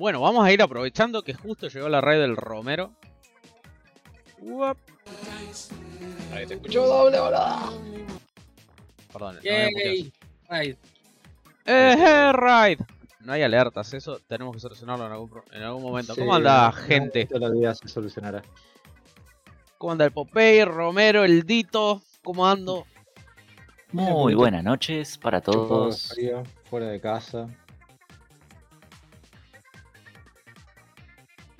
Bueno, vamos a ir aprovechando que justo llegó la red del Romero. Uap. Ahí te escucho doble, boludo. Perdón. no. Yay. Right. Eh, eh, Raid. No hay alertas, eso tenemos que solucionarlo en algún, pro- en algún momento. ¿Cómo anda, gente? Toda la vida se solucionará. ¿Cómo anda el Popeye, Romero, el Dito? ¿Cómo ando? Muy buenas noches para todos. frío, fuera de casa.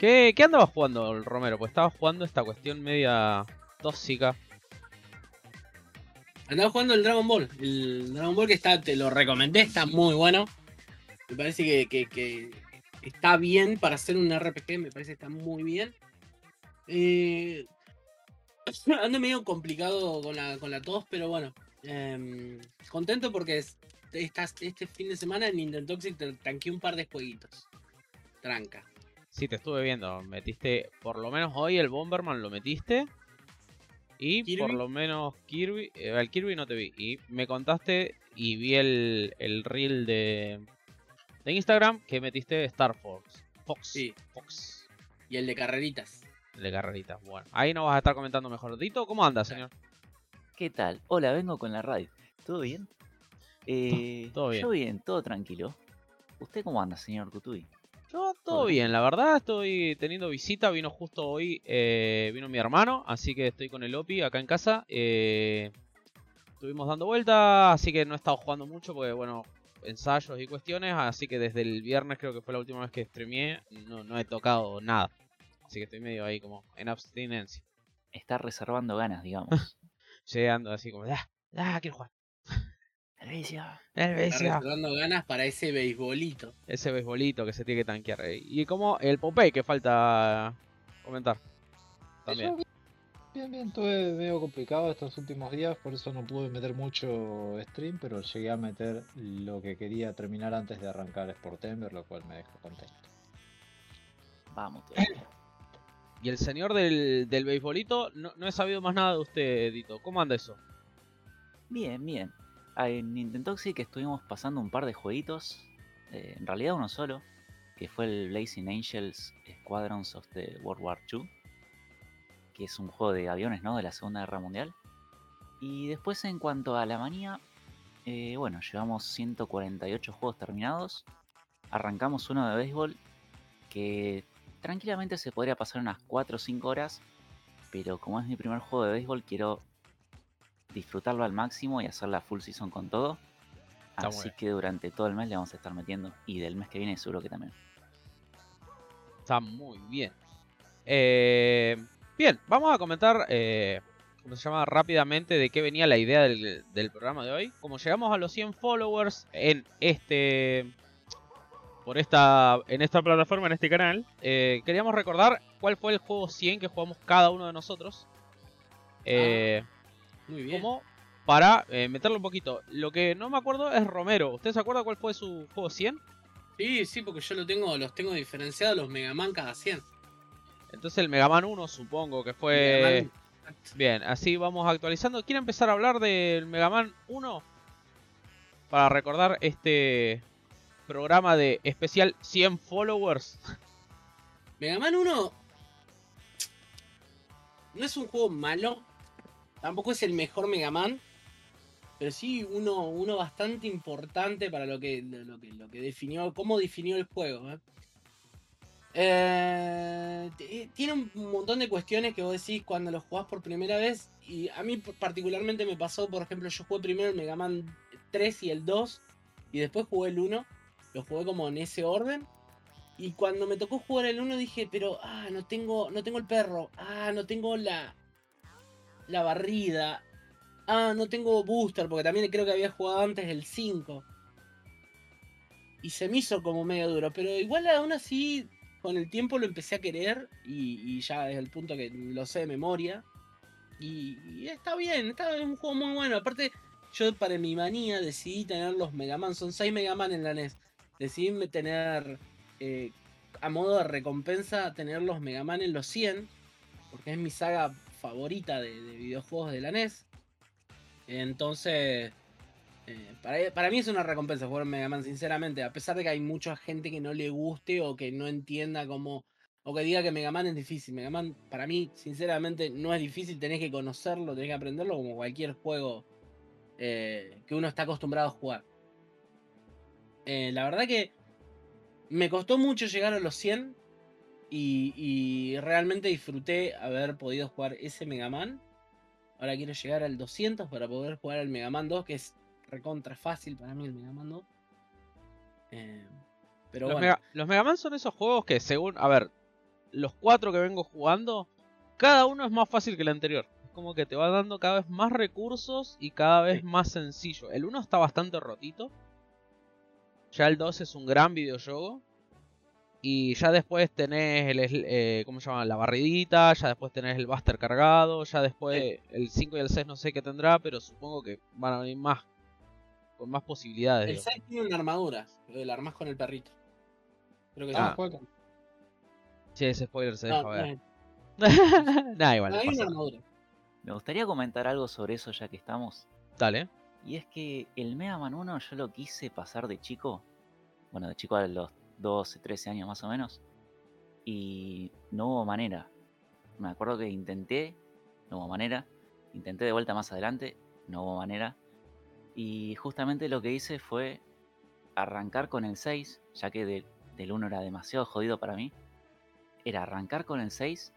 ¿Qué, ¿Qué andabas jugando, Romero? Pues estaba jugando esta cuestión media tóxica. Andaba jugando el Dragon Ball. El Dragon Ball que está, te lo recomendé, está muy bueno. Me parece que, que- está bien para hacer un RPG, me parece que está muy bien. Eh, ando medio complicado con la, con la tos, pero bueno. em, contento porque es- este fin de semana en Nintendo Toxic te tanqueé un par de jueguitos. Tranca. Sí, te estuve viendo. Metiste, por lo menos hoy el Bomberman lo metiste. Y ¿Kirby? por lo menos Kirby. eh, al Kirby no te vi. Y me contaste y vi el, el reel de, de Instagram que metiste Star Fox. Fox. Sí. Fox. Y el de carreritas. El de carreritas. Bueno, ahí nos vas a estar comentando mejor. Dito, ¿cómo anda, señor? ¿Qué tal? Hola, vengo con la raid. ¿Todo bien? Eh, todo bien. Yo bien, todo tranquilo. ¿Usted cómo anda, señor Kutubi? Yo todo bien, la verdad estoy teniendo visita, vino justo hoy, eh, vino mi hermano, así que estoy con el Opi acá en casa. eh, estuvimos dando vueltas, así que no he estado jugando mucho porque bueno, ensayos y cuestiones, así que desde el viernes creo que fue la última vez que streameé, no, no he tocado nada. Así que estoy medio ahí como en abstinencia. Está reservando ganas, digamos. Llegando así como, ah, ah, quiero jugar. El vicio. El Está vicio. reservando ganas para ese beisbolito. Ese beisbolito que se tiene que tanquear. Y como el Popeye que falta comentar. También. Yo, bien, bien, estuve medio complicado estos últimos días, por eso no pude meter mucho stream, pero llegué a meter lo que quería terminar antes de arrancar Sportember, lo cual me dejó contento. Vamos todavía. Y el señor del, del beisbolito, no, no he sabido más nada de usted, Dito. ¿Cómo anda eso? Bien, bien. Ah, En Nintendo Toxic estuvimos pasando un par de jueguitos. eh, en realidad uno solo. Que fue el Blazing Angels Squadrons of the World War II. Que es un juego de aviones, ¿no? De la Segunda Guerra Mundial. Y después en cuanto a la manía. eh, bueno, llevamos 148 juegos terminados. Arrancamos uno de béisbol. Que tranquilamente se podría pasar unas 4 o 5 horas. Pero como es mi primer juego de béisbol, quiero disfrutarlo al máximo y hacer la full season con todo. Está Así que durante todo el mes le vamos a estar metiendo. Y del mes que viene seguro que también. Está muy bien. Eh, bien, vamos a comentar, eh, ¿cómo se llama? Rápidamente de qué venía la idea del, del programa de hoy. Como llegamos a los 100 followers en este... Por esta, en esta plataforma, en este canal, eh, queríamos recordar cuál fue el juego 100 que jugamos cada uno de nosotros. Eh, Muy bien. como para eh, meterlo un poquito. Lo que no me acuerdo es Romero. ¿Usted se acuerda cuál fue su juego 100? Sí, sí, porque yo lo tengo, los tengo diferenciados los Mega Man cada 100. Entonces el Mega Man 1 supongo que fue... Bien, así vamos actualizando. ¿Quiere empezar a hablar del Mega Man 1? Para recordar este programa de especial 100 followers. Mega Man 1 no es un juego malo, tampoco es el mejor Mega Man, pero sí uno, uno bastante importante para lo que, lo que, lo que definió, cómo definió el juego. ¿eh? Eh, t- tiene un montón de cuestiones que vos decís cuando lo jugás por primera vez. Y a mí particularmente me pasó, por ejemplo, yo jugué primero el Mega Man 3 y el 2. Y después jugué el 1. Lo jugué como en ese orden. Y cuando me tocó jugar el 1 dije, pero ah, no tengo, no tengo el perro. Ah, no tengo la. La barrida. Ah, no tengo booster, porque también creo que había jugado antes el 5. Y se me hizo como medio duro. Pero igual aún así, con el tiempo lo empecé a querer. Y, ya desde el punto que lo sé de memoria. Y, y está bien, está es un juego muy bueno. Aparte, yo para mi manía decidí tener los Mega Man. Son 6 Mega Man en la NES. Decidí tener eh, a modo de recompensa tener los Mega Man en los 100, porque es mi saga favorita de, de videojuegos de la NES. Entonces, Eh, para, para mí es una recompensa jugar Mega Man, sinceramente. A pesar de que hay mucha gente que no le guste o que no entienda cómo. O que diga que Mega Man es difícil. Mega Man, para mí, sinceramente, no es difícil. Tenés que conocerlo, tenés que aprenderlo como cualquier juego eh, que uno está acostumbrado a jugar. Eh, la verdad que me costó mucho llegar a los 100 y, y realmente disfruté haber podido jugar ese Mega Man. Ahora quiero llegar al 200 para poder jugar al Mega Man 2, que es recontra fácil para mí el Mega Man 2. Eh, pero los, bueno, Mega, los Mega Man son esos juegos que según, a ver, los cuatro que vengo jugando, cada uno es más fácil que el anterior. Es como que te va dando cada vez más recursos y cada vez Sí. más sencillo. El 1 está bastante rotito. Ya el 2 es un gran videojuego. Y ya después tenés el, eh, ¿cómo se llama? La barridita, ya después tenés el Buster cargado, ya después el 5 y el 6 no sé qué tendrá, pero supongo que van a venir más, con más posibilidades. el digo. 6 tiene una armadura, lo la armás con el perrito. Creo que Ah, sí. juega. Sí, ese spoiler se No, deja no ver. Nah, igual, no, hay una armadura. Me gustaría comentar algo sobre eso ya que estamos. Dale. Y es que el Mega Man 1 yo lo quise pasar de chico. Bueno, de chico a los 12, 13 años más o menos. Y no hubo manera. Me acuerdo que intenté, no hubo manera. Intenté de vuelta más adelante, no hubo manera. Y justamente lo que hice fue arrancar con el 6, ya que de- del 1 era demasiado jodido para mí. Era arrancar con el 6.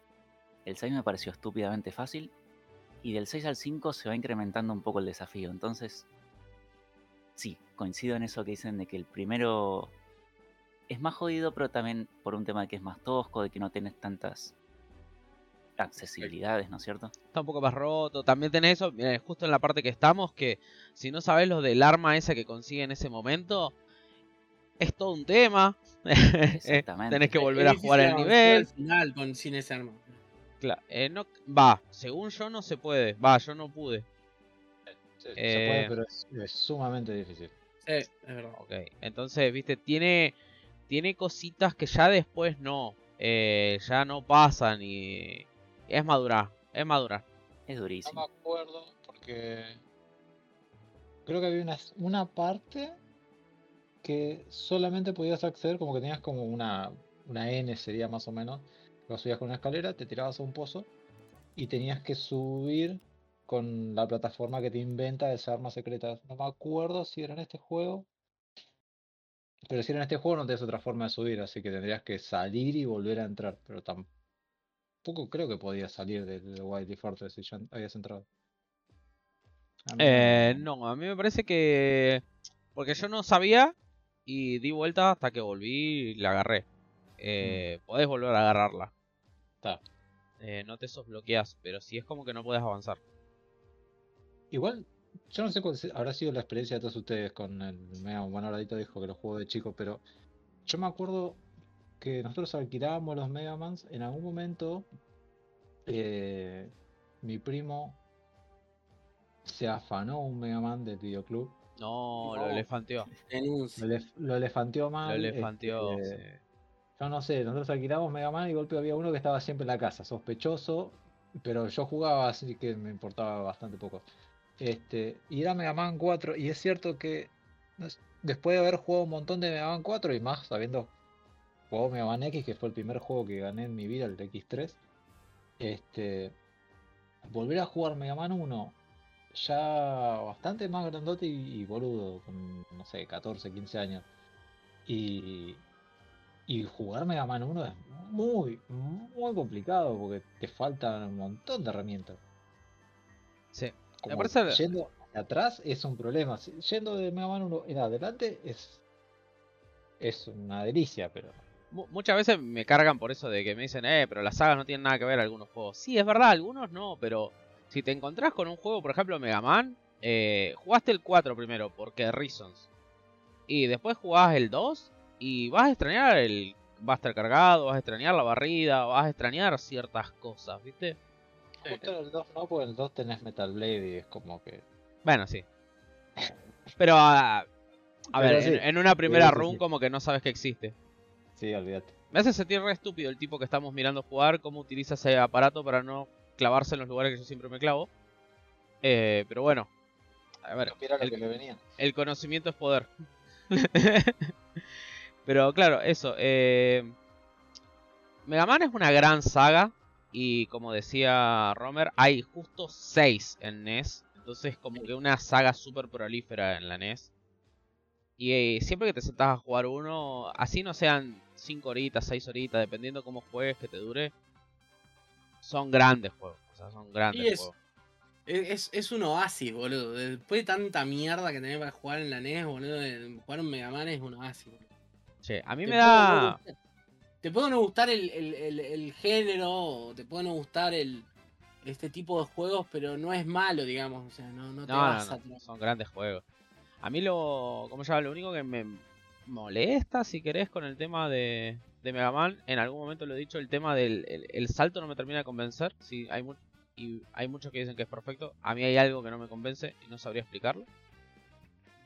El 6 me pareció estúpidamente fácil. Y del 6 al 5 se va incrementando un poco el desafío. Entonces, sí, coincido en eso que dicen de que el primero es más jodido, pero también por un tema de que es más tosco, de que no tenés tantas accesibilidades, ¿no es cierto? Está un poco más roto. También tenés eso, mirá, justo en la parte que estamos, que si no sabes lo del arma esa que consigue en ese momento, es todo un tema. Exactamente. tenés que volver a jugar el nivel. Al final con, sin ese arma. Cla- eh, no, va, según yo no se puede. Va, yo no pude. Sí, Se Eh, puede, pero es, es sumamente difícil. Sí, es verdad. Ok, entonces, viste, tiene, tiene cositas que ya después no. eh, ya no pasan y... Es madurar, es madurar. Es No durísimo. me acuerdo porque creo que había una, una parte que solamente podías acceder como que tenías como una, una N sería más o menos. Lo subías con una escalera, te tirabas a un pozo y tenías que subir con la plataforma que te inventa esa arma secreta. No me acuerdo si era en este juego. Pero si era en este juego no tenés otra forma de subir, así que tendrías que salir y volver a entrar. Pero tampoco creo que podías salir del Wildly Fortress si ya habías entrado. A Eh, no, a mí me parece que... Porque yo no sabía y di vuelta hasta que volví y la agarré. Eh, Podés volver a agarrarla. Está. Eh, no te desbloqueas, pero sí es como que no puedes avanzar. Igual, yo no sé cuál habrá sido la experiencia de todos ustedes con el Mega Man. Bueno, ahorita dijo que lo jugó de chico, pero yo me acuerdo que nosotros alquilábamos los Mega Mans. En algún momento, eh, mi primo se afanó un Mega Man del videoclub. No, No. lo elefanteó. Lo, elef- lo elefanteó Lo mal. elefanteó. este, sí. Yo no sé, nosotros alquilábamos Mega Man y de golpe había uno que estaba siempre en la casa, sospechoso, pero yo jugaba así que me importaba bastante poco. Este, y era Mega Man 4, y es cierto que después de haber jugado un montón de Mega Man 4 y más habiendo jugado Mega Man X, que fue el primer juego que gané en mi vida, el X3, este, volver a jugar Mega Man 1 ya bastante más grandote y, y boludo, con no sé, 14, 15 años. Y, y jugar Mega Man 1 es muy, muy complicado porque te faltan un montón de herramientas. Sí. Como parece- Yendo atrás es un problema. Yendo de Mega Man 1 en adelante es, es una delicia, pero Mu- Muchas veces me cargan por eso de que me dicen, eh, pero las sagas no tienen nada que ver algunos juegos. Sí, es verdad, algunos no, pero si te encontrás con un juego, por ejemplo, Mega Man, eh, jugaste el 4 primero, porque Reasons. Y después jugás el 2 y vas a extrañar el Buster cargado, vas a extrañar la barrida, vas a extrañar ciertas cosas, ¿viste? Justo en el 2 no, porque en el 2 tenés Metal Blade y es como que. Bueno, sí. Pero a, a ver, sí, en, en una primera sí, run como que no sabes que existe. Sí, olvídate. Me hace sentir re estúpido el tipo que estamos mirando jugar, cómo utiliza ese aparato para no clavarse en los lugares que yo siempre me clavo. Eh, pero bueno, A ver, que venía. el conocimiento es poder. Pero claro, eso. Eh, Mega Man es una gran saga. Y como decía Romer, hay justo 6 en NES. Entonces, como que una saga súper prolífera en la NES. Y eh, siempre que te sentás a jugar uno, así no sean 5 horitas, 6 horitas, dependiendo cómo juegues, que te dure, son grandes juegos. O sea, son grandes es- juegos. Es, es- un oasis, boludo. Después de tanta mierda que tenés para jugar en la NES, boludo, jugar un Mega Man es un oasis, boludo. Che, a mí me da. Te puede no gustar el, el- el- el género, o te puede no gustar el este tipo de juegos, pero no es malo, digamos. O sea, no, no te No, vas no, a no, son grandes juegos. A mí lo, ¿cómo se llama? Lo único que me molesta, si querés, con el tema de, de Mega Man, en algún momento lo he dicho, el tema del el, el salto no me termina de convencer. Sí, hay mu- y hay muchos que dicen que es perfecto. A mí hay algo que no me convence y no sabría explicarlo.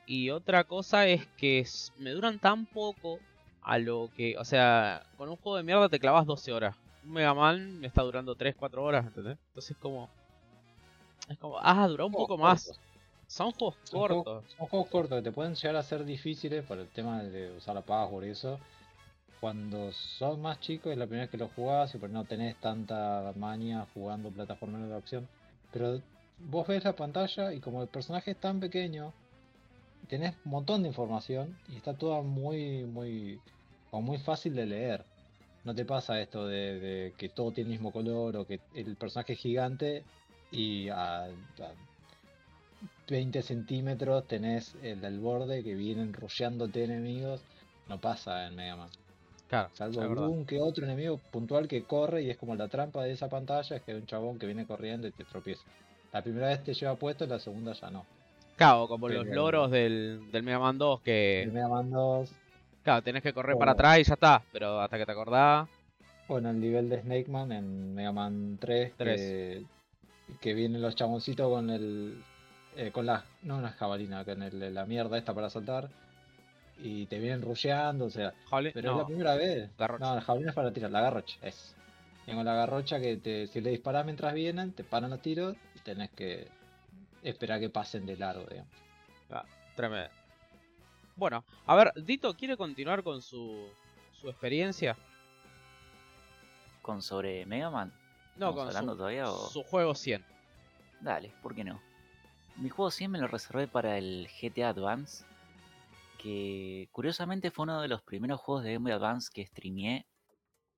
Y otra cosa es que me duran tan poco a lo que, o sea, con un juego de mierda te clavas 12 horas. Un Mega Man me está durando 3, 4 horas, ¿entendés? Entonces como... Es como, ah, duró un poco más. Son juegos Son juegos- cortos. Son juegos cortos que te pueden llegar a ser difíciles por el tema de usar la password y eso. Cuando sos más chico es la primera vez que lo jugás y por no tenés tanta maña jugando plataformas de acción. Pero vos ves la pantalla y como el personaje es tan pequeño, tenés un montón de información y está toda muy, muy, como muy fácil de leer. No te pasa esto de, de que todo tiene el mismo color o que el personaje es gigante y a, a 20 centímetros tenés el del borde que vienen rusheándote enemigos. No pasa en Mega Man. Claro, Salvo algún que otro enemigo puntual que corre y es como la trampa de esa pantalla, es que hay un chabón que viene corriendo y te tropieza. La primera vez te lleva puesto, la segunda ya no. Claro, como los loros del, del Mega Man 2 que... El Mega Man 2, Claro, tenés que correr o- para atrás y ya está. Pero hasta que te acordás... o en el nivel de Snake Man en Mega Man 3, Que, que vienen los chaboncitos con el. eh, con la. no una jabalina, con el- la mierda esta para saltar. Y te vienen rusheando, o sea. Jable- Pero es no, la primera vez. garrocha. No, la jabalina es para tirar, la garrocha, es. Tengo la garrocha que te, si le disparas mientras vienen, te paran los tiros y tenés que esperar que pasen de largo, digamos. Tremendo. Bueno, a ver, Dito quiere continuar con su, su experiencia. ¿Con sobre Mega Man? No, ¿Estamos con hablando su, todavía o...? su juego 100. Dale, ¿por qué no? Mi juego 100 me lo reservé para el GTA Advance, que curiosamente fue uno de los primeros juegos de Game Boy Advance que streameé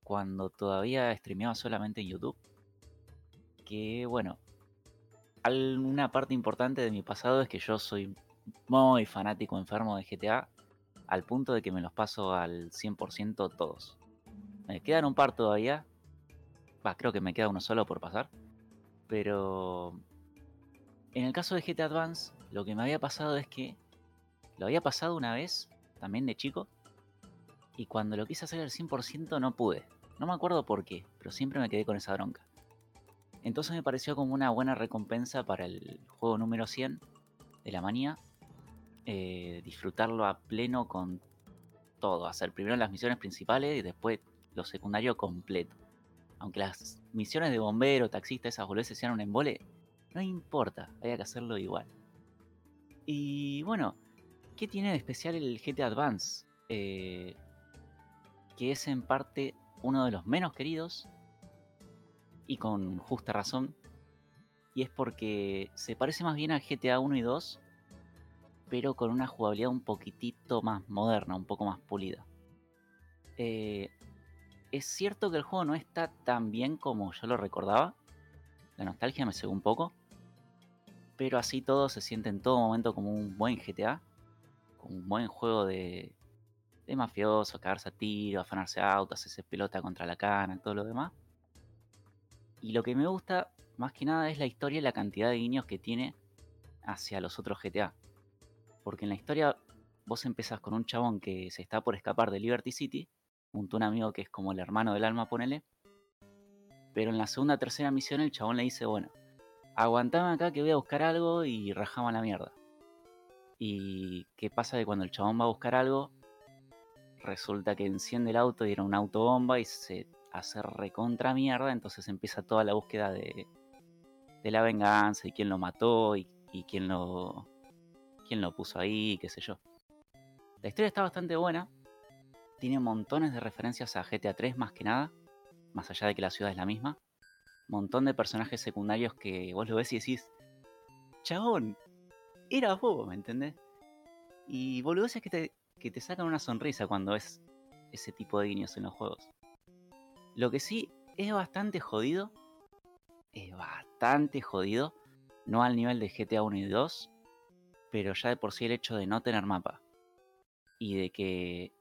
cuando todavía streameaba solamente en YouTube. Que bueno, una parte importante de mi pasado es que yo soy muy fanático enfermo de GTA, al punto de que me los paso al 100% todos. Me quedan un par todavía, va, creo que me queda uno solo por pasar. Pero en el caso de GTA Advance, lo que me había pasado es que lo había pasado una vez, también de chico, y cuando lo quise hacer al 100% no pude. No me acuerdo por qué, pero siempre me quedé con esa bronca. Entonces me pareció como una buena recompensa para el juego número 100 de la manía, eh, disfrutarlo a pleno con todo, hacer primero las misiones principales y después lo secundario completo aunque las misiones de bombero, taxista, esas boludeces sean un embole, no importa, había que hacerlo igual. Y bueno, ¿qué tiene de especial el GTA Advance? Eh, que es en parte uno de los menos queridos, y con justa razón, y es porque se parece más bien a GTA 1 y 2, pero con una jugabilidad un poquitito más moderna, un poco más pulida. Eh, es cierto que el juego no está tan bien como yo lo recordaba. La nostalgia me cegó un poco. Pero así todo se siente en todo momento como un buen GTA. Como un buen juego de, de mafioso, cagarse a tiro, afanarse autos, hacerse pelota contra la cana, todo lo demás. Y lo que me gusta más que nada es la historia y la cantidad de guiños que tiene hacia los otros GTA. Porque en la historia vos empezás con un chabón que se está por escapar de Liberty City junto a un amigo que es como el hermano del alma, ponele. Pero en la segunda tercera misión el chabón le dice, bueno, aguantame acá que voy a buscar algo y rajamos la mierda. Y qué pasa que cuando el chabón va a buscar algo, resulta que enciende el auto y era un autobomba y se hace recontra mierda, entonces empieza toda la búsqueda de, de la venganza y quién lo mató y, y quién lo quién lo puso ahí, qué sé yo. La historia está bastante buena. Tiene montones de referencias a GTA 3 más que nada. Más allá de que la ciudad es la misma. Montón de personajes secundarios que vos lo ves y decís, chabón, era vos, ¿me entendés? Y boludeces que te, que te sacan una sonrisa cuando ves ese tipo de guiños en los juegos. Lo que sí es bastante jodido. Es bastante jodido. No al nivel de GTA 1 y 2. Pero ya de por sí el hecho de no tener mapa. Y de que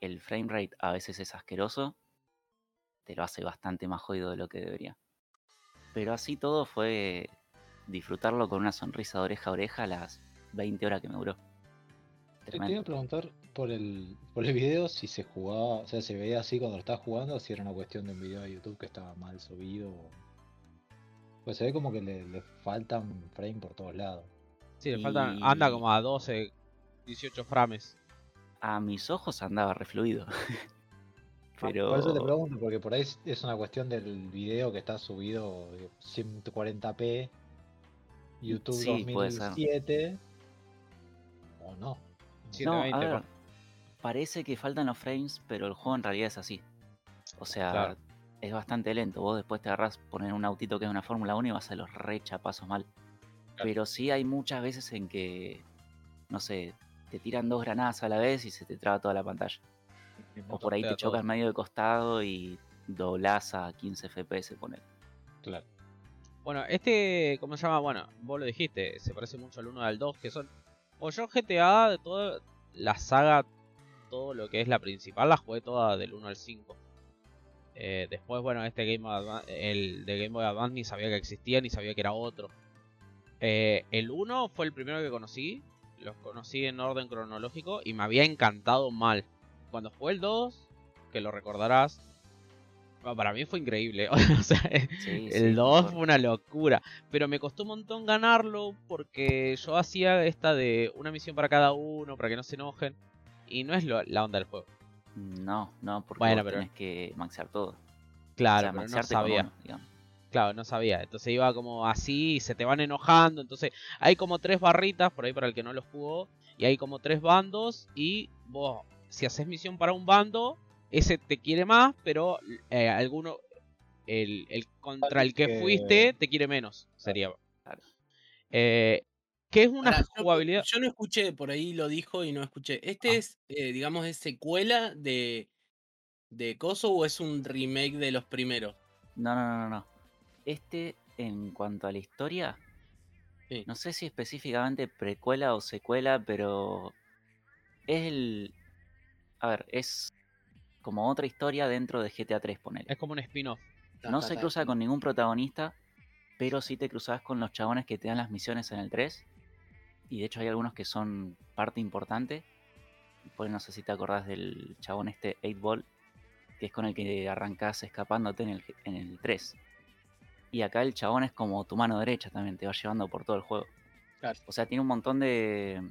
el framerate a veces es asqueroso. Te lo hace bastante más jodido de lo que debería. Pero así todo fue disfrutarlo con una sonrisa de oreja a oreja las 20 horas que me duró. Te iba a preguntar por el, por el video si se jugaba, o sea, se veía así cuando lo estabas jugando, o si era una cuestión de un video de YouTube que estaba mal subido. Pues se ve como que le, faltan frame por todos lados. Sí, le faltan, anda como a 12, 18 frames. A mis ojos andaba refluido. Pero... Por eso te pregunto, porque por ahí es una cuestión del video que está subido 140p, YouTube 2007, o no. no, parece que faltan los frames, pero el juego en realidad es así. O sea, es bastante lento. Vos después te agarrás poner un autito que es una Fórmula 1 y vas a los rechapazos mal. Pero sí hay muchas veces en que, no sé, te tiran dos granadas a la vez y se te traba toda la pantalla. O por ahí te chocas medio de costado y doblas a 15 FPS, poner. Claro. Bueno, este, ¿cómo se llama? Bueno, vos lo dijiste, se parece mucho al 1 y al 2, que son. O yo GTA de toda la saga, todo lo que es la principal, la jugué toda del 1 al 5. Eh, después, bueno, este Game el de Game Boy Advance ni sabía que existía, ni sabía que era otro. Eh, el 1 fue el primero que conocí, los conocí en orden cronológico y me había encantado mal cuando fue el 2, que lo recordarás, para mí fue increíble. o sea, el 2 fue una locura. Pero me costó un montón ganarlo porque yo hacía esta de una misión para cada uno, para que no se enojen. Y no es la onda del juego. No, no, porque bueno, pero... tenés que maxear todo. Claro, pero no sabía. Claro, no sabía. Entonces iba como así y se te van enojando. Entonces hay como tres barritas, por ahí para el que no los jugó. Y hay como tres bandos. Y vos si haces misión para un bando, ese te quiere más, pero eh, alguno, el, contra el que, fuiste, te quiere menos. Sería. Eh, ¿Qué es una jugabilidad? Yo, no escuché, por ahí lo dijo y no escuché. ¿Este ah. es, eh, digamos, es secuela de, de Coso o es un remake de los primeros? No, no, no, no. Este, en cuanto a la historia, no sé si específicamente precuela o secuela, pero es el, a ver, es como otra historia dentro de GTA 3, ponele. Es como un spin-off. No se cruza con ningún protagonista, pero sí te cruzas con los chabones que te dan las misiones en el 3. Y de hecho hay algunos que son parte importante. Pues no sé si te acordás del chabón este 8 Ball, que es con el que arrancás escapándote en el, en el 3. Y acá el chabón es como tu mano derecha también, te va llevando por todo el juego. O sea, tiene un montón de...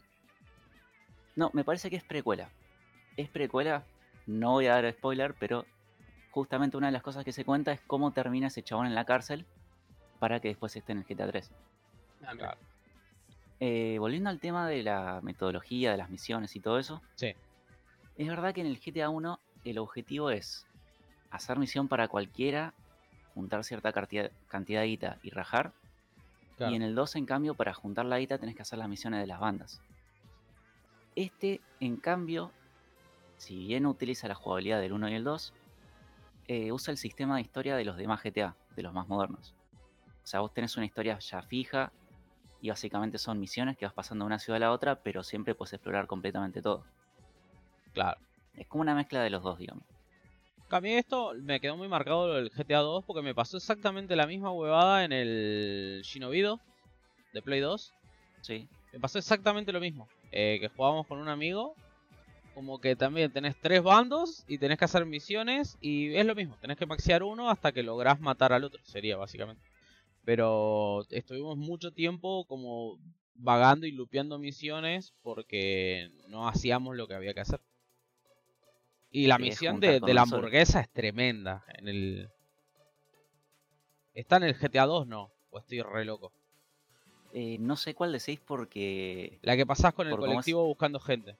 No, me parece que es precuela es precuela, no voy a dar spoiler, pero justamente una de las cosas que se cuenta es cómo termina ese chabón en la cárcel para que después esté en el GTA 3. Ah, eh, volviendo al tema de la metodología, de las misiones y todo eso. Sí. Es verdad que en el GTA 1 el objetivo es hacer misión para cualquiera, juntar cierta cantidad, de guita y rajar. Y en el 2, en cambio, para juntar la guita tenés que hacer las misiones de las bandas. Este, en cambio, si bien utiliza la jugabilidad del 1 y el 2, eh, usa el sistema de historia de los demás GTA, de los más modernos. O sea, vos tenés una historia ya fija y básicamente son misiones que vas pasando de una ciudad a la otra, pero siempre puedes explorar completamente todo. Claro. Es como una mezcla de los dos, digamos. A mí esto me quedó muy marcado el GTA 2 porque me pasó exactamente la misma huevada en el Shinobido de Play 2. Sí. Me pasó exactamente lo mismo. Eh, que jugábamos con un amigo como que también tenés tres bandos y tenés que hacer misiones y es lo mismo, tenés que maxear uno hasta que lográs matar al otro, sería básicamente. Pero estuvimos mucho tiempo como vagando y lupeando misiones porque no hacíamos lo que había que hacer. Y la misión de, la hamburguesa es tremenda. En el. ¿Está en el GTA 2? No. O estoy re loco. Eh, no sé cuál decís porque. La que pasás con el es- colectivo buscando gente.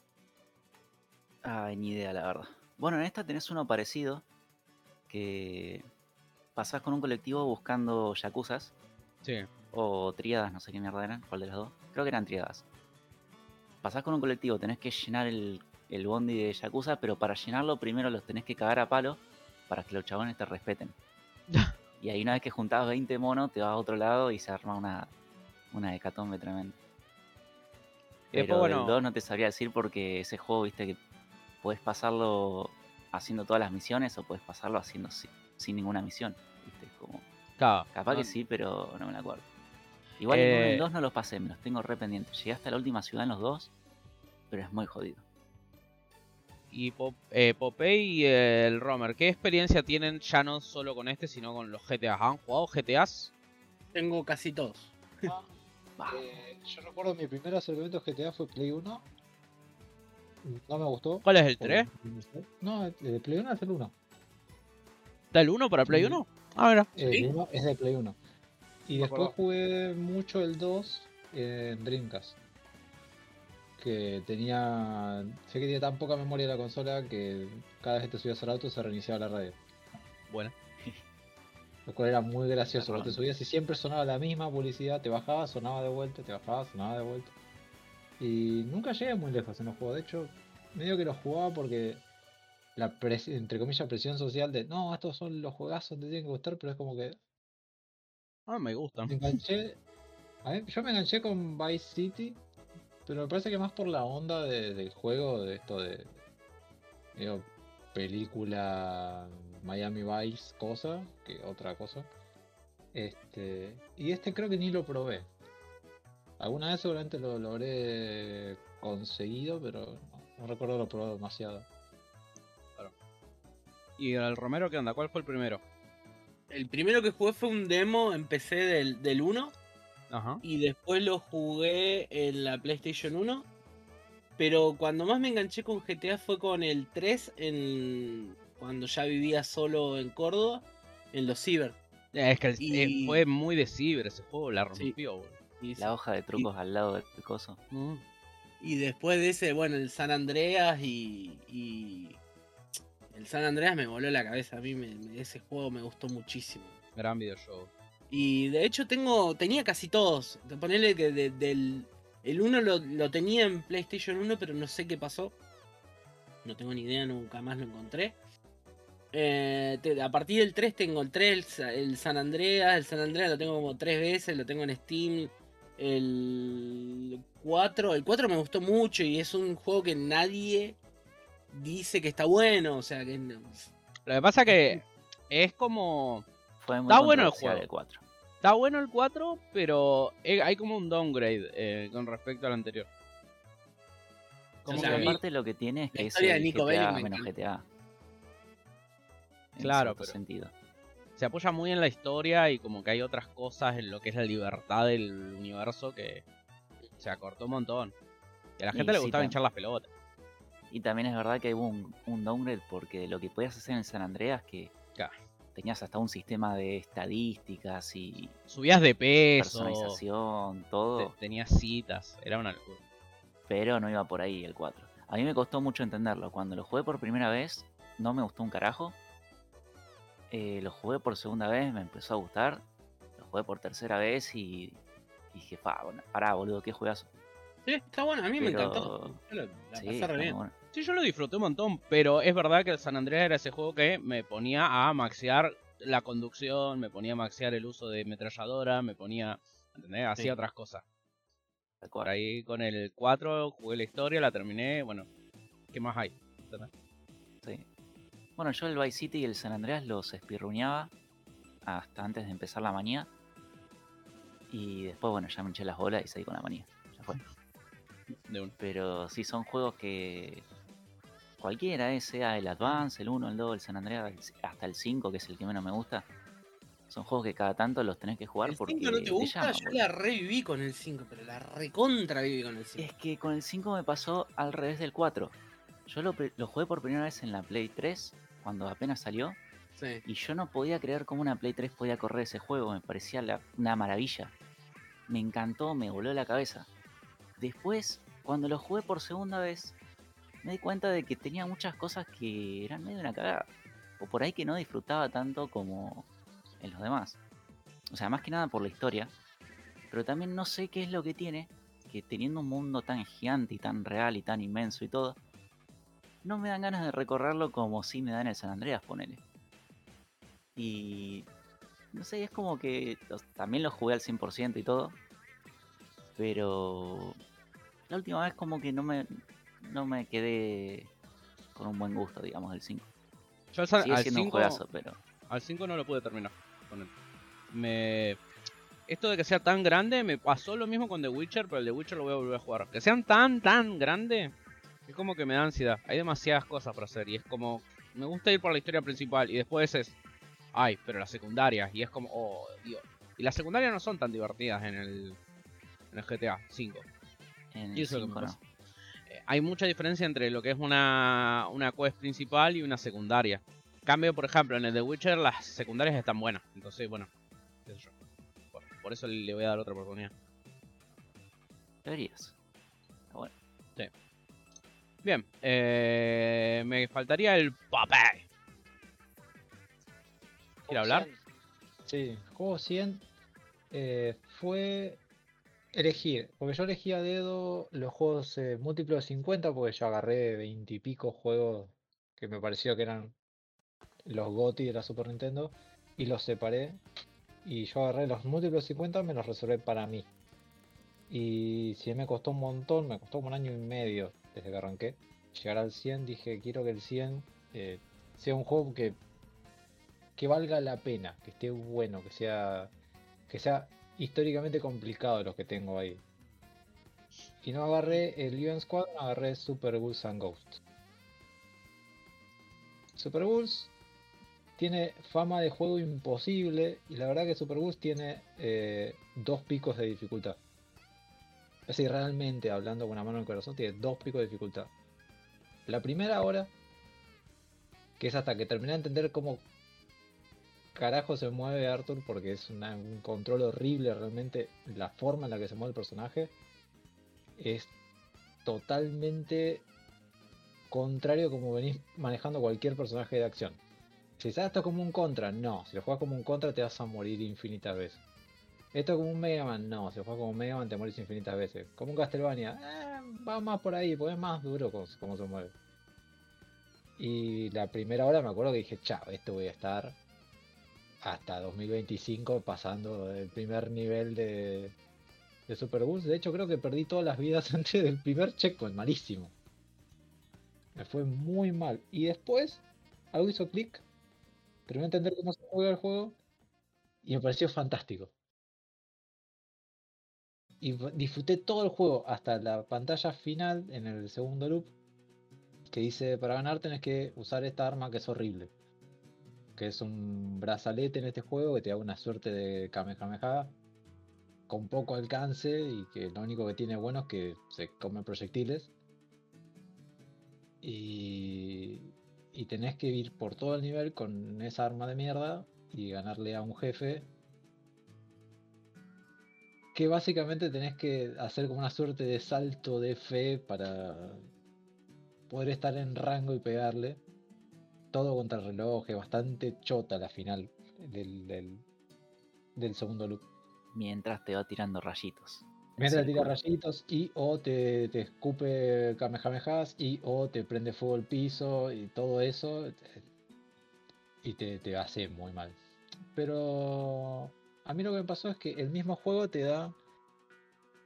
Ay, ni idea, la verdad. Bueno, en esta tenés uno parecido. Que pasás con un colectivo buscando yakuzas. Sí. O tríadas, no sé qué mierda eran. ¿Cuál de las dos? Creo que eran tríadas. Pasás con un colectivo, tenés que llenar el, el bondi de yakuza. Pero para llenarlo, primero los tenés que cagar a palo. Para que los chabones te respeten. y ahí, una vez que juntás 20 monos, te vas a otro lado y se arma una, una hecatombe tremenda. Después, Pero bueno- del 2 no te sabría decir porque ese juego, viste, que puedes pasarlo haciendo todas las misiones o puedes pasarlo haciendo si- sin ninguna misión. ¿viste? Como, Claro, capaz no- que sí, pero no me la acuerdo. Igual Eh, en dos no los pasé, me los tengo re pendientes. Llegué hasta la última ciudad en los dos, pero es muy jodido. Y Pop- eh, Popeye y el Romer, ¿qué experiencia tienen ya no solo con este, sino con los GTAs? ¿Han jugado GTAs? Tengo casi todos. Bah, Eh, yo recuerdo mi primer acercamiento a GTA fue Play 1. No me gustó. ¿Cuál es el por- 3? No, el de Play 1 es el 1. ¿Da el 1 para Play Sí. 1? Ah, mira. El ¿Sí? 1 es de Play 1. Y Me después acuerdo. jugué mucho el 2 en Dreamcast. Que tenía. Sé que tenía tan poca memoria la consola que cada vez que te subías al auto se reiniciaba la radio. Bueno. Lo cual era muy gracioso. Cuando te subías y siempre sonaba la misma publicidad, te bajabas, sonaba de vuelta, te bajabas, sonaba de vuelta. Y nunca llegué muy lejos en los juegos. De hecho, medio que los jugaba porque la entre comillas presión social de no, estos son los juegazos, te tienen que gustar, pero es como que Ah, me gustan. me enganché. a mí- yo me enganché con Vice City, pero me parece que más por la onda de- del juego, de esto de. Digo, película Miami Vice cosa, que otra cosa. Este. Y este creo que ni lo probé. Alguna vez seguramente lo, lo habré conseguido, pero no, no recuerdo lo probado demasiado. ¿Y el Romero qué onda? ¿Cuál fue el primero? El primero que jugué fue un demo en PC del, del 1 Ajá. y después lo jugué en la PlayStation 1. Pero cuando más me enganché con GTA fue con el 3 en cuando ya vivía solo en Córdoba, en los Ciber. Es que el- eh, Y- fue muy de ciber ese juego, la rompió. Y, la hoja de trucos al lado del coso. Mm. y después de ese, bueno, el San Andreas y, y el San Andreas me voló la cabeza. A mí me- me- ese juego me gustó muchísimo. Gran videojuego. Y de hecho tengo, tenía casi todos. De Ponerle que de- del el 1 lo, lo tenía en PlayStation 1, pero no sé qué pasó. No tengo ni idea, nunca más lo encontré. Eh, te- a partir del 3 tengo el 3, el, el San Andreas. El San Andreas lo tengo como tres veces, lo tengo en Steam. El 4, el 4 me gustó mucho y es un juego que nadie dice que está bueno. O sea, que Lo que pasa que es como... Fue muy Está bueno el juego. el 4. Está bueno el 4, pero eh, hay como un downgrade eh, con respecto al anterior. Como O sea, que- aparte lo que tiene es que es el Nico GTA menos. GTA. En Claro, pero- sentido. se apoya muy en la historia y como que hay otras cosas en lo que es la libertad del universo que se acortó un montón. Y a la Y gente le sí, gustaba hinchar las pelotas. Y también es verdad que hubo un, un downgrade porque lo que podías hacer en San Andreas que Claro. Tenías hasta un sistema de estadísticas y Subías de peso, personalización, te- todo, tenías citas, era una locura. pero no iba por ahí el 4. A mí me costó mucho entenderlo. Cuando lo jugué por primera vez, no me gustó un carajo. Eh, lo jugué por segunda vez, me empezó a gustar. Lo jugué por tercera vez y dije, pa, bueno, pará, boludo, qué juegazo. Sí, está bueno, a mí me encantó. La Sí, pasé re bien. bueno. Sí, yo lo disfruté un montón, pero es verdad que el San Andreas era ese juego que me ponía a maxear la conducción, me ponía a maxear el uso de metralladora, me ponía, ¿entendés? Hacía Sí. otras cosas. Por ahí con el 4 jugué la historia, la terminé, bueno, ¿qué más hay? ¿Entendés? Sí. Bueno, yo el Vice City y el San Andreas los espirruñaba hasta antes de empezar la manía. Y después, bueno, ya me hinché las bolas y seguí con la manía. Ya fue. De un... Pero sí son juegos que cualquiera, eh, sea el Advance, el 1, el 2, el San Andreas, el- hasta el 5, que es el que menos me gusta. Son juegos que cada tanto los tenés que jugar El porque 5 no te gusta, llaman, yo la reviví con el 5, pero la recontra viví con el 5. Es que con el 5 me pasó al revés del 4. Yo lo, lo jugué por primera vez en la Play 3, cuando apenas salió. Sí. Y yo no podía creer cómo una Play 3 podía correr ese juego, me parecía la- una maravilla. me encantó, me voló la cabeza. Después, cuando lo jugué por segunda vez, me di cuenta de que tenía muchas cosas que eran medio una cagada. O por ahí que no disfrutaba tanto como en los demás. O sea, más que nada por la historia. Pero también no sé qué es lo que tiene, que teniendo un mundo tan gigante y tan real y tan inmenso y todo, no me dan ganas de recorrerlo como si me dan el San Andreas, ponele. Y no sé, es como que también lo jugué al 100% y todo. Pero la última vez como que no me, no me quedé con un buen gusto, digamos, del 5. Yo al, San- Sigue al siendo un 5 juegazo, pero al 5 no lo pude terminar. con él. Me... Esto de que sea tan grande me pasó lo mismo con The Witcher, pero el The Witcher lo voy a volver a jugar. Que sean tan, tan grande, es como que me da ansiedad. Hay demasiadas cosas para hacer y es como... Me gusta ir por la historia principal y después es... Ay, pero las secundarias. Y es como... Oh, Dios. Y las secundarias no son tan divertidas en el, en el GTA 5. en Y el eso es lo que 5 me no. pasa. Hay mucha diferencia entre lo que es una, una quest principal y una secundaria. Cambio, por ejemplo, en el The Witcher las secundarias están buenas. Entonces, bueno, qué sé yo. Por, por eso le voy a dar otra oportunidad. Deberías. Bueno, Bien, eh, me faltaría el papel. ¿Quiere hablar? Sí, juego 100 eh, fue elegir, porque yo elegí a dedo los juegos eh, múltiplos de 50, porque yo agarré 20 y pico juegos que me pareció que eran los GOTY de la Super Nintendo, y los separé, y yo agarré los múltiplos de 50, me los reservé para mí. Y si me costó un montón, me costó como un año y medio desde que arranqué. Llegar al 100, dije, quiero que el 100 eh, sea un juego que que valga la pena, que esté bueno, que sea que sea históricamente complicado los que tengo ahí. Y no agarré el UN Squadron, agarré Super Bulls and Ghosts. Super Bulls tiene fama de juego imposible y la verdad que Super Bulls tiene eh, dos picos de dificultad. Es decir, realmente hablando con una mano en el corazón, tiene dos picos de dificultad. La primera hora, que es hasta que terminé de entender cómo carajo se mueve Arthur porque es un control horrible realmente la forma en la que se mueve el personaje es totalmente contrario como venís manejando cualquier personaje de acción. Si sabes esto como un contra, no. Si lo juegas como un contra te vas a morir infinitas veces. Esto como un Mega Man, no. Si lo juegas como un Mega Man te morís infinitas veces. Como un Castlevania, eh, va más por ahí, porque es más duro como, como se mueve. Y la primera hora me acuerdo que dije, chao, esto voy a estar hasta 2025 pasando el primer nivel de, de Super Bulls. De hecho, creo que perdí todas las vidas antes del primer checkpoint, malísimo. Me fue muy mal. Y después, algo hizo clic, terminé de entender cómo se juega el juego y me pareció fantástico. Y disfruté todo el juego hasta la pantalla final en el segundo loop que dice para ganar tenés que usar esta arma que es horrible que es un brazalete en este juego que te da una suerte de Kamehameha con poco alcance y que lo único que tiene bueno es que se come proyectiles. Y, y tenés que ir por todo el nivel con esa arma de mierda y ganarle a un jefe que básicamente tenés que hacer como una suerte de salto de fe para poder estar en rango y pegarle todo contra el reloj, es bastante chota la final del, del, del segundo loop. mientras te va tirando rayitos. en Mientras tira rayitos y o te, te escupe kamehamehas y o te prende fuego el piso y todo eso y te, te hace muy mal. Pero a mí lo que me pasó es que el mismo juego te da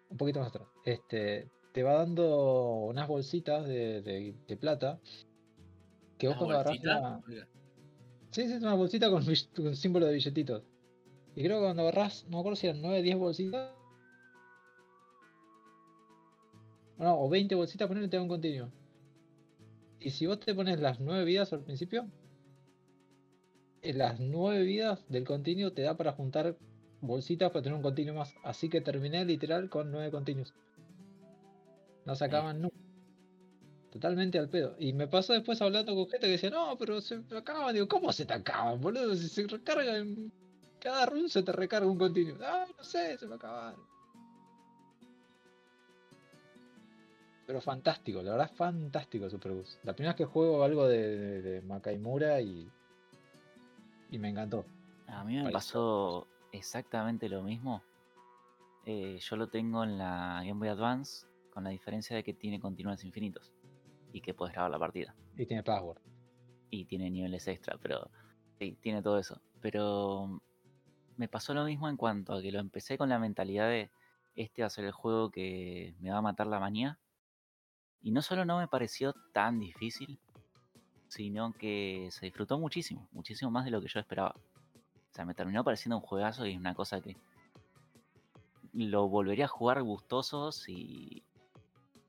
un poquito más atrás. Este, te va dando unas bolsitas de, de- de plata que vos la-. Sí, sí, es una bolsita con, con símbolo de billetitos. Y creo que cuando agarrás, no me acuerdo si eran 9, 10 bolsitas. No, o 20 bolsitas, ponele te da un continuo. Y si vos te pones las 9 vidas al principio, en las 9 vidas del continuo te da para juntar bolsitas para tener un continuo más. Así que terminé literal con 9 continuos. No se acaban nunca. Totalmente al pedo. Y me pasó después hablando con gente que decía, no, pero se acaban. Digo, ¿cómo se te acaban, boludo? Si se recargan, cada run se te recarga un continuo. Ah, no sé, se me acabaron. Pero fantástico, la verdad fantástico Superbus. La primera vez que juego algo de, de, de Makaimura y, y me encantó. A mí me pasó exactamente lo mismo. Eh, yo lo tengo en la Game Boy Advance, con la diferencia de que tiene continuos infinitos y que puedes grabar la partida. Y tiene password. Y tiene niveles extra, pero sí, tiene todo eso. Pero me pasó lo mismo en cuanto a que lo empecé con la mentalidad de este va a ser el juego que me va a matar la manía. Y no solo no me pareció tan difícil, sino que se disfrutó muchísimo, muchísimo más de lo que yo esperaba. O sea, me terminó pareciendo un juegazo y es una cosa que lo volvería a jugar gustoso si,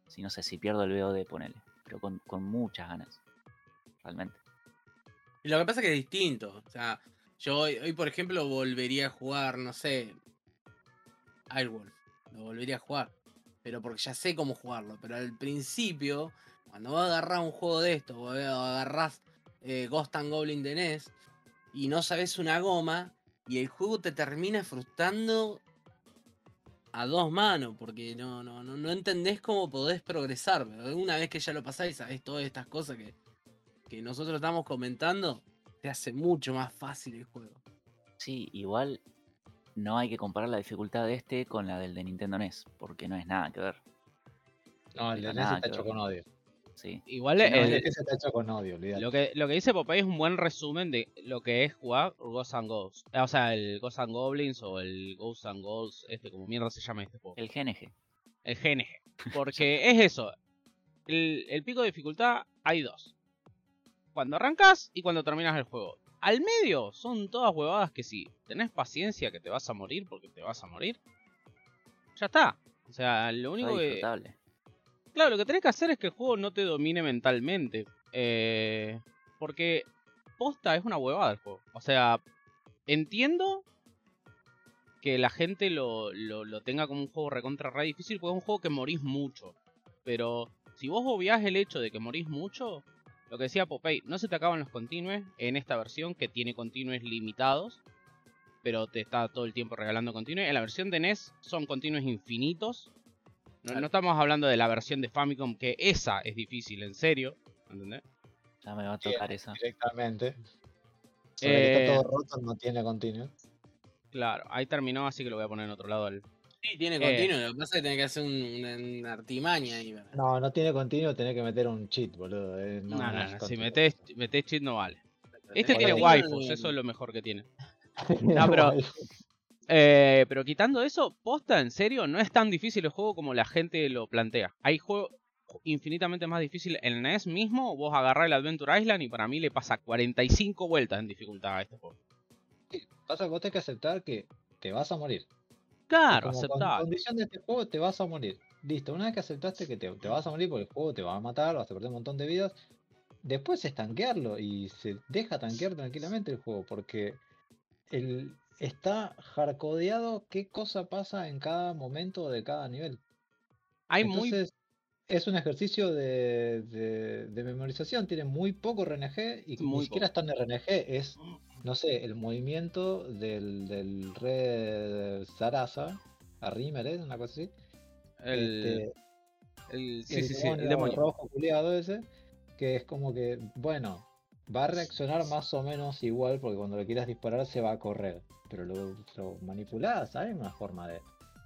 si no sé, si pierdo el VOD, ponele. Pero con, con muchas ganas. Realmente. Y lo que pasa es que es distinto. O sea, yo hoy, por ejemplo, volvería a jugar, no sé, Airwolf. Lo volvería a jugar. Pero porque ya sé cómo jugarlo. Pero al principio, cuando vos agarrás un juego de esto, vos agarrás eh, Ghost and Goblin de NES y no sabes una goma, y el juego te termina frustrando a dos manos, porque no, no, no, no entendés cómo podés progresar. Pero una vez que ya lo pasáis, sabés todas estas cosas que, que nosotros estamos comentando, te hace mucho más fácil el juego. Sí, igual no hay que comparar la dificultad de este con la del de Nintendo NES, porque no es nada que ver. No, el de NES nada está hecho con odio. Sí. Igual No, el- el de NES está hecho con odio, olvidate. lo, que, lo que dice Popeye es un buen resumen de lo que es jugar Ghosts and Ghosts. O sea, el Ghosts and Goblins o el Ghosts and Ghosts, este, como mierda se llama este juego. El GNG. El GNG. Porque es eso. El, el pico de dificultad hay dos. Cuando arrancas y cuando terminas el juego. Al medio son todas huevadas que si tenés paciencia que te vas a morir porque te vas a morir. Ya está. O sea, lo único que... Claro, lo que tenés que hacer es que el juego no te domine mentalmente. Eh, porque posta es una huevada el juego. O sea, entiendo que la gente lo, lo, lo tenga como un juego recontra re difícil porque es un juego que morís mucho. Pero si vos obviás el hecho de que morís mucho, lo que decía Popeye, no se te acaban los continues en esta versión que tiene continues limitados. Pero te está todo el tiempo regalando continues. En la versión de NES son continues infinitos. No, no estamos hablando de la versión de Famicom, que esa es difícil, en serio. ¿Entendés? Ya me va a Sí, tocar esa. Directamente. Eh, está todo roto, no tiene continuo. Claro, ahí terminó, así que lo voy a poner en otro lado. al- Sí, tiene Eh. continuo, lo que pasa es que tenés que hacer un- una, artimaña ahí. ¿verdad? No, no tiene continuo, tenés que meter un cheat, boludo. eh, No, no, no, no no, es si metés, metés cheat no vale. Este tiene waifus, eso es lo mejor que tiene. Tiene No, pero-. Eh, pero quitando eso, posta, en serio, no es tan difícil el juego como la gente lo plantea. Hay juegos infinitamente más difíciles. En el NES mismo, vos agarrás el Adventure Island y para mí le pasa 45 vueltas en dificultad a este juego. Pasa que vos tenés que aceptar que te vas a morir. Claro, Como con- condición de este juego te vas a morir. Listo, una vez que aceptaste que te, te vas a morir porque el juego te va a matar, vas a perder un montón de vidas, después es tanquearlo y se deja tanquear tranquilamente el juego porque el, está hardcodeado qué cosa pasa en cada momento de cada nivel. Hay muy Entonces, es un ejercicio de, de- de memorización, tiene muy poco RNG y Muy ni siquiera está en RNG, es, no sé, el movimiento del, del Red Sarasa, a Rimmer, ¿eh? una cosa así. el, este, el- sí, el sí, sí, el demonio demonio. rojo culiado ese, que es como que, bueno, va a reaccionar más o menos igual porque cuando le quieras disparar se va a correr, pero lo, lo manipulás, hay una forma de,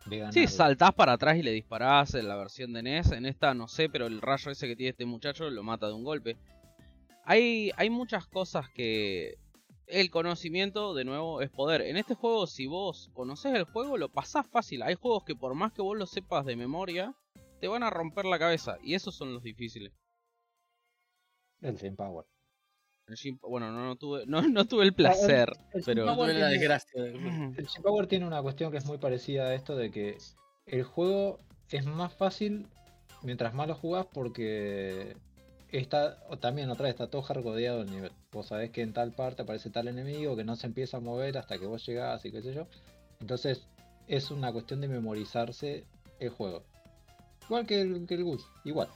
de Sí, saltás para atrás y le disparás en la versión de NES. En esta no sé, pero el rayo ese que tiene este muchacho lo mata de un golpe. Hay, hay muchas cosas que el conocimiento, de nuevo, es poder. En este juego, si vos conoces el juego, lo pasás fácil. Hay juegos que por más que vos lo sepas de memoria, te van a romper la cabeza. Y esos son los difíciles. El Sin Power. El bueno, no, no tuve, no, no tuve el placer, el pero... Power Tuve la desgracia de- El Power tiene una cuestión que es muy parecida a esto de que el juego es más fácil mientras más lo jugás porque está, o también otra vez está todo hardcodeado el nivel. Vos sabés que en tal parte aparece tal enemigo que no se empieza a mover hasta que vos llegás y qué sé yo. Entonces es una cuestión de memorizarse el juego. Igual que el, que el Gus, igual.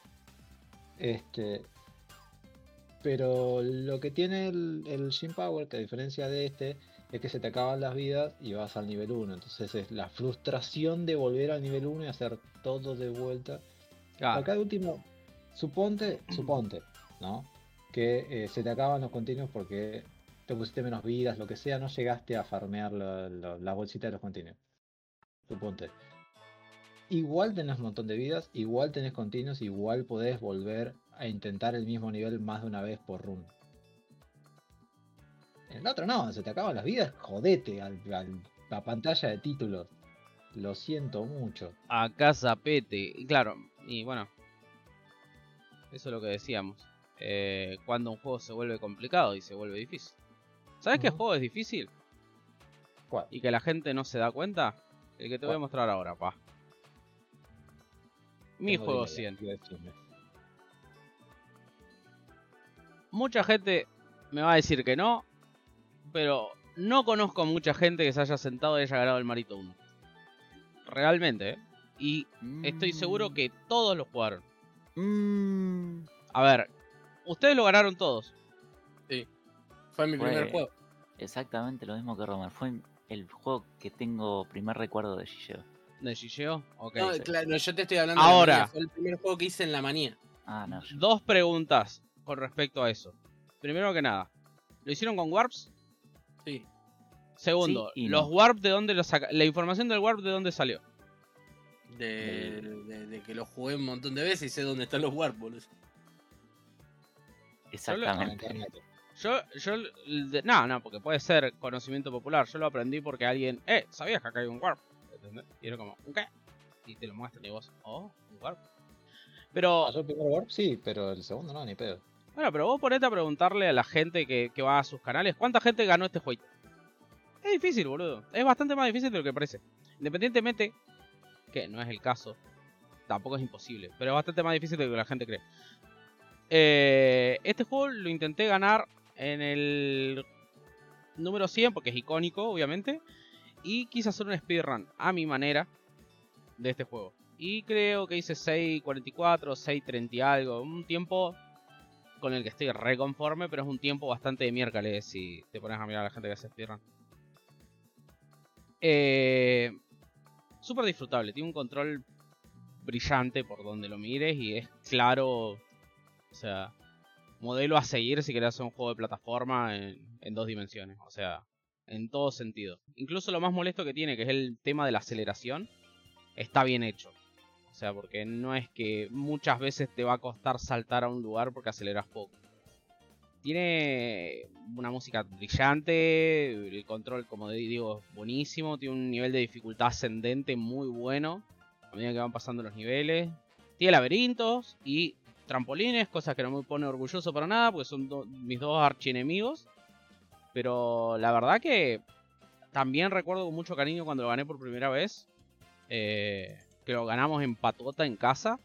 Este, pero lo que tiene el, el Shin Power, que a diferencia de este, es que se te acaban las vidas y vas al nivel 1. Entonces es la frustración de volver al nivel 1 y hacer todo de vuelta. Acá de último, suponte, suponte, ¿no? Que eh, se te acaban los continuos porque te pusiste menos vidas, lo que sea, no llegaste a farmear la, la- la bolsita de los continuos. Suponte. Igual tenés un montón de vidas, igual tenés continuos, igual podés volver a intentar el mismo nivel más de una vez por run. En el otro no, se te acaban las vidas, jodete al, al- la pantalla de títulos. Lo siento mucho. a casa pete. Y claro, y bueno, eso es lo que decíamos. Eh, cuando un juego se vuelve complicado y se vuelve difícil. ¿Sabes qué juego es difícil? ¿Cuál? Y que la gente no se da cuenta. El que te voy a mostrar ahora, pa. Mi Tengo juego delay, 100. Mucha gente me va a decir que no, pero no conozco mucha gente que se haya sentado y haya ganado el Marito 1. Realmente, ¿eh? Y estoy seguro que todos lo jugaron. Mm, A ver, ustedes lo ganaron todos. Fue mi Fue- primer juego. exactamente lo mismo que Roman. Fue el juego que tengo primer recuerdo de Gigeo. ¿De Gigeo? Ok. No, sí. claro, no, yo te estoy hablando de Ahora. la manía. Fue el primer juego que hice en la manía. Ah, no. yo- Dos preguntas con respecto a eso. Primero que nada, ¿lo hicieron con Warps? Sí. Segundo, Sí ¿los no. Warp de dónde lo saca? La información del Warp de dónde salió. De, de- de que lo jugué un montón de veces y sé dónde están los warp, boludo. Exactamente. Yo, yo, de- no, no, porque puede ser conocimiento popular. Yo lo aprendí porque alguien, eh, ¿sabías que acá hay un Warp? ¿Entendés? Y era como, ¿un qué? Y te lo muestran y vos, oh, un Warp. Pero, Ah, yo el primer Warp sí, pero el segundo no, ni pedo. Bueno, pero vos ponete a preguntarle a la gente que, va a sus canales, ¿cuánta gente ganó este juego? Es difícil, boludo. Es bastante más difícil de lo que parece. Independientemente, que no es el caso, tampoco es imposible, pero es bastante más difícil de lo que la gente cree. Eh, este juego lo intenté ganar en el número 100 porque es icónico, obviamente. Y quise hacer un speedrun a mi manera de este juego. Y creo que hice 6.44, 6.30 y algo. Un tiempo con el que estoy reconforme, pero es un tiempo bastante de miércoles si te pones a mirar a la gente que hace speedrun. Eh, Súper disfrutable, tiene un control brillante por donde lo mires y es claro, o sea, modelo a seguir si querés hacer un juego de plataforma en, en dos dimensiones, o sea, en todo sentido. Incluso lo más molesto que tiene, que es el tema de la aceleración, está bien hecho. O sea, porque no es que muchas veces te va a costar saltar a un lugar porque aceleras poco. Tiene una música brillante, el control, como digo, es buenísimo, tiene un nivel de dificultad ascendente muy bueno a medida que van pasando los niveles. Tiene laberintos y trampolines, cosas que no me pone orgulloso para nada, porque son mis dos archienemigos. Pero la verdad que también recuerdo con mucho cariño cuando lo gané por primera vez. eh, que lo ganamos en patota en casa.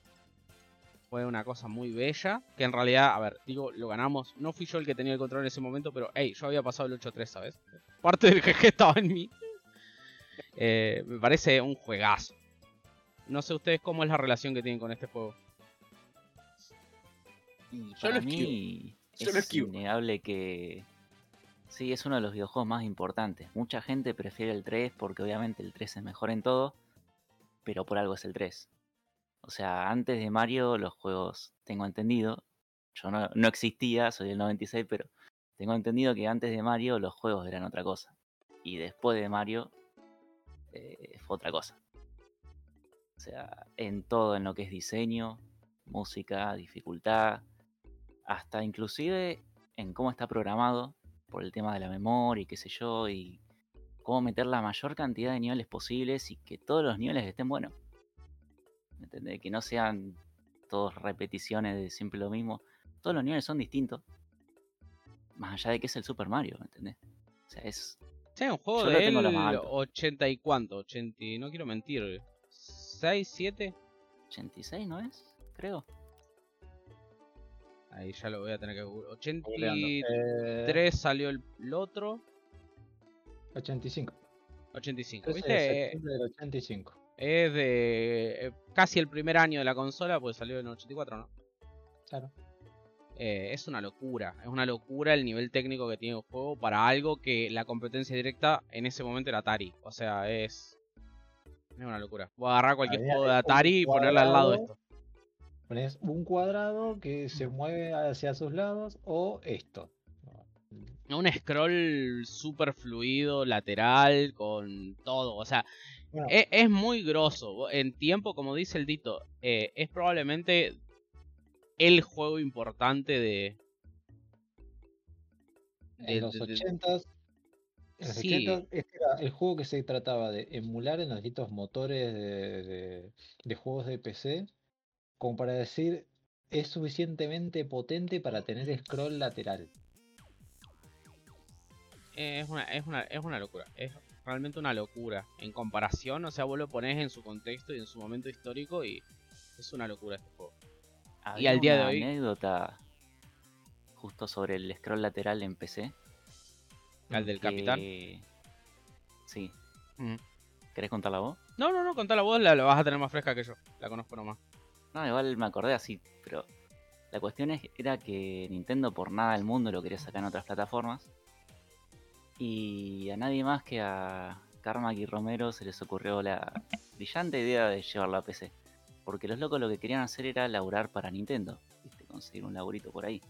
Fue una cosa muy bella. Que en realidad, a ver, digo, lo ganamos. No fui yo el que tenía el control en ese momento, pero hey, yo había pasado el 8-3, ¿sabes? Parte del GG estaba en mí. Eh, me parece un juegazo. No sé ustedes cómo es la relación que tienen con este juego. Y Yo para lo esquivo. mí Yo lo es esquivo. innegable que sí, es uno de los videojuegos más importantes. Mucha gente prefiere el 3 porque obviamente el 3 es mejor en todo, pero por algo es el 3. O sea, antes de Mario los juegos, tengo entendido, yo no, no existía, soy del 96, pero tengo entendido que antes de Mario los juegos eran otra cosa. Y después de Mario eh, fue otra cosa. O sea, en todo, en lo que es diseño, música, dificultad, hasta inclusive en cómo está programado por el tema de la memoria y qué sé yo, y cómo meter la mayor cantidad de niveles posibles y que todos los niveles estén buenos. ¿Me entendés? Que no sean todos repeticiones de siempre lo mismo. Todos los niveles son distintos. Más allá de que es el Super Mario, ¿me entendés? O sea, es. Sí, un juego Yo lo de tengo lo él más alto. 80 y cuánto, 80, y no quiero mentir. 6, 7. 86, ¿no es? Creo. Ahí ya lo voy a tener que googlear. Googleando. 83 Eh, salió el, el otro. 85. 85. 13 de ¿Viste? Septiembre del 85. Es de eh, casi el primer año de la consola, pues salió en el 84, ¿no? Claro. Eh, es una locura, es una locura el nivel técnico que tiene el juego para algo que la competencia directa en ese momento era Atari. O sea, es. Es una locura. Voy a agarrar cualquier Había juego de Atari y ponerle al lado esto. Pones un cuadrado que se mueve hacia sus lados o esto. Un scroll super fluido, lateral, con todo. O sea, Bueno, es, es muy grosso. En tiempo, como dice el Dito, eh, es probablemente el juego importante de. de- en los de- de- 80s, en los Sí. 80s, este era el juego que se trataba de emular en los distintos motores de, de- de juegos de PC, como para decir, es suficientemente potente para tener scroll lateral. Es una, es, una, es una locura. Es realmente una locura. En comparación, o sea, vos lo pones en su contexto y en su momento histórico y es una locura este juego. Había al día de una hoy- anécdota justo sobre el scroll lateral en PC. Al del capitán. Sí. Mm. ¿Querés contarla vos? No, no, no, contá la voz, la, la vas a tener más fresca que yo. La conozco nomás. No, igual me acordé así, pero la cuestión es, era que Nintendo por nada del mundo lo quería sacar en otras plataformas. Y a nadie más que a Carmack y Romero se les ocurrió la brillante idea de llevarlo a PC. Porque los locos lo que querían hacer era laburar para Nintendo. ¿viste? Conseguir un laburito por ahí.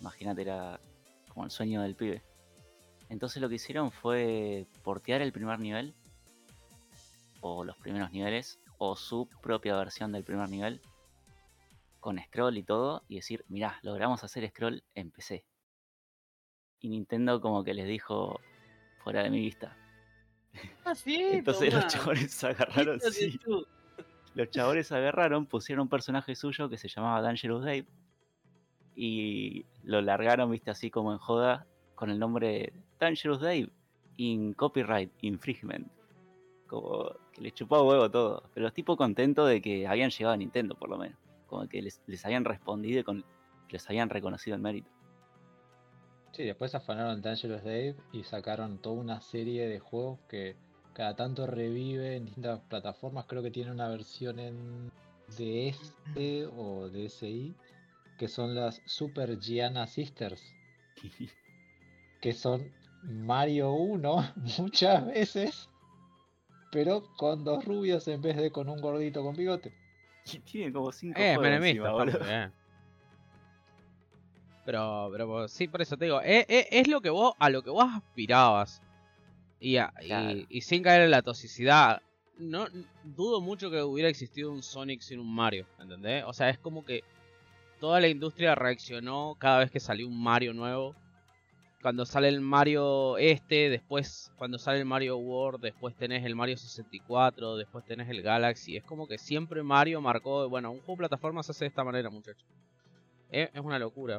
Imagínate, era como el sueño del pibe. Entonces lo que hicieron fue portear el primer nivel. O los primeros niveles. O su propia versión del primer nivel. Con scroll y todo. Y decir, mirá, logramos hacer scroll en PC. Y Nintendo como que les dijo, fuera de mi vista. Ah, sí, Entonces tomá. los chabones agarraron, sí, los chabones agarraron, pusieron un personaje suyo que se llamaba Dangerous Dave y lo largaron, viste, así como en joda, con el nombre Dangerous Dave in Copyright Infringement. Como que les chupaba huevo todo. Pero los tipos contentos de que habían llegado a Nintendo, por lo menos. Como que les, les habían respondido y con, les habían reconocido el mérito. Sí, después afanaron Dangerous Dave y sacaron toda una serie de juegos que cada tanto revive en distintas plataformas. Creo que tiene una versión en DS o DSi, que son las Super Gianna Sisters, que son Mario 1 muchas veces, pero con dos rubios en vez de con un gordito con bigote. tiene como cinco Eh, juegos encima, boludo. bien. Pero, pero sí, por eso te digo, es, es- es lo que vos, a lo que vos aspirabas. Y, a- y- Claro. y sin caer en la toxicidad. No dudo mucho que hubiera existido un Sonic sin un Mario, ¿entendés? O sea, es como que toda la industria reaccionó cada vez que salió un Mario nuevo. Cuando sale el Mario este, después cuando sale el Mario World, después tenés el Mario 64, después tenés el Galaxy. Es como que siempre Mario marcó, bueno, un juego de plataformas se hace de esta manera, muchachos. Es, es una locura.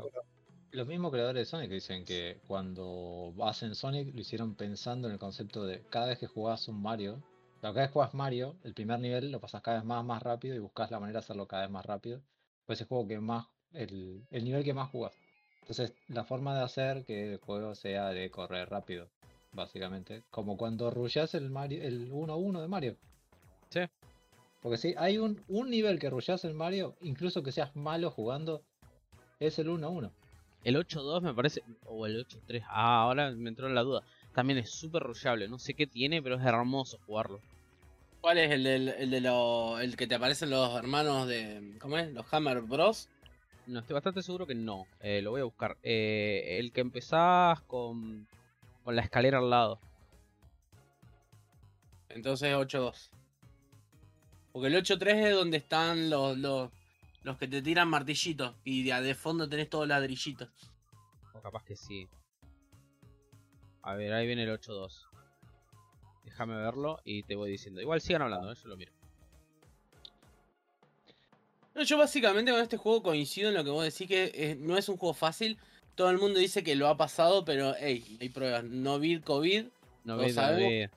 Los mismos creadores de Sonic dicen que cuando hacen Sonic lo hicieron pensando en el concepto de cada vez que jugás un Mario, cada vez que jugás Mario, el primer nivel lo pasas cada vez más más rápido y buscas la manera de hacerlo cada vez más rápido. Pues el juego que más, el, el nivel que más jugás. Entonces, la forma de hacer que el juego sea de correr rápido, básicamente. Como cuando rushás el Mario, el 1-1 de Mario. Sí. Porque si hay un, un nivel que rushás en Mario, incluso que seas malo jugando, es el 1-1. El 8.2 me parece, o el 8.3, ah, ahora me entró en la duda. También es súper rushable, no sé qué tiene, pero es hermoso jugarlo. ¿Cuál es el, del, el de lo, el que te aparecen los hermanos de. ¿Cómo es? Los Hammer Bros. No, estoy bastante seguro que no. Eh, lo voy a buscar. Eh, el que empezás con, con la escalera al lado. Entonces 8-2. Porque el 8-3 es donde están los, los, los que te tiran martillitos. Y de, de fondo tenés todos ladrillitos. O capaz que sí. A ver, ahí viene el 8.2. Déjame verlo y te voy diciendo. Igual sigan hablando, ¿eh? yo lo miro. No, yo básicamente con este juego coincido en lo que vos decís que eh, no es un juego fácil. Todo el mundo dice que lo ha pasado, pero hey, hay pruebas. No vi COVID. No Lo ves, no sabemos. ves.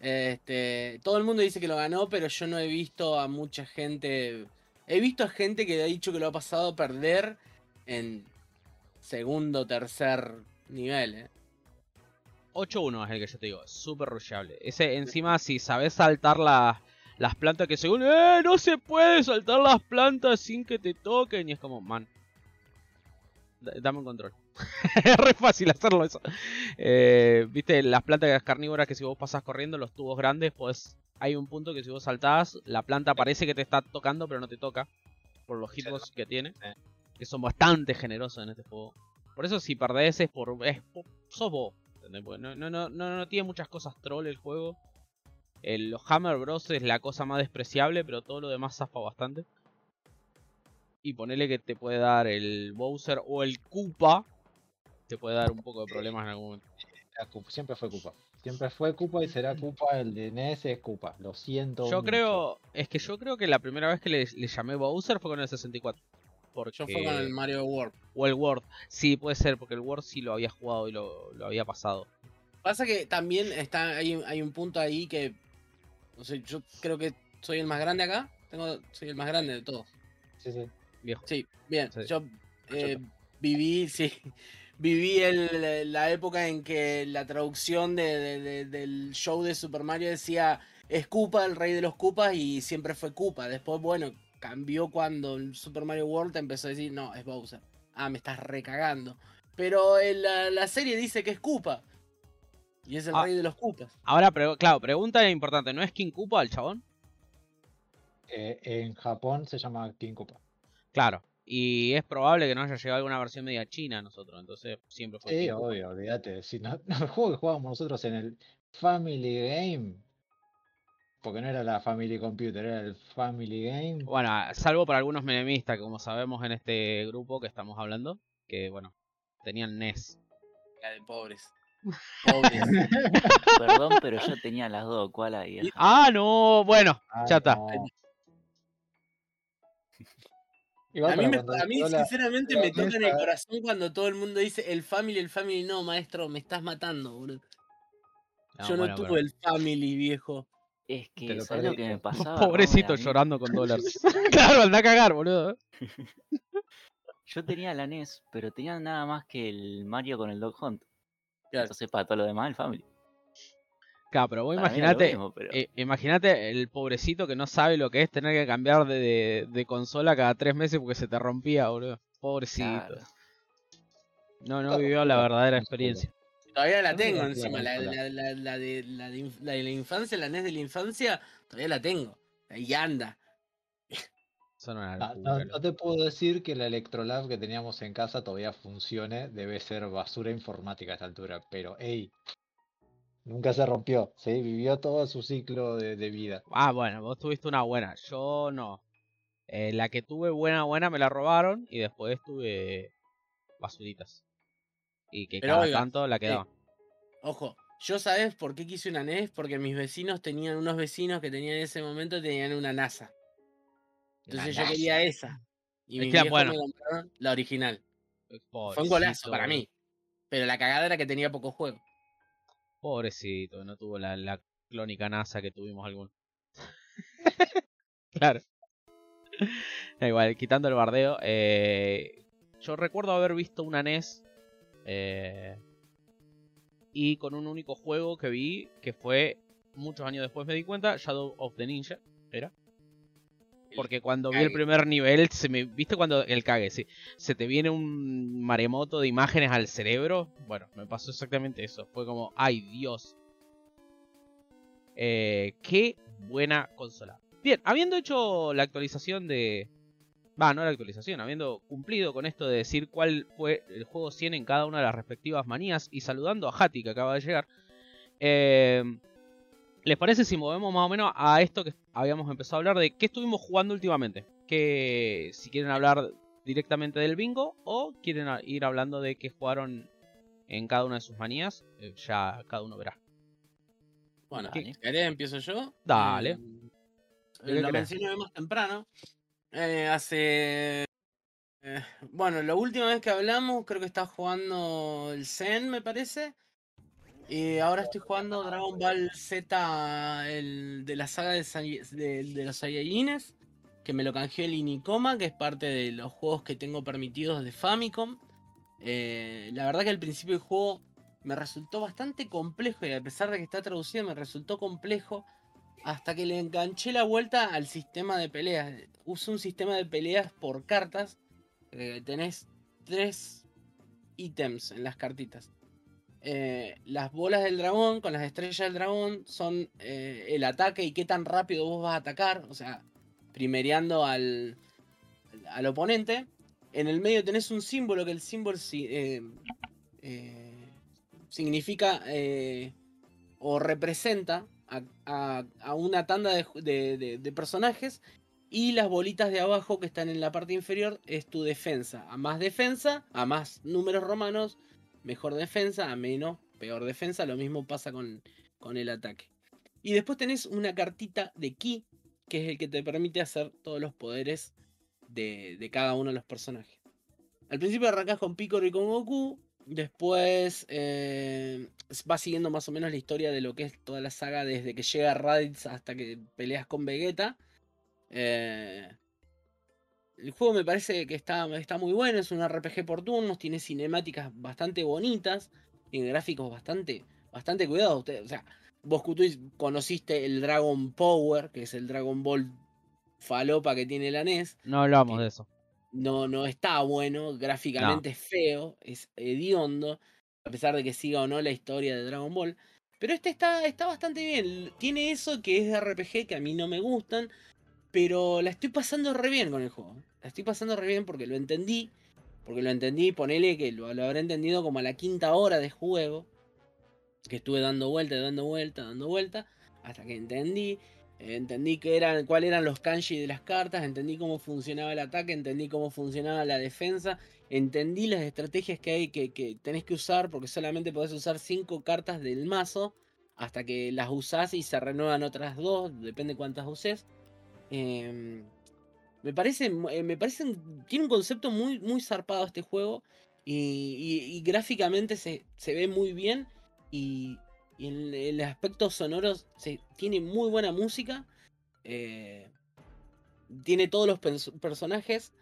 Este, todo el mundo dice que lo ganó, pero yo no he visto a mucha gente. He visto a gente que ha dicho que lo ha pasado a perder en segundo, tercer nivel. eh. 8-1 es el que yo te digo, súper rushable. Ese encima si sabes saltar las, las plantas que según, ¡eh! No se puede saltar las plantas sin que te toquen. Y es como, man. da- Dame un control. es re fácil hacerlo eso. Eh, Viste, las plantas carnívoras que si vos pasas corriendo, los tubos grandes, pues hay un punto que si vos saltás, la planta parece que te está tocando, pero no te toca. por los hitbox que tiene, que son bastante generosos en este juego. Por eso si perdés es por... Es por sos vos, no, no, no, no, tiene muchas cosas troll el juego. El, los Hammer Bros es la cosa más despreciable, pero todo lo demás zafa bastante. Y ponele que te puede dar el Bowser o el Koopa. Te puede dar un poco de problemas en algún momento. Siempre fue Koopa. Siempre fue Koopa y será Koopa. El de NES es Koopa. Lo siento. Yo mucho. creo, es que yo creo que la primera vez que le, le llamé Bowser fue con el 64. Porque... Yo fue con el Mario World. O el World. Sí, puede ser, porque el World sí lo había jugado y lo, lo había pasado. Pasa que también está, hay, un- hay un punto ahí que. No sé, yo creo que soy el más grande acá. Tengo, soy el más grande de todos. Sí, sí. Viejo. Sí, bien. Sí. Yo eh, viví, sí. Viví el- la época en que la traducción de- de- de- del show de Super Mario decía es Koopa, el rey de los Koopas, y siempre fue Koopa. Después, bueno, cambió cuando en Super Mario World empezó a decir, no, es Bowser. Ah, me estás recagando. Pero en la, la serie dice que es Koopa. Y es el Ah. rey de los Koopas. Ahora, pre- claro, pregunta importante. ¿No es King Koopa el chabón? Eh, en Japón se llama King Koopa. Claro. Y es probable que no haya llegado alguna versión media china a nosotros. Entonces siempre fue Sí, obvio, olvídate. Si no, no, el juego que jugábamos nosotros en el Family Game. Porque no era la Family Computer, era el Family Game. Bueno, salvo para algunos menemistas, que como sabemos en este grupo que estamos hablando, que bueno, tenían NES. La de pobres. Pobres. Perdón, pero yo tenía las dos. ¿Cuál hay? Ah, no, bueno, Ay, ya está. no. Igual A mí, para me- cuando a mí yo la- sinceramente la me toca en el corazón cuando todo el mundo dice el family, el family. No, maestro, me estás matando, boludo. No, Yo no tuve pero- el family, viejo. Es que, lo ¿sabes lo que me pasaba? Pobrecito mí- llorando con dólares. claro, anda a cagar, boludo. Yo tenía la NES, pero tenía nada más que el Mario con el Dog Hunt. Claro. Entonces, para todo lo demás, el Family. Claro, pero vos pero- eh, imagínate el pobrecito que no sabe lo que es tener que cambiar de, de- de consola cada tres meses porque se te rompía, boludo. Pobrecito. Claro. No, no vivió la verdadera experiencia. Todavía la tengo no, encima. La, la- la- la de, la, de, inf- la de la infancia, la NES de la infancia, todavía la tengo. Ahí anda. Son una Ah, locura, No, te puedo decir que la Electrolab que teníamos en casa todavía funcione, debe ser basura informática a esta altura, pero hey, nunca se rompió, ¿sí? Vivió todo su ciclo de, de vida. Ah, bueno, vos tuviste una buena. Yo no. Eh, la que tuve buena, buena me la robaron y después tuve basuritas. Y que Pero cada oiga, tanto la quedaban. Ojo, yo sabes por qué quise una NES, porque mis vecinos tenían, unos vecinos que tenían en ese momento tenían una NASA. Entonces yo NASA. quería esa. Y mis viejos bueno. me compraron la original. Fue un golazo para mí. Pero la cagada era que tenía poco juego. Pobrecito, no tuvo la, clónica NASA que tuvimos algunos. claro. Da igual, quitando el bardeo. eh, yo recuerdo haber visto una NES. eh, y con un único juego que vi, que fue muchos años después me di cuenta, Shadow of the Ninja, era. Porque cuando vi el primer nivel, se me, ¿viste cuando el cague? Sí, se te viene un maremoto de imágenes al cerebro. Bueno, me pasó exactamente eso. Fue como, ay Dios. Eh, qué buena consola. Bien, habiendo hecho la actualización de... Va, no la actualización, habiendo cumplido con esto de decir cuál fue el juego 100 en cada una de las respectivas manías y saludando a Hati que acaba de llegar. eh, ¿Les parece si movemos más o menos a esto que habíamos empezado a hablar de qué estuvimos jugando últimamente? Que si quieren hablar directamente del bingo o quieren ir hablando de qué jugaron en cada una de sus manías, eh, ya cada uno verá. Bueno, querés, empiezo yo. Dale. Eh, ¿De qué lo mencioné más temprano. Eh, hace. eh, bueno, la última vez que hablamos, creo que estaba jugando el Zen, me parece. Y ahora estoy jugando Dragon Ball Z el, de la saga de, los Saiyajines. Que me lo canjeó el Inicoma, que es parte de los juegos que tengo permitidos de Famicom. Eh, la verdad que al principio del juego me resultó bastante complejo y a pesar de que está traducido me resultó complejo hasta que le enganché la vuelta al sistema de peleas. Uso un sistema de peleas por cartas. eh, tenés tres ítems en las cartitas. Eh, las bolas del dragón con las estrellas del dragón son eh, el ataque y qué tan rápido vos vas a atacar. O sea, primereando al, al oponente. En el medio tenés un símbolo que el símbolo eh, significa o representa a, a- una tanda de- de personajes. Y las bolitas de abajo que están en la parte inferior es tu defensa. A más defensa, a más números romanos, mejor defensa, a menos, peor defensa. Lo mismo pasa con, con el ataque. Y después tenés una cartita de ki, que es el que te permite hacer todos los poderes de, de cada uno de los personajes. Al principio arrancas con Piccolo y con Goku. Después eh, va siguiendo más o menos la historia de lo que es toda la saga desde que llega Raditz hasta que peleas con Vegeta. Eh, el juego me parece que está, está muy bueno, es un RPG por turnos, tiene cinemáticas bastante bonitas, tiene gráficos bastante, bastante cuidados. O sea, vos Kutuis, conociste el Dragon Power, que es el Dragon Ball falopa que tiene la NES. No hablamos que- de eso. No, no está bueno, gráficamente es feo, es hediondo, a pesar de que siga o no la historia de Dragon Ball. Pero este está, está bastante bien. Tiene eso que es de RPG que a mí no me gustan, pero la estoy pasando re bien con el juego. La estoy pasando re bien porque lo entendí. Porque lo entendí, ponele que lo, habré entendido como a la quinta hora de juego. Que estuve dando vuelta, dando vuelta, dando vuelta. Hasta que entendí. Entendí eran, cuáles eran los kanji de las cartas. Entendí cómo funcionaba el ataque. Entendí cómo funcionaba la defensa. Entendí las estrategias que hay que, que tenés que usar. Porque solamente podés usar cinco cartas del mazo. Hasta que las usás y se renuevan otras dos. Depende cuántas uses. Em, me parece, eh, me parece, tiene un concepto muy, muy zarpado este juego y, gráficamente se, se ve muy bien y, en el aspecto sonoro se, tiene muy buena música, eh, tiene todos los pers- personajes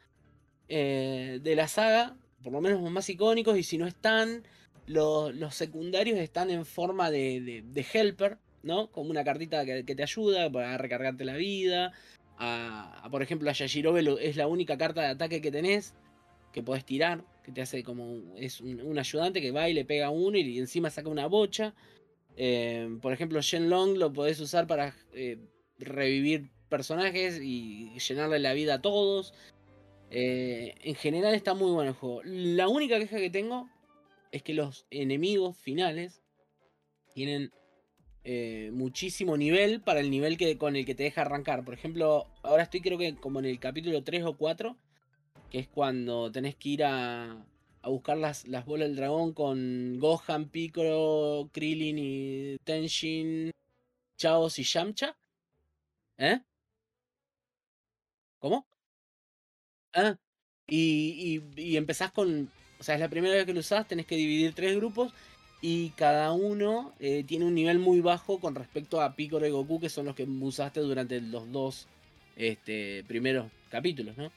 eh, de la saga, por lo menos los más icónicos y si no están, los, los secundarios están en forma de- de helper, ¿no? Como una cartita que, te ayuda para recargarte la vida. A, por ejemplo, a Yashirobe es la única carta de ataque que tenés que podés tirar, que te hace como es un, ayudante que va y le pega a uno y encima saca una bocha. Eh, por ejemplo, Shenlong lo podés usar para eh, revivir personajes y llenarle la vida a todos. Eh, en general está muy bueno el juego. La única queja que tengo es que los enemigos finales tienen eh, muchísimo nivel para el nivel que, con el que te deja arrancar. Por ejemplo, ahora estoy creo que como en el capítulo 3 o 4, que es cuando tenés que ir a, a buscar las, las bolas del dragón con Gohan, Piccolo, Krillin y Tenshin, Chaos y Yamcha. ¿Eh? ¿Cómo? Ah, y, y, y empezás con. O sea, es la primera vez que lo usás, tenés que dividir tres grupos. Y cada uno eh, tiene un nivel muy bajo con respecto a Piccolo y Goku, que son los que usaste durante los dos este, primeros capítulos, ¿no?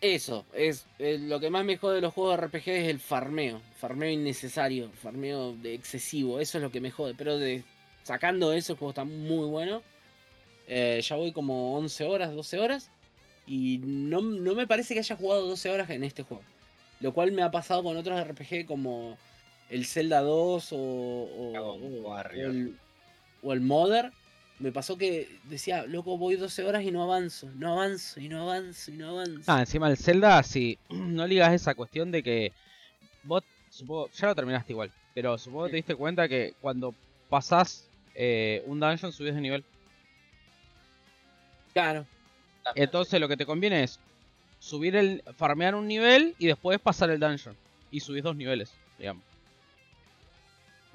Eso, es lo que más me jode de los juegos de RPG es el farmeo. Farmeo innecesario, farmeo excesivo. Eso es lo que me jode. Pero sacando eso, el juego está muy bueno. Eh, ya voy como 11 horas, 12 horas. Y no, no me parece que haya jugado 12 horas en este juego. Lo cual me ha pasado con otros RPG como el Zelda 2 o, o, el, o el Mother. Me pasó que decía, loco, voy 12 horas y no avanzo, no avanzo, y no avanzo, y no avanzo. Ah, encima el Zelda, si no ligas esa cuestión de que vos, supongo, ya lo terminaste igual, pero supongo que te diste cuenta que cuando pasás eh, un dungeon subís de nivel. Claro, Entonces lo que te conviene es subir el, farmear un nivel y después pasar el dungeon. Y subís dos niveles, digamos.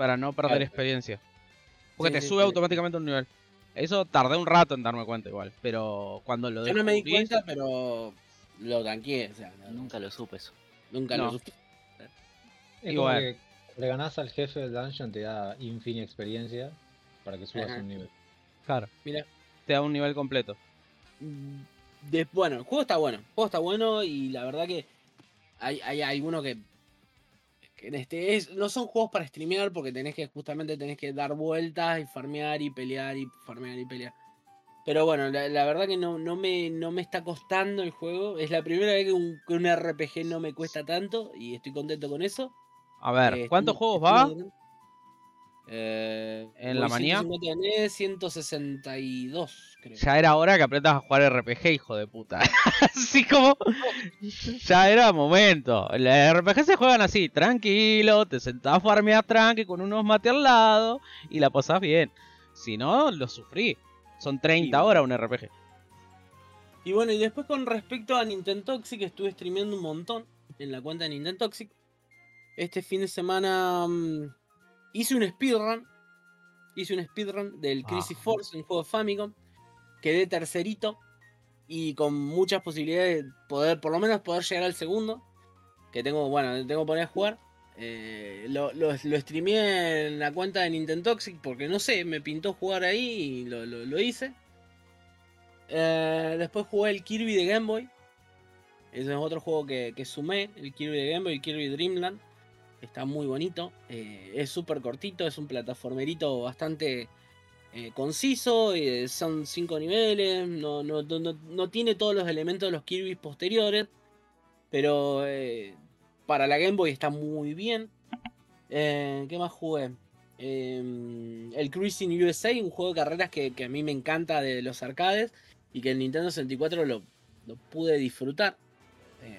Para no perder Claro. experiencia. Porque Sí, te sí, sube sí. automáticamente un nivel. Eso tardé un rato en darme cuenta igual. Pero cuando lo yo no me di cuenta, pero lo tanqueé, o sea, no- Nunca lo supe eso. nunca No. lo supe. Es como que le ganás al jefe del dungeon, te da infinita experiencia para que subas Ajá. un nivel. Claro, Mira, te da un nivel completo. De- bueno, el juego está bueno. El juego está bueno y la verdad que hay, hay algunos que, este es, no son juegos para streamear porque tenés que justamente tenés que dar vueltas y farmear y pelear y farmear y pelear. Pero bueno, la, la verdad que no, no, me, no me está costando el juego. Es la primera vez que un, que un RPG no me cuesta tanto y estoy contento con eso. A ver, Eh, ¿cuántos estoy- juegos estoy va? contento. Eh, ¿En la manía? 150 gané, 162, creo. Ya era hora que aprendas a jugar RPG, hijo de puta. así como. Ya era momento. Los RPG se juegan así, tranquilo, te sentás a farmear tranqui con unos mate al lado y la pasás bien. Si no, lo sufrí. Son 30 Sí, horas un RPG. Y bueno, y después con respecto a Nintendo Toxic, estuve streameando un montón en la cuenta de Nintendo Toxic. Este fin de semana mm, hice un speedrun. Hice un speedrun del Crisis Ah. Force, un juego de Famicom. Quedé tercerito. Y con muchas posibilidades de poder, por lo menos poder llegar al segundo. Que tengo, bueno, tengo que poner a jugar. Eh, lo, lo, lo streameé en la cuenta de Nintendo Toxic porque no sé, me pintó jugar ahí y lo, lo- lo hice. Eh, después jugué el Kirby de Game Boy. Ese es otro juego que, que sumé, el Kirby de Game Boy, el Kirby Dreamland. Está muy bonito. eh, es súper cortito, es un plataformerito bastante eh, conciso. eh, son cinco niveles. No, no, no- no- tiene todos los elementos de los Kirby posteriores. Pero para la Game Boy está muy bien. ¿Qué más jugué? Eh, el Cruising USA, un juego de carreras que, a mí me encanta de los arcades y que en Nintendo 64 lo, lo pude disfrutar.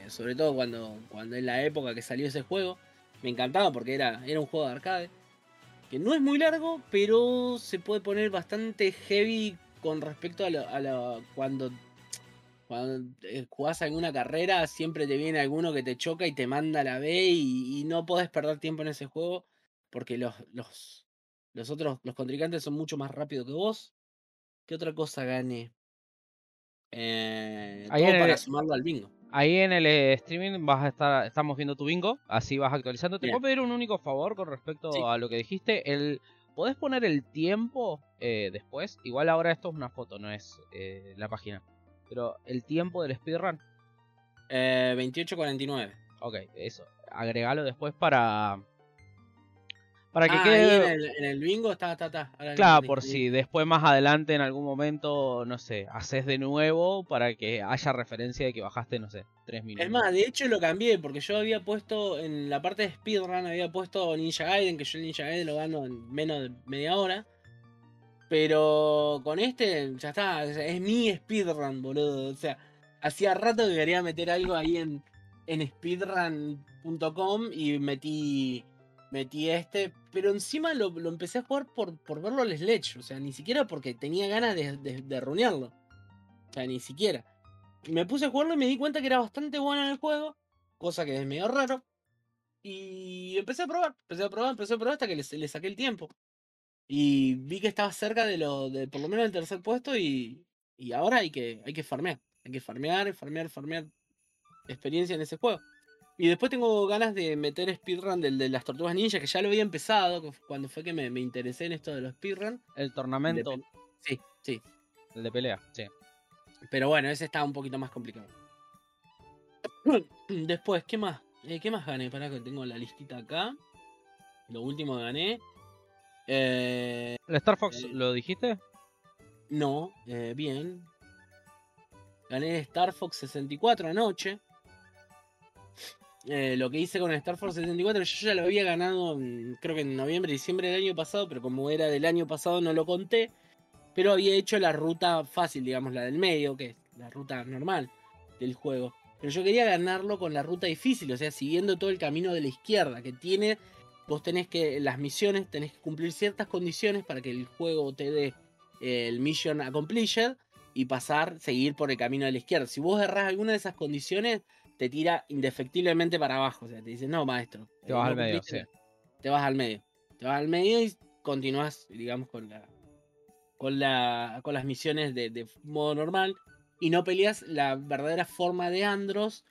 Sobre todo cuando, cuando en la época que salió ese juego. Me encantaba porque era, era un juego de arcade. Que no es muy largo, pero se puede poner bastante heavy con respecto a, lo, a cuando, cuando eh, jugás alguna carrera. Siempre te viene alguno que te choca y te manda a la B y, y no podés perder tiempo en ese juego. Porque los, los, los otros, los contrincantes son mucho más rápidos que vos. ¿Qué otra cosa gané? Eh, todo para el- sumarlo al bingo. Ahí en el eh, streaming vas a estar, estamos viendo tu bingo, así vas actualizando. Te Bien. puedo pedir un único favor con respecto Sí. a lo que dijiste. El, ¿Podés poner el tiempo eh, después? Igual ahora esto es una foto, no es eh, la página. Pero el tiempo del speedrun, Eh, 28.49. ok, eso. Agregalo después para... Para que Ah, quede... en el, en el bingo está, está, está. Ahora Claro, por si después más adelante en algún momento, no sé, haces de nuevo para que haya referencia de que bajaste, no sé, 3 minutos. Es más, de hecho lo cambié porque yo había puesto en la parte de speedrun, había puesto Ninja Gaiden, que yo el Ninja Gaiden lo gano en menos de media hora. Pero con este, ya está, es mi speedrun, boludo. O sea, hacía rato que quería meter algo ahí en, en speedrun.com y metí, metí este. Pero encima lo, empecé a jugar por, por verlo al Sledge. O sea, ni siquiera porque tenía ganas de, de, de. O sea, ni siquiera. Me puse a jugarlo y me di cuenta que era bastante bueno en el juego. Cosa que es medio raro. Y empecé a probar, empecé a probar, empecé a probar hasta que le, le saqué el tiempo. Y vi que estaba cerca de lo de por lo menos el tercer puesto y, y ahora hay que, hay que farmear. Hay que farmear, farmear, farmear experiencia en ese juego. Y después tengo ganas de meter speedrun del de las tortugas ninja, que ya lo había empezado cuando fue que me, me interesé en esto de los speedrun. El tornamento, Depende. Sí, sí. el de pelea, sí. Pero bueno, ese está un poquito más complicado. Después, ¿qué más? Eh, ¿Qué más gané? Para que tengo la listita acá. Lo último que gané. Eh, ¿El Star Fox Eh, lo dijiste? no, eh, bien. Gané Star Fox 64 anoche. Eh, lo que hice con Star Fox 64, yo ya lo había ganado, creo que en noviembre, diciembre del año pasado, pero como era del año pasado no lo conté. Pero había hecho la ruta fácil, digamos, la del medio, que es la ruta normal del juego. Pero yo quería ganarlo con la ruta difícil, o sea, siguiendo todo el camino de la izquierda, que tiene, vos tenés que, las misiones, tenés que cumplir ciertas condiciones para que el juego te dé eh, el mission accomplished y pasar, seguir por el camino de la izquierda. Si vos errás alguna de esas condiciones, te tira indefectiblemente para abajo. O sea, te dice, no, maestro. Te eh, vas no al medio, sí. te vas al medio. Te vas al medio y continúas, digamos, con la. con la. con las misiones de, de modo normal. Y no peleas la verdadera forma de Andros.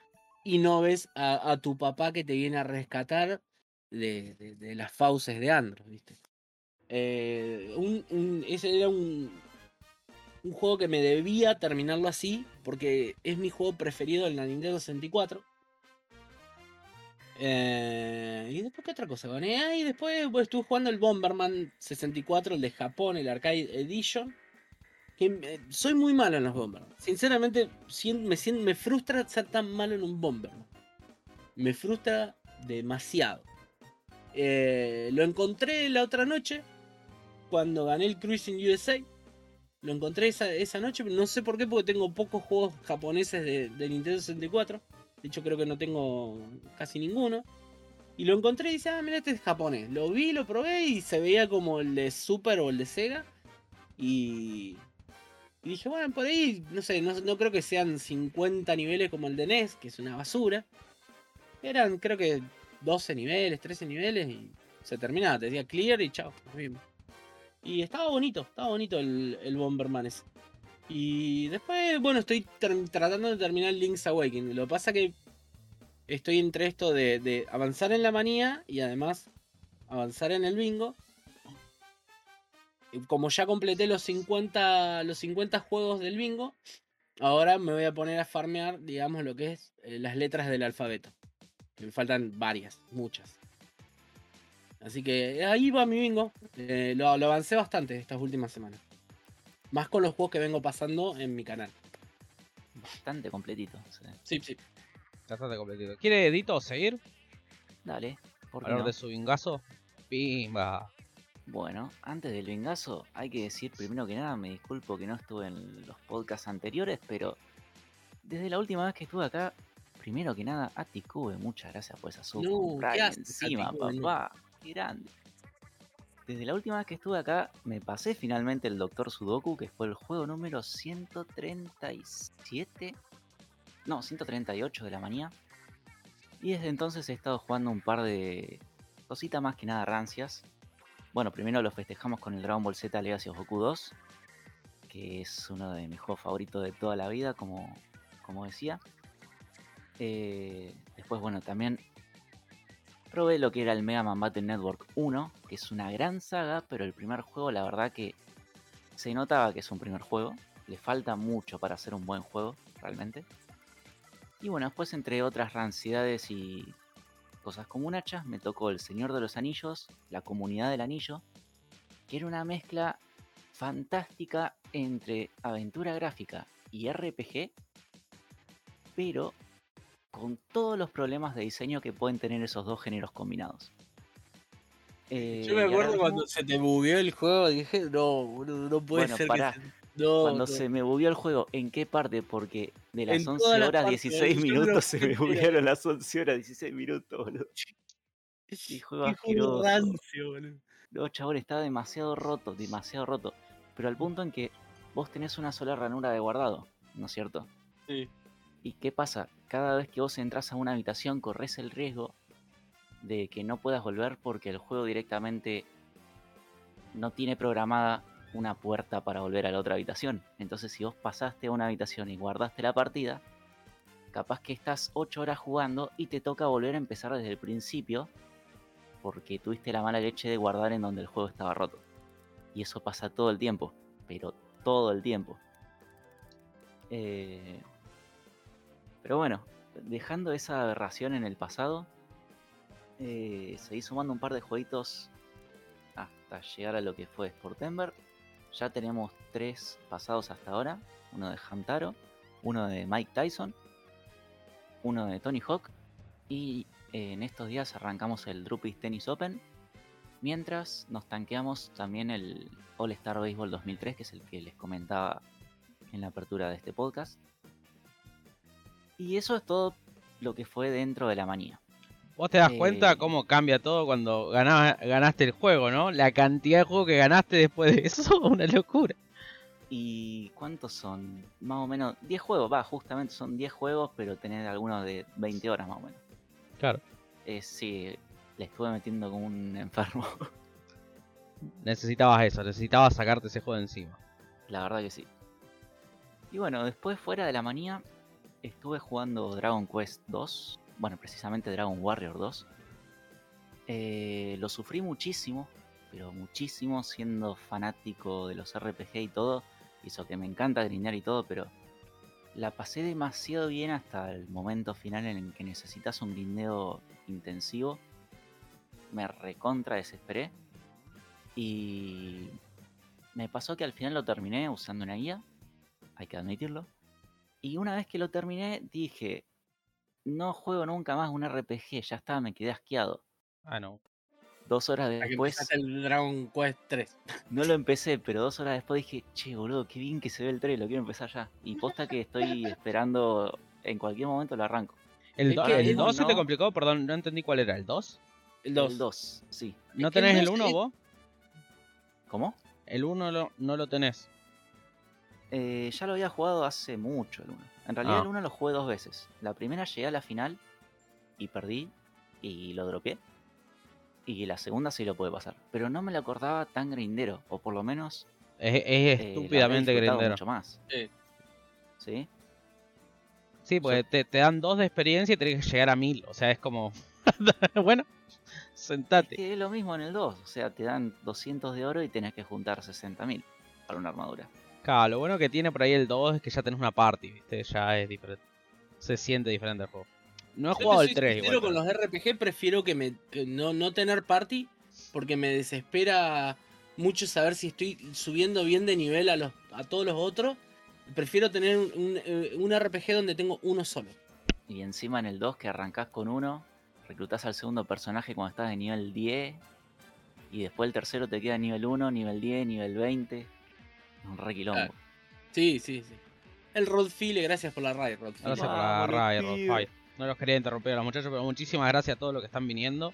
Y no ves a, a tu papá que te viene a rescatar de, de- de las fauces de Andros, ¿viste? Eh, un- un- ese era un, un juego que me debía terminarlo así. Porque es mi juego preferido en la Nintendo 64. Eh, y después, ¿qué otra cosa gané? Y después pues, estuve jugando el Bomberman 64, el de Japón, el Arcade Edition. Que soy muy malo en los Bomberman. Sinceramente, me, me frustra ser tan malo en un Bomberman. Me frustra demasiado. Eh, lo encontré la otra noche, cuando gané el Cruising USA. Lo encontré esa, esa noche, no sé por qué, porque tengo pocos juegos japoneses de, Nintendo 64. De hecho, creo que no tengo casi ninguno. Y lo encontré y dice, ah, mira, este es japonés. Lo vi, lo probé y se veía como el de Super o el de Sega. Y, y dije, bueno, por ahí, no sé, no, no creo que sean 50 niveles como el de NES, que es una basura. Eran, creo que 12 niveles, 13 niveles y se terminaba. Te decía clear y chao, nos vimos. Y estaba bonito, estaba bonito el, el Bomberman ese. Y después, bueno, estoy tratando de terminar Link's Awakening. Lo que pasa que estoy entre esto de, de avanzar en la manía y además avanzar en el bingo. Como ya completé los 50, los 50 juegos del bingo, ahora me voy a poner a farmear, digamos, lo que es eh, las letras del alfabeto. Me faltan varias, muchas. Así que ahí va mi bingo. Eh, lo, lo avancé bastante estas últimas semanas. Más con los juegos que vengo pasando en mi canal. Bastante completito. sí. Sí, sí. Bastante completito. ¿Quiere Edito seguir? Dale, ¿por qué Hablar no? de su vingazo. Pimba. Bueno, antes del vengazo, hay que decir primero que nada, me disculpo que no estuve en los podcasts anteriores, pero desde la última vez que estuve acá, primero que nada, Aticube, muchas gracias por esa sub. No, comprar ¿qué ahí haces, encima, Aticube? papá, grande. Desde la última vez que estuve acá, me pasé finalmente el Doctor Sudoku, que fue el juego número 137, no, 138 de la manía. Y desde entonces he estado jugando un par de cositas más que nada rancias. Bueno, primero lo festejamos con el Dragon Ball Z Legacy of Goku 2, que es uno de mis juegos favoritos de toda la vida, como, como decía. Eh, después, bueno, también probé lo que era el Mega Man Battle Network 1, que es una gran saga, pero el primer juego, la verdad que se notaba que es un primer juego. Le falta mucho para hacer un buen juego, realmente. Y bueno, después entre otras rancidades y cosas comunachas, me tocó El Señor de los Anillos, La Comunidad del Anillo, que era una mezcla fantástica entre aventura gráfica y RPG, pero con todos los problemas de diseño que pueden tener esos dos géneros combinados. Eh, Yo me y acuerdo mismo, cuando se te bugueó el juego, dije, no, boludo, no puede Bueno, ser pará. que se... No, Cuando no. se me bugueó el juego, ¿en qué parte? Porque de las En 11 todas las horas partes, 16 yo me lo minutos se me buguearon las 11 horas 16 minutos, boludo. Qué juego asqueroso. boludo. No, chabón, estaba demasiado roto, demasiado roto. Pero al punto en que vos tenés una sola ranura de guardado, ¿no es cierto? Sí. ¿Y qué pasa? Cada vez que vos entras a una habitación corres el riesgo de que no puedas volver porque el juego directamente no tiene programada una puerta para volver a la otra habitación. Entonces si vos pasaste a una habitación y guardaste la partida, capaz que estás 8 horas jugando y te toca volver a empezar desde el principio porque tuviste la mala leche de guardar en donde el juego estaba roto. Y eso pasa todo el tiempo, pero todo el tiempo. Eh, pero bueno, dejando esa aberración en el pasado, eh, seguí sumando un par de jueguitos hasta llegar a lo que fue Sportember. Ya tenemos tres pasados hasta ahora: uno de Hamtaro, uno de Mike Tyson, uno de Tony Hawk. Y eh, en estos días arrancamos el Drupis Tennis Open. Mientras nos tanqueamos también el All Star Baseball 2003, que es el que les comentaba en la apertura de este podcast. Y eso es todo lo que fue dentro de la manía. Vos te das cuenta Eh. cómo cambia todo cuando ganaste el juego, ¿no? La cantidad de juegos que ganaste después de eso, una locura. ¿Y cuántos son? Más o menos 10 juegos, va, justamente son 10 juegos, pero tener algunos de 20 horas más o menos. Claro. Eh, sí, le estuve metiendo como un enfermo. Necesitabas eso, necesitabas sacarte ese juego de encima. La verdad que sí. Y bueno, después fuera de la manía, estuve jugando Dragon Quest 2. Bueno, precisamente Dragon Warrior 2. Eh, lo sufrí muchísimo, pero muchísimo siendo fanático de los RPG y todo. Hizo que me encanta grindear y todo, pero la pasé demasiado bien hasta el momento final en el que necesitas un grindeo intensivo. Me recontra desesperé. Y me pasó que al final lo terminé usando una guía, hay que admitirlo. Y una vez que lo terminé, dije, no juego nunca más un RPG, ya está, me quedé asqueado. Ah, no. Dos horas que después, empezaste el Dragon Quest 3. no lo empecé, pero dos horas después dije, che, boludo, qué bien que se ve el 3, lo quiero empezar ya. Y posta que estoy esperando, en cualquier momento lo arranco. ¿El, Es do- que el el 2 se te uno- complicó? Perdón, no entendí cuál era. ¿El 2? El 2. El 2, sí. ¿No que tenés el 2 1 es- vos? ¿Cómo? El 1 lo- no lo tenés. Eh, ya lo había jugado hace mucho el 1. En realidad Ah. el 1 lo jugué dos veces. La primera llegué a la final y perdí y lo dropeé. Y la segunda sí lo pude pasar. Pero no me lo acordaba tan grindero. O por lo menos Es, es eh, estúpidamente disfrutado grindero. mucho más. Sí. ¿Sí? Sí, porque te, te dan dos de experiencia y tenés que llegar a mil. O sea, es como. bueno, Es sentate. que es lo mismo en el 2. O sea, te dan 200 de oro y tenés que juntar 60.000 para una armadura. Claro, lo bueno que tiene por ahí el 2 es que ya tenés una party, ¿viste? Ya es diferente. Se siente diferente el juego. No he Yo jugado el soy 3 sincero, igual. con los RPG prefiero que me que no, no tener party porque me desespera mucho saber si estoy subiendo bien de nivel a los a todos los otros. Prefiero tener un, un, eh, un RPG donde tengo uno solo. Y encima en el 2 que arrancás con uno, reclutás al segundo personaje cuando estás de nivel 10. Y después el tercero te queda nivel 1, nivel 10, nivel 20. Un re quilombo. Claro. Sí, sí, sí. El Rodfile, gracias por la raid, Rodfile. Gracias por la Vamos, raid, los Rodfire. No los quería interrumpir a los muchachos, pero muchísimas gracias a todos los que están viniendo.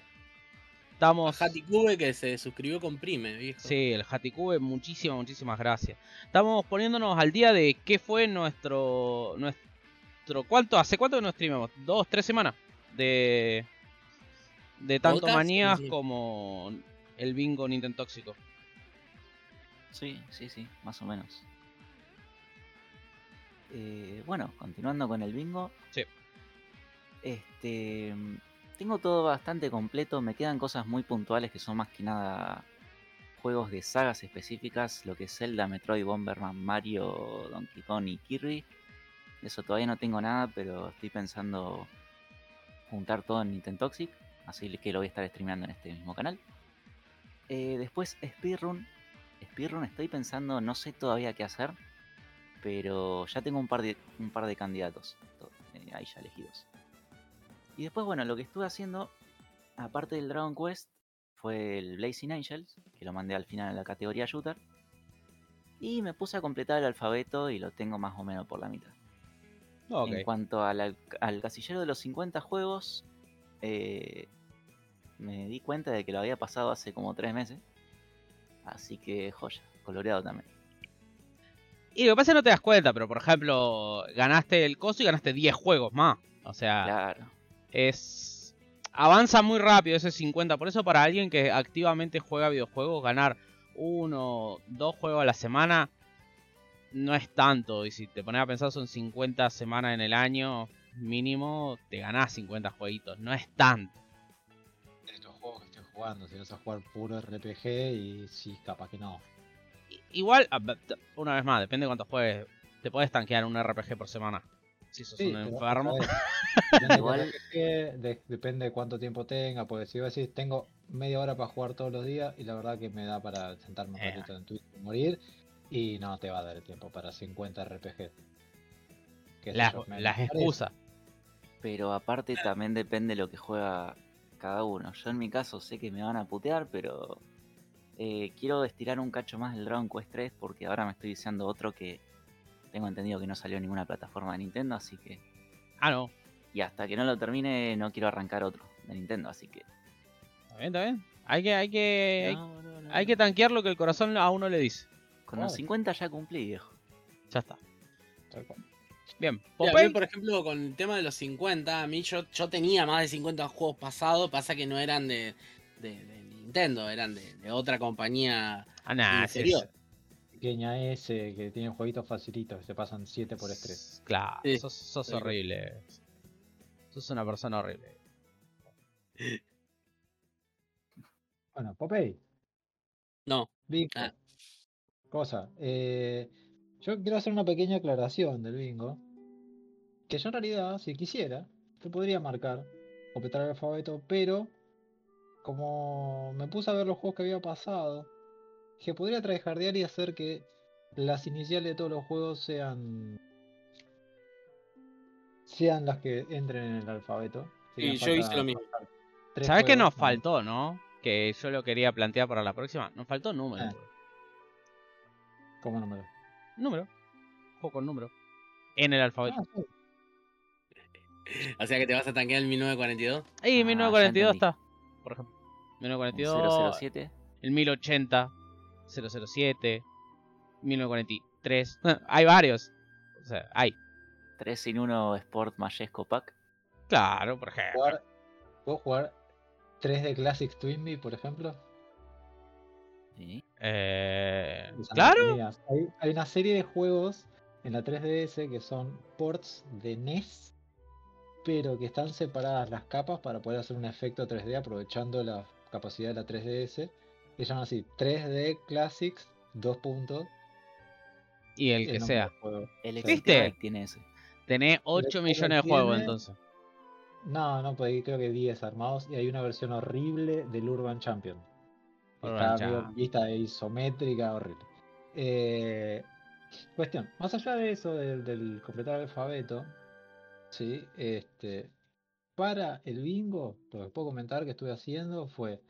Estamos. A Hatikube que se suscribió con Prime, viejo. Sí, el Hatikube, muchísimas, muchísimas gracias. Estamos poniéndonos al día de qué fue nuestro. nuestro ¿Cuánto? ¿Hace cuánto que nos streamamos? ¿Dos, tres semanas? De. De tanto ¿Podcast? manías sí. como el bingo Nintendo Tóxico. Sí, sí, sí, más o menos. Eh, bueno, continuando con el bingo. Sí. Este. Tengo todo bastante completo. Me quedan cosas muy puntuales que son más que nada juegos de sagas específicas. Lo que es Zelda, Metroid, Bomberman, Mario, Donkey Kong y Kirby. Eso todavía no tengo nada, pero estoy pensando juntar todo en Nintendo Toxic. Así que lo voy a estar streameando en este mismo canal. Eh, después Speedrun. Speedrun estoy pensando, no sé todavía qué hacer. Pero ya tengo un par de, un par de candidatos to- eh, ahí ya elegidos. Y después, bueno, lo que estuve haciendo, aparte del Dragon Quest, fue el Blazing Angels, que lo mandé al final en la categoría Shooter. Y me puse a completar el alfabeto y lo tengo más o menos por la mitad. En cuanto al casillero de los 50 juegos, eh, me di cuenta de que lo había pasado hace como 3 meses. Así que joya, coloreado también. Y lo que pasa es que no te das cuenta, pero por ejemplo, ganaste el coso y ganaste 10 juegos más. O sea, Claro. es. Avanza muy rápido ese 50. Por eso, para alguien que activamente juega videojuegos, ganar uno, dos juegos a la semana no es tanto. Y si te pones a pensar, son 50 semanas en el año mínimo, te ganás 50 jueguitos. No es tanto. Jugando, si vas a jugar puro RPG y sí, capaz que no. Igual, una vez más, depende de cuántos juegues. Te puedes tanquear un RPG por semana. Si sos Sí, un enfermo. Depende, Igual- de- depende de cuánto tiempo tenga, porque si vos decís tengo media hora para jugar todos los días y la verdad que me da para sentarme un Eh. ratito en Twitch y morir y no te va a dar el tiempo para 50 RPG. Las, parece. excusas. Pero aparte también depende de lo que juega cada uno. Yo en mi caso sé que me van a putear, pero eh, quiero estirar un cacho más del Dragon Quest 3 porque ahora me estoy deseando otro que tengo entendido que no salió en ninguna plataforma de Nintendo, así que... Ah, no. Y hasta que no lo termine no quiero arrancar otro de Nintendo, así que... Está bien, está bien. Hay que, hay que, hay, No, no, no, hay que tanquear lo que el corazón a uno le dice. Con los Claro. 50 ya cumplí, viejo. Ya está. Tal cual. Bien. Sí, a mí, por ejemplo, con el tema de los 50, a mí yo, yo tenía más de 50 juegos pasados, pasa que no eran de, de- de Nintendo, eran de, de otra compañía. Ah, nah, sí, inferior. Pequeña S que tiene jueguitos facilitos, se pasan 7 por estrés. Claro, Sí. sos, sos horrible. Sos una persona horrible. Bueno, Popeye, No, bingo. Ah. Cosa, eh, yo quiero hacer una pequeña aclaración del bingo. Que yo en realidad, si quisiera, te podría marcar, completar el alfabeto, pero como me puse a ver los juegos que había pasado, que podría tryhardear y hacer que las iniciales de todos los juegos sean sean las que entren en el alfabeto. Sí, yo hice lo mismo. ¿Sabes qué nos no, faltó, no? que yo lo quería plantear para la próxima. Nos faltó número. Ah. ¿Cómo número? Número. Juego con número. En el alfabeto. Ah, sí. O sea que te vas a tanquear el 1942. Ahí, Ah, 1942 ya está. Por ejemplo. Un 1942. 007. El 1080. 007. 1943. hay varios. O sea, hay. 3 sin 1 Sport Majesco Pack. Claro, por ejemplo. Jugar, ¿Puedo jugar 3D Classics Twinbee, por ejemplo? Sí. Eh, claro. Hay, hay una serie de juegos en la 3DS que son ports de NES, pero que están separadas las capas para poder hacer un efecto 3D aprovechando la capacidad de la 3DS. Que llaman así 3D Classics 2 puntos. Y el el que sea. El ¿Viste? Xtrike tiene ese. Tenés 8 Pero millones de tiene- juegos entonces. No, no, pues ahí creo que 10 armados y hay una versión horrible del Urban Champion. Está medio vista isométrica, horrible. Eh, cuestión, más allá de eso, del, del completar el alfabeto, sí, este, para el bingo, lo que puedo comentar que estuve haciendo fue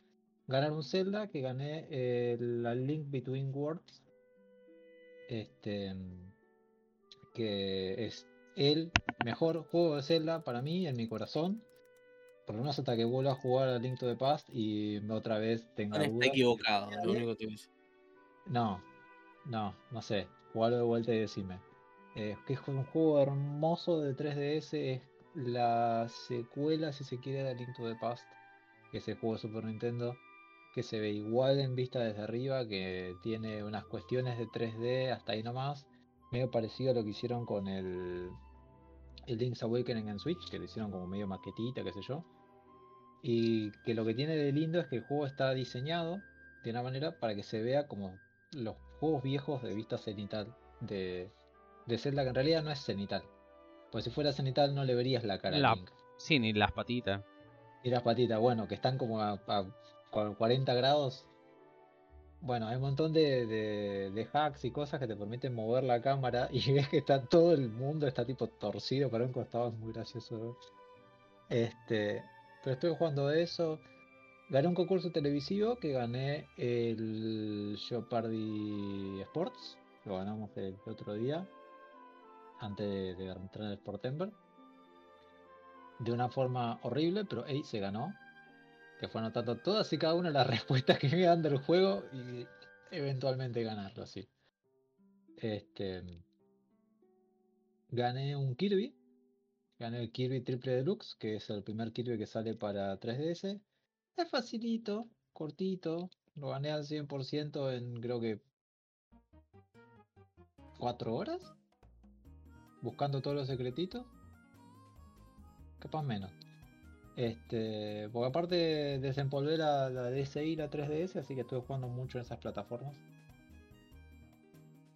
ganar un Zelda, que gané eh, la Link Between Worlds, este, que es el mejor juego de Zelda para mí, en mi corazón. Por lo menos hasta que vuelva a jugar a Link to the Past y otra vez tenga Está dudas. equivocado, lo único que. No, no, no sé. Jugalo de vuelta y decime. Eh, que es un juego hermoso de 3DS. Es la secuela, si se quiere, de Link to the Past. Que es el juego de Super Nintendo. Que se ve igual en vista desde arriba. Que tiene unas cuestiones de 3D hasta ahí nomás. Medio parecido a lo que hicieron con el, el Link's Awakening en Switch. Que lo hicieron como medio maquetita, qué sé yo. Y que lo que tiene de lindo es que el juego está diseñado de una manera para que se vea como los juegos viejos de vista cenital de, de Zelda, que en realidad no es cenital. Pues si fuera cenital no le verías la cara a La- Link. Sí, ni las patitas. Y las patitas, bueno, que están como a, a cua- 40 grados. Bueno, hay un montón de, de- de hacks y cosas que te permiten mover la cámara y ves que está todo el mundo, está tipo torcido para un costado, es muy gracioso. Este, pero estoy jugando eso. Gané un concurso televisivo que gané el Jeopardy Sports. Lo ganamos el otro día. Antes de, de entrar en el Sportember. De una forma horrible, pero ahí se ganó. Que fue anotando todas y cada una de las respuestas que me iban del juego y eventualmente ganarlo así. Este. Gané un Kirby. Gané el Kirby Triple Deluxe, que es el primer Kirby que sale para 3DS. Es facilito, cortito. Lo gané al 100% en creo que 4 horas. Buscando todos los secretitos. Capaz menos. Este, porque aparte desempolvé la, la DSi y la 3DS, así que estuve jugando mucho en esas plataformas.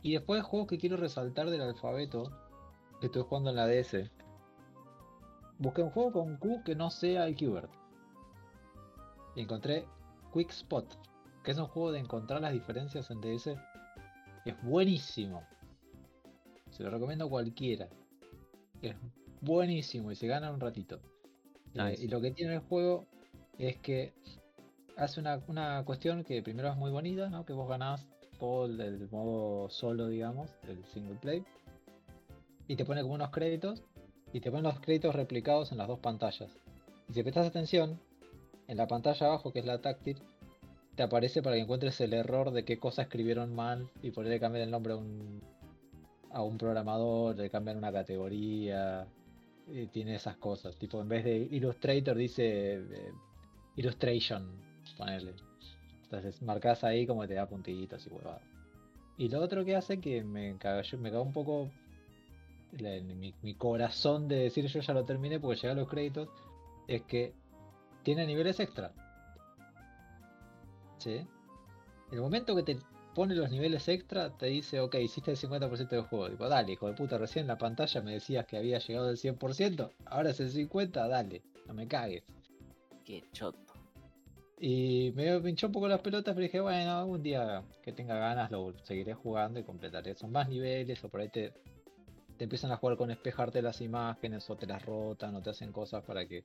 Y después juegos que quiero resaltar del alfabeto, que estoy jugando en la DS. Busqué un juego con Q que no sea el Qbert. Y encontré Quick Spot, que es un juego de encontrar las diferencias en DS. Y es buenísimo. Se lo recomiendo a cualquiera. Es buenísimo y se gana un ratito. Eh, Nice. y lo que tiene el juego es que hace una, una cuestión que primero es muy bonita, ¿no? Que vos ganás todo el, el modo solo, digamos, el single play. Y te pone como unos créditos. Y te pone los créditos replicados en las dos pantallas. Y si prestas atención, en la pantalla abajo, que es la táctil, te aparece para que encuentres el error de qué cosa escribieron mal y por le cambiar el nombre a un, a un programador, le cambian una categoría. y tiene esas cosas. Tipo, en vez de Illustrator dice eh, Illustration, ponerle. Entonces marcas ahí como te da puntitos y huevadas. Y lo otro que hace que me cagó, me cagó un poco la- mi, mi corazón de decir yo ya lo terminé porque llegué a los créditos, es que tiene niveles extra. ¿Sí? El momento que te pone los niveles extra, te dice, ok, hiciste el 50% del juego. Tipo, dale, hijo de puta, recién en la pantalla me decías que había llegado al 100%, ahora es el 50%, dale, no me cagues. Qué choto. Y me pinchó un poco las pelotas, pero dije, bueno, algún día que tenga ganas lo seguiré jugando y completaré. Son más niveles, o por ahí te, te empiezan a jugar con espejarte las imágenes, o te las rotan, o te hacen cosas para que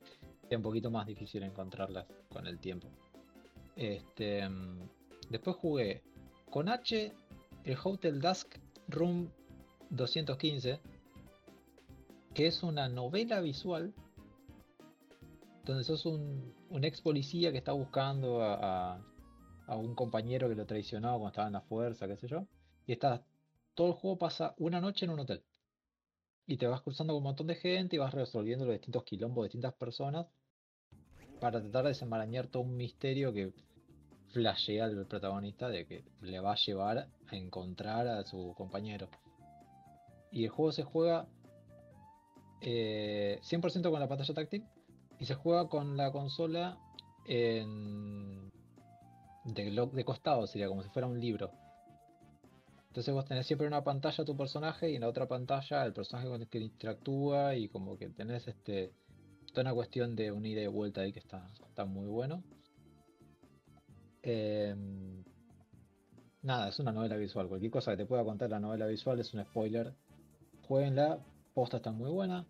sea un poquito más difícil encontrarlas con el tiempo. Este, mm, después jugué con H el Hotel Dusk Room 215, que es una novela visual donde sos un, ex policía que está buscando a, un compañero que lo traicionó cuando estaba en la fuerza, qué sé yo. Y está, todo el juego pasa una noche en un hotel. Y te vas cruzando con un montón de gente y vas resolviendo los distintos quilombos de distintas personas para tratar de desenmarañar todo un misterio que flashea al protagonista de que le va a llevar a encontrar a su compañero. Y el juego se juega eh, 100% con la pantalla táctil y se juega con la consola en de, de costado, sería como si fuera un libro. Entonces vos tenés siempre una pantalla tu personaje y en la otra pantalla el personaje con el que interactúa y como que tenés este toda una cuestión de un ida y vuelta ahí que está, está muy bueno. Em, nada, es una novela visual. Cualquier cosa que te pueda contar la novela visual es un spoiler. Jueguenla, posta está muy buena.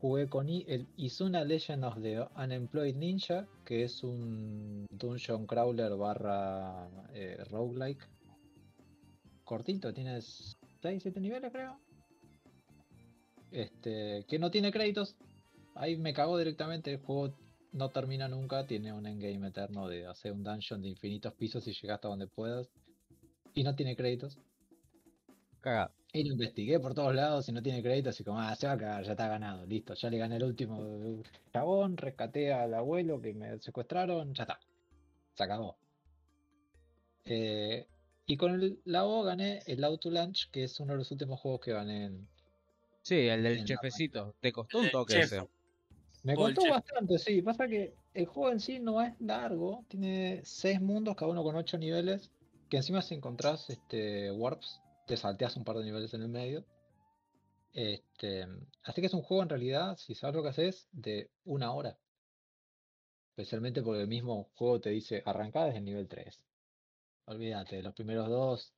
Jugué con I- el Izuna Legend of the Unemployed Ninja, que es un dungeon crawler barra eh, roguelike. Cortito, tienes 6, 7 niveles creo. Este, que no tiene créditos. Ahí me cagó directamente, el juego no termina nunca, tiene un endgame eterno de hacer un dungeon de infinitos pisos y llegar hasta donde puedas. Y no tiene créditos. Cagado. Y lo investigué por todos lados y no tiene créditos y como, ah, se va a cagar, ya está ganado, listo, ya le gané el último chabón, rescaté al abuelo que me secuestraron, ya está. Se acabó. Eh, y con el, la O gané el Auto Lunch, que es uno de los últimos juegos que gané en, Sí, el del En chefecito. Te costó un toque chef. ese. Me costó chef. bastante, sí. Pasa que el juego en sí no es largo. Tiene seis mundos, cada uno con ocho niveles. Que encima si encontrás este, warps, te salteas un par de niveles en el medio. Este, así que es un juego en realidad, si sabes lo que haces, de una hora. Especialmente porque el mismo juego te dice arrancá desde el nivel 3. Olvídate, los primeros dos.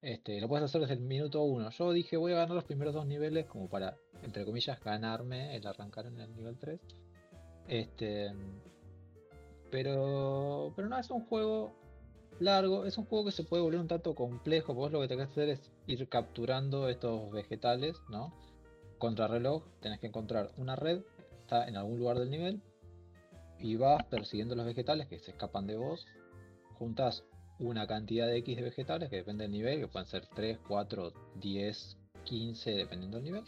Este, lo puedes hacer desde el minuto uno. Yo dije voy a ganar los primeros dos niveles como para, entre comillas, ganarme el arrancar en el nivel 3. Este. Pero. Pero no es un juego largo, es un juego que se puede volver un tanto complejo. Vos lo que tenés que hacer es ir capturando estos vegetales, ¿no? Contrarreloj, tenés que encontrar una red, está en algún lugar del nivel. Y vas persiguiendo los vegetales que se escapan de vos. Juntas una cantidad de X de vegetales que depende del nivel, que pueden ser 3, 4, 10, 15, dependiendo del nivel.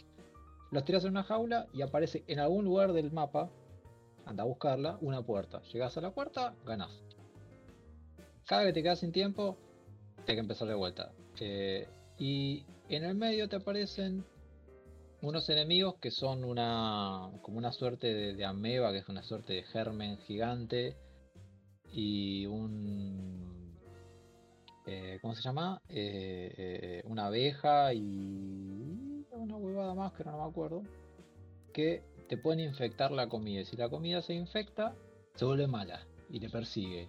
Los tiras en una jaula y aparece en algún lugar del mapa, anda a buscarla, una puerta. Llegas a la puerta, ganás. Cada que te quedas sin tiempo, tienes que empezar de vuelta. Eh, y en el medio te aparecen unos enemigos que son una como una suerte de, de ameba, que es una suerte de germen gigante. Y un eh, ¿cómo se llama? Eh, eh, una abeja y una huevada más que no me acuerdo. Que te pueden infectar la comida. Si la comida se infecta, se vuelve mala y te persigue.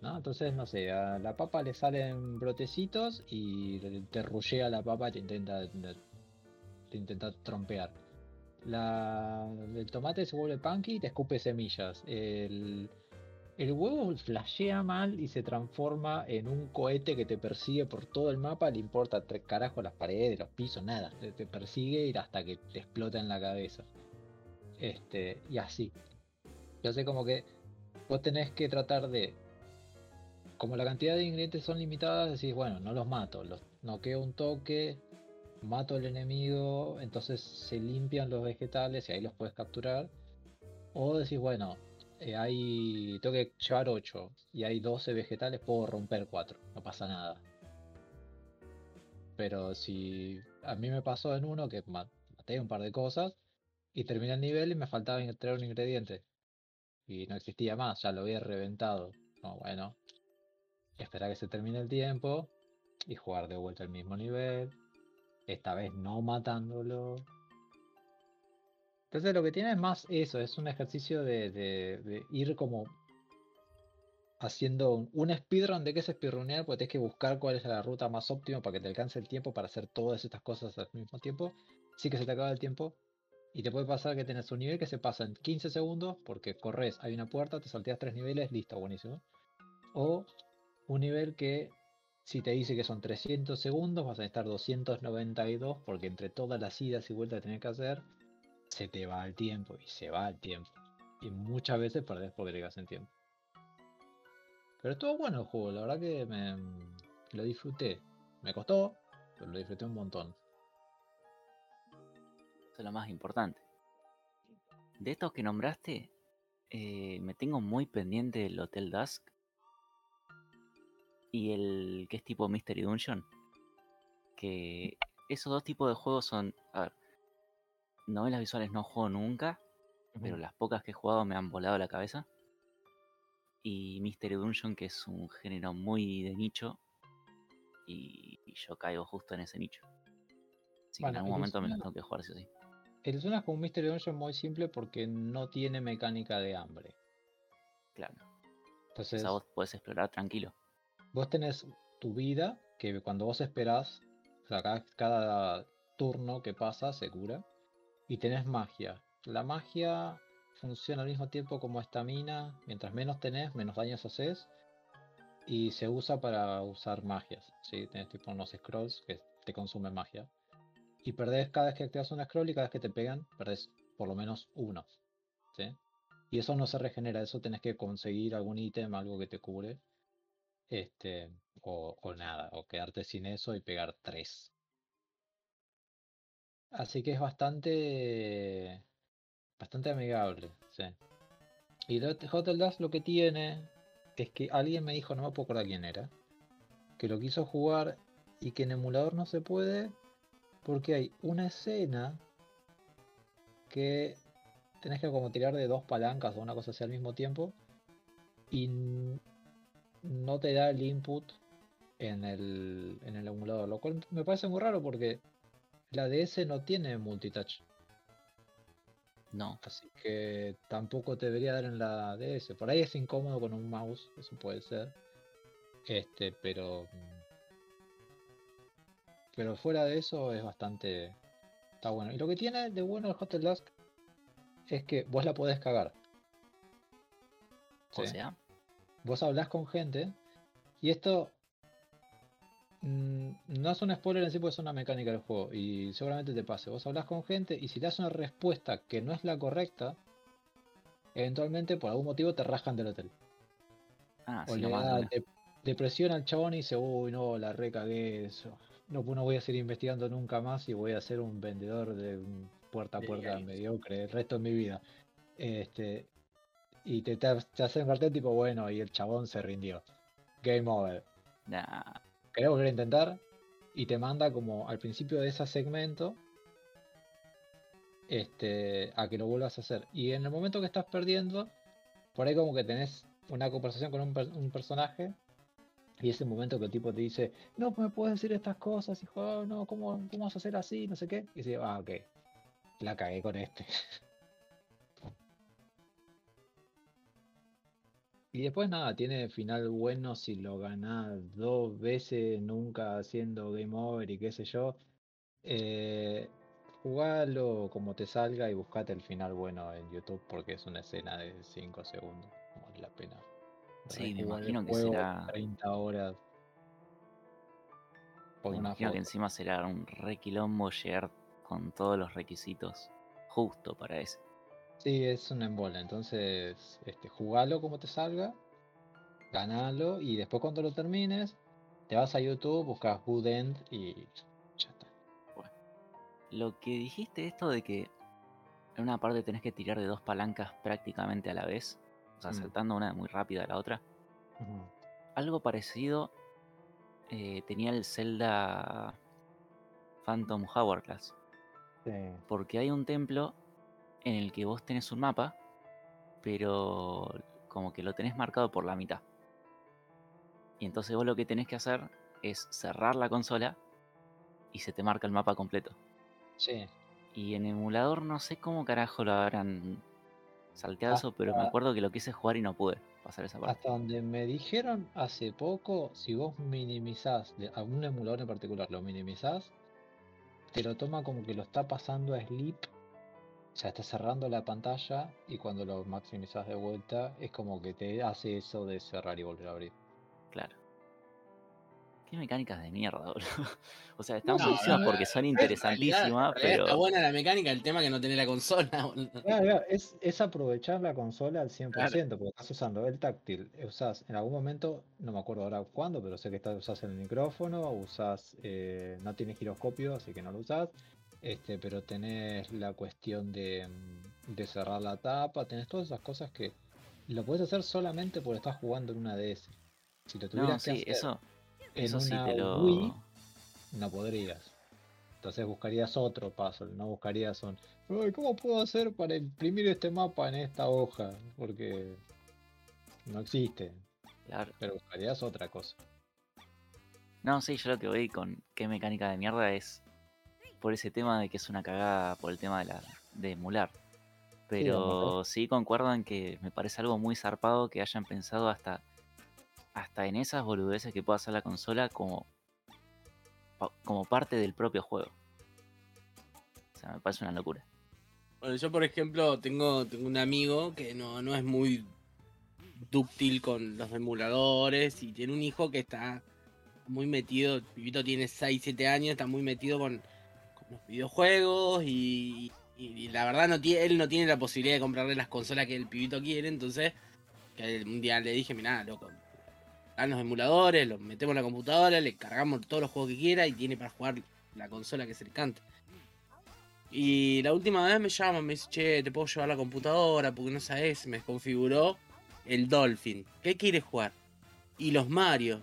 ¿no? Entonces, no sé, a la papa le salen brotecitos y te rullea la papa y te intenta, te intenta trompear. La, el tomate se vuelve punky y te escupe semillas. El, el huevo flashea mal y se transforma en un cohete que te persigue por todo el mapa. Le importa tres carajo las paredes, los pisos, nada. Te, te persigue hasta que te explota en la cabeza. Este, y así. Yo sé como que vos tenés que tratar de. Como la cantidad de ingredientes son limitadas, decís, bueno, no los mato, los noqueo un toque, mato al enemigo, entonces se limpian los vegetales y ahí los puedes capturar. O decís, bueno, eh, hay. Tengo que llevar 8 y hay 12 vegetales, puedo romper 4, no pasa nada. Pero si a mí me pasó en uno que ma- maté un par de cosas y terminé el nivel y me faltaba traer un ingrediente. Y no existía más, ya lo había reventado. No, bueno, esperar que se termine el tiempo y jugar de vuelta el mismo nivel. Esta vez no matándolo. Entonces lo que tiene es más eso, es un ejercicio de, ir como haciendo un, un speedrun de qué es speedrunear, porque tienes que buscar cuál es la ruta más óptima para que te alcance el tiempo para hacer todas estas cosas al mismo tiempo. Sí que se te acaba el tiempo. Y te puede pasar que tenés un nivel que se pasa en 15 segundos, porque corres, hay una puerta, te salteas tres niveles, listo, buenísimo. O un nivel que si te dice que son 300 segundos, vas a estar 292 porque entre todas las idas y vueltas que tenés que hacer, se te va el tiempo y se va el tiempo. Y muchas veces perdés quedas en tiempo. Pero estuvo bueno el juego, la verdad que me lo disfruté. Me costó, pero lo disfruté un montón. Eso es lo más importante. De estos que nombraste, eh, me tengo muy pendiente el Hotel Dusk y el que es tipo Mystery Dungeon. Que esos dos tipos de juegos son. A ver, novelas visuales no juego nunca, pero las pocas que he jugado me han volado la cabeza. Y Mystery Dungeon, que es un género muy de nicho, y, yo caigo justo en ese nicho. Así que en algún momento me lo tengo que jugar, sí o sí. El Zona es como un Mystery Dungeon muy simple porque no tiene mecánica de hambre. Claro. Entonces, o sea, vos podés explorar tranquilo vos tenés tu vida, que cuando vos esperás, o sea, cada, turno que pasa se cura, y tenés magia. La magia funciona al mismo tiempo como estamina, mientras menos tenés, menos daños haces, y se usa para usar magias, ¿sí? Tenés tipo unos scrolls que te consumen magia. Y perdés cada vez que activas un scroll y cada vez que te pegan, perdés por lo menos uno. ¿sí? Y eso no se regenera, eso tenés que conseguir algún ítem, algo que te cubre. Este, o, nada, o quedarte sin eso y pegar tres. Así que es bastante, bastante amigable. Y Hotel Dust lo que tiene es que alguien me dijo, no me puedo acordar quién era, que lo quiso jugar y que en emulador no se puede porque hay una escena que tenés que como tirar de dos palancas o una cosa así al mismo tiempo y no te da el input en el, en el emulador, lo cual me parece muy raro porque la DS no tiene multitouch. No. Así que tampoco te debería dar en la DS. Por ahí es incómodo con un mouse, eso puede ser. Este, pero. Pero fuera de eso es bastante. Está bueno. Y lo que tiene de bueno el Hotel Dusk es que vos la podés cagar. O sea vos hablas con gente y esto mm, no es un spoiler en sí porque es una mecánica del juego y seguramente te pase. Vos hablas con gente y si le das una respuesta que no es la correcta, eventualmente por algún motivo te rascan del hotel. Ah, o le da depresión al chabón y dice, uy no, la recagué eso. No, no voy a seguir investigando nunca más y voy a ser un vendedor de puerta a puerta mediocre el resto de mi vida. Este, y te, te, hacen cartel tipo, bueno, y el chabón se rindió. Game over. Nah. ¿Querés volver a intentar? Y te manda como al principio de ese segmento este, a que lo vuelvas a hacer. Y en el momento que estás perdiendo, por ahí como que tenés una conversación con un, personaje y ese momento que el tipo te dice, no, me puedes decir estas cosas, hijo, no, ¿cómo, ¿cómo vas a hacer así? No sé qué. Y dice, ah, ok, la cagué con este. Y después nada, tiene final bueno si lo ganás dos veces, nunca haciendo game over y qué sé yo. Eh, jugalo como te salga y buscate el final bueno en YouTube porque es una escena de 5 segundos. Vale la pena. Sí, me imagino que será. 30 horas. me imagino que encima será un requilombo llegar con todos los requisitos justo para ese. Sí, es un embola. Entonces, este, jugalo como te salga, ganalo y después cuando lo termines, te vas a YouTube, buscas Good End y ya está. Bueno, lo que dijiste esto de que en una parte tenés que tirar de dos palancas prácticamente a la vez, o sea, mm. saltando una muy rápida a la otra. Algo parecido eh, tenía el Zelda Phantom Hourglass. Sí. Porque hay un templo en el que vos tenés un mapa, pero como que lo tenés marcado por la mitad. Y entonces vos lo que tenés que hacer es cerrar la consola y se te marca el mapa completo. Sí. Y en emulador no sé cómo carajo lo habrán salteado eso, pero me acuerdo que lo quise jugar y no pude pasar esa parte. Hasta donde me dijeron hace poco, si vos minimizás, a un emulador en particular, lo minimizás, te lo toma como que lo está pasando a sleep o sea, está cerrando la pantalla y cuando lo maximizas de vuelta es como que te hace eso de cerrar y volver a abrir. Claro. Qué mecánicas de mierda, boludo. O sea, están No, buenísimas no, porque son interesantísimas, realidad Está pero. buena la mecánica, el tema que no tenés la consola. boludo. Claro, claro, es, es aprovechar la consola al 100%, porque estás usando el táctil, eh, usás en algún momento, no me acuerdo ahora cuándo, pero sé que estás, usás el micrófono, usás, eh, no tiene giroscopio, así que no lo usás, este, pero tenés la cuestión de, de cerrar la tapa, tenés todas esas cosas que lo puedes hacer solamente porque estás jugando en una DS. Si lo No, tuvieras que sí, hacer eso, en eso sí una Wii, lo. no podrías. Entonces buscarías otro puzzle, no buscarías un "Ay, ¿Cómo puedo hacer para imprimir este mapa en esta hoja? Porque no existe, Claro. pero buscarías otra cosa. No, sí, yo lo que voy con qué mecánica de mierda es por ese tema de que es una cagada por el tema de, la, de emular. Pero sí concuerdo en que me parece algo muy zarpado que hayan pensado hasta, hasta en esas boludeces que pueda hacer la consola como, como parte del propio juego. O sea, me parece una locura. Bueno, yo por ejemplo tengo, tengo un amigo que no, no es muy dúctil con los emuladores y tiene un hijo que está muy metido, el pibito tiene 6, 7 años, está muy metido con los videojuegos y, y- y la verdad no tiene, él no tiene la posibilidad de comprarle las consolas que el pibito quiere, entonces que un día le dije, mirá, loco, dan los emuladores, los metemos en la computadora, le cargamos todos los juegos que quiera y tiene para jugar la consola que se le cante. Y la última vez me llama, me dice, che, te puedo llevar la computadora porque no sabes, se me desconfiguró el Dolphin. ¿Qué quieres jugar? Y los Mario.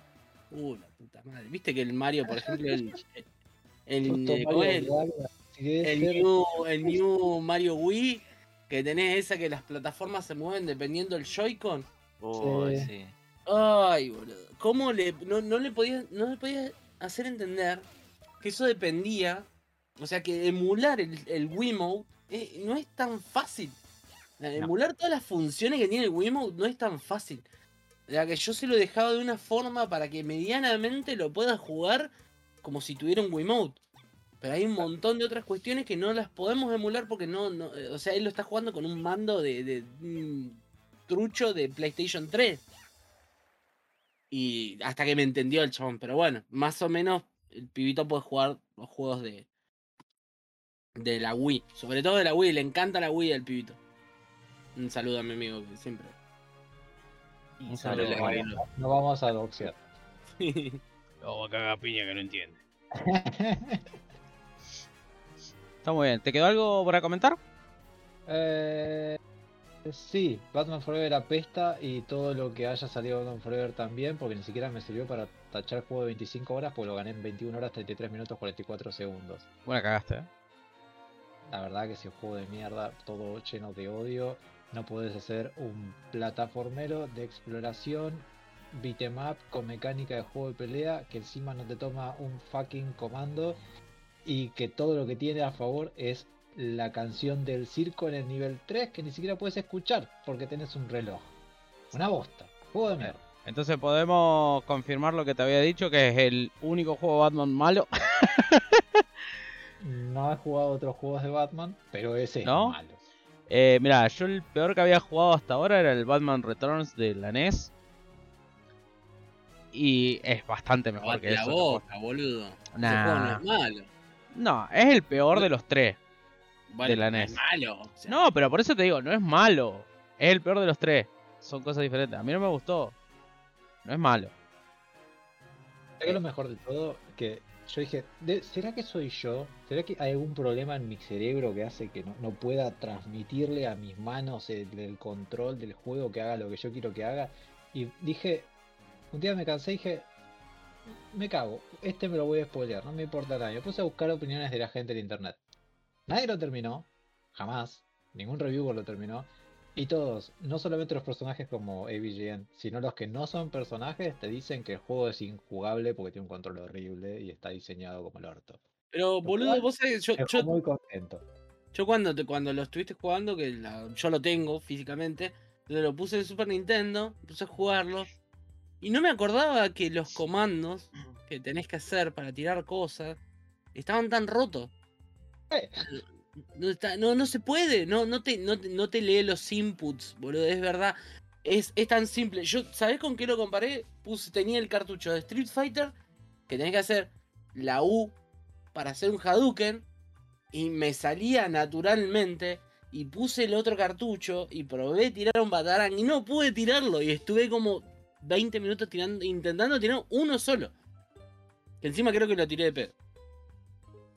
Uh, la puta madre. Viste que el Mario, por ejemplo, el, el, el, new, el new Mario Wii, que tenés esa que las plataformas se mueven dependiendo del Joy-Con. Oh, Sí. sí. Ay, boludo. ¿Cómo le, no, no le podías no le podías hacer entender que eso dependía? O sea, que emular el, el Wiimote eh, no es tan fácil. Emular todas las funciones que tiene el Wiimote no es tan fácil. O sea, que yo se lo he dejado de una forma para que medianamente lo pueda jugar como si tuviera un Wiimote. Pero hay un montón de otras cuestiones que no las podemos emular porque no, no eh, o sea, él lo está jugando con un mando de, de un trucho de PlayStation 3. Y hasta que me entendió el chabón. Pero bueno, más o menos el pibito puede jugar los juegos de, de la Wii. Sobre todo de la Wii, le encanta la Wii al pibito. Un saludo a mi amigo que siempre. Un saludo. No vamos a doxear. va a cagar piña que no entiende. Está muy bien. ¿Te quedó algo para comentar? Eh, sí, Batman Forever apesta y todo lo que haya salido de Batman Forever también, porque ni siquiera me sirvió para tachar juego de 25 horas, porque lo gané en 21 horas 33 minutos 44 segundos. Buena cagaste, ¿eh? La verdad que si es un juego de mierda, todo lleno de odio, no puedes hacer un plataformero de exploración beat'em up con mecánica de juego de pelea que encima no te toma un fucking comando y que todo lo que tiene a favor es la canción del circo en el nivel 3 que ni siquiera puedes escuchar porque tenés un reloj. Una bosta. Juego de mierda. Entonces podemos confirmar lo que te había dicho, que es el único juego Batman malo. No he jugado otros juegos de Batman, pero ese ¿No? es malo. Eh, mira, yo el peor que había jugado hasta ahora era el Batman Returns de la NES. Y es bastante mejor que la eso. boca, boludo. Ese Nah. juego no es malo. No, es el peor de los tres. Bueno, De la no es NES. malo. o sea, No, pero por eso te digo, no es malo. Es el peor de los tres. Son cosas diferentes. A mí no me gustó. No es malo. ¿Sabes qué es lo mejor de todo? Que yo dije, "De- ¿será que soy yo? ¿Será que hay algún problema en mi cerebro que hace que no, no pueda transmitirle a mis manos el, el control del juego que haga lo que yo quiero que haga? Y dije, un día me cansé y dije, me cago, este me lo voy a spoilear, no me importa nada. Me puse a buscar opiniones de la gente en internet. Nadie lo terminó, jamás, ningún reviewer lo terminó. Y todos, no solamente los personajes como AVGN, sino los que no son personajes, te dicen que el juego es injugable porque tiene un control horrible y está diseñado como el orto. Pero, boludo, cual vos sabés, yo, Estoy yo, muy contento. yo cuando, te- cuando lo estuviste jugando, que la- yo lo tengo físicamente, lo puse en Super Nintendo, puse a jugarlo, y no me acordaba que los comandos que tenés que hacer para tirar cosas estaban tan rotos. Eh. No, está- no, no se puede, no, no, te, no, no te lee los inputs, boludo, es verdad. Es, es tan simple. Yo, ¿sabés con qué lo comparé? Puse, tenía el cartucho de Street Fighter, que tenés que hacer la U para hacer un Hadouken, y me salía naturalmente. Y puse el otro cartucho y probé tirar un Batarang y no pude tirarlo. Y estuve como 20 minutos tirando, intentando tirar uno solo. Que encima creo que lo tiré de pedo.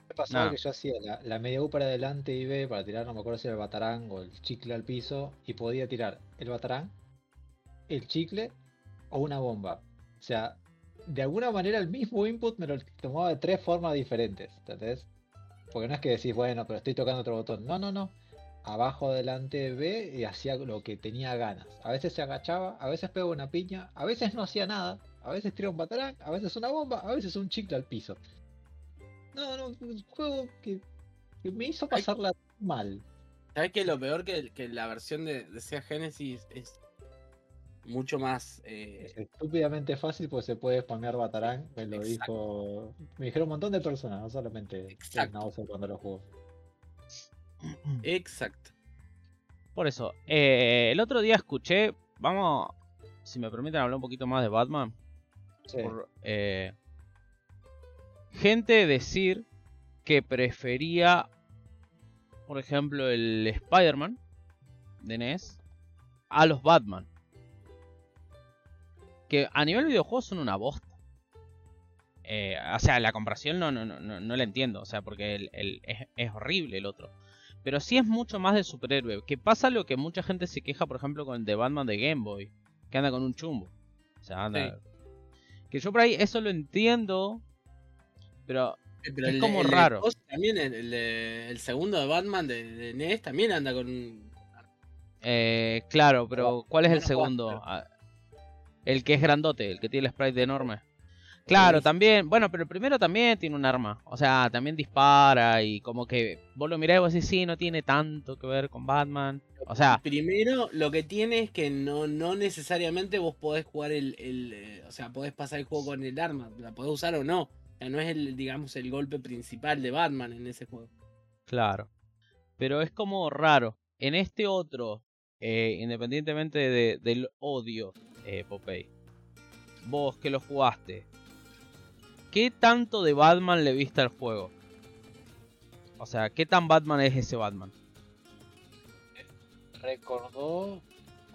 Me pasaba No. que yo hacía la, la media U para adelante y B para tirar, no me acuerdo si era el batarán o el chicle al piso, y podía tirar el batarán, el chicle o una bomba. O sea, de alguna manera el mismo input me lo tomaba de tres formas diferentes, ¿entendés? Porque no es que decís, bueno, pero estoy tocando otro botón. No, no, no. Abajo, adelante, B y hacía lo que tenía ganas. A veces se agachaba, a veces pegaba una piña, a veces no hacía nada, a veces tiraba un batarán, a veces una bomba, a veces un chicle al piso. No, no, un juego que, que me hizo pasarla mal. ¿Sabés que lo peor que, que la versión de, de Sega Genesis es mucho más. eh, Es estúpidamente fácil porque se puede spamear Batarán, me lo Exacto. dijo. Me dijeron un montón de personas, no solamente Exacto. Cuando lo jugó. Exacto. Por eso, eh, el otro día escuché, vamos, si me permiten hablar un poquito más de Batman, Sí. por, eh, gente decir que prefería, por ejemplo, el Spider-Man de NES a los Batman. Que a nivel videojuego son una bosta. Eh, o sea, la comparación no, no, no, no, no la entiendo. O sea, porque el, el- es, es horrible el otro. Pero sí es mucho más de superhéroe. Que pasa lo que mucha gente se queja, por ejemplo, con el de Batman de Game Boy. Que anda con un chumbo. O sea, anda. Que yo por ahí eso lo entiendo. Pero Pero Es el- como el de raro. También, el, de- segundo de Batman de, de NES también anda con. un- Eh, claro, pero ¿cuál es el segundo? Ah, El que es grandote, el que tiene el sprite enorme. Claro, Sí. también, bueno, pero el primero también tiene un arma. O sea, también dispara y como que vos lo mirás y vos decís, sí, no tiene tanto que ver con Batman. O sea, Primero, lo que tiene es que no, no necesariamente vos podés jugar el, el, eh, O sea, podés pasar el juego con el arma. La podés usar o no. O sea, no es el, digamos, el golpe principal de Batman en ese juego. claro. Pero es como raro. En este otro, eh, independientemente de- del odio, eh, Popeye, vos que lo jugaste, ¿qué tanto de Batman le viste al juego? O sea, ¿qué tan Batman es ese Batman? Recordó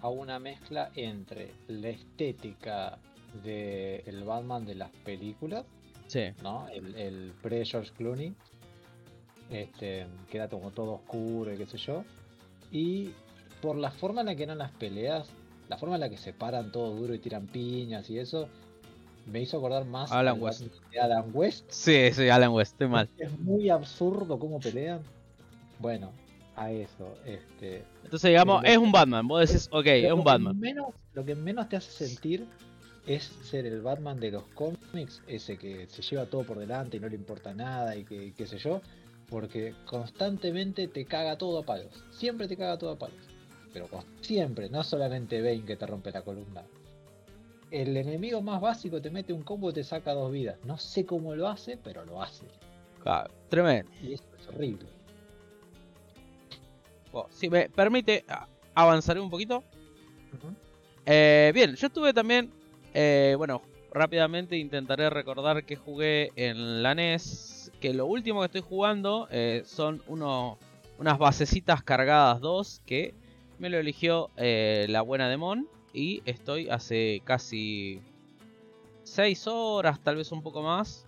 a una mezcla entre la estética del Batman de las películas, Sí. ¿no? El, el pre-George Clooney, este, que era como todo oscuro y qué sé yo. Y por la forma en la que eran las peleas, la forma en la que se paran todo duro y tiran piñas y eso, me hizo acordar más Alan al West. De Alan West. Sí, sí, Alan West, estoy mal. Es muy absurdo cómo pelean. Bueno, a eso, este. Entonces, digamos, es un Batman. Vos decís, ok, es un Batman. Menos, lo que menos te hace sentir es ser el Batman de los cómics, ese que se lleva todo por delante y no le importa nada y que qué sé yo, porque constantemente te caga todo a palos. Siempre te caga todo a palos. Pero siempre, no solamente Bane que te rompe la columna. El enemigo más básico te mete un combo y te saca dos vidas. No sé cómo lo hace, pero lo hace. Claro, tremendo. Y eso es horrible. Oh, si me permite, avanzaré un poquito. Eh, bien, yo estuve también, eh, bueno, rápidamente intentaré recordar que jugué en la NES, que lo último que estoy jugando eh, son uno, unas basecitas cargadas 2 que me lo eligió eh, la buena Demon y estoy hace casi 6 horas, tal vez un poco más.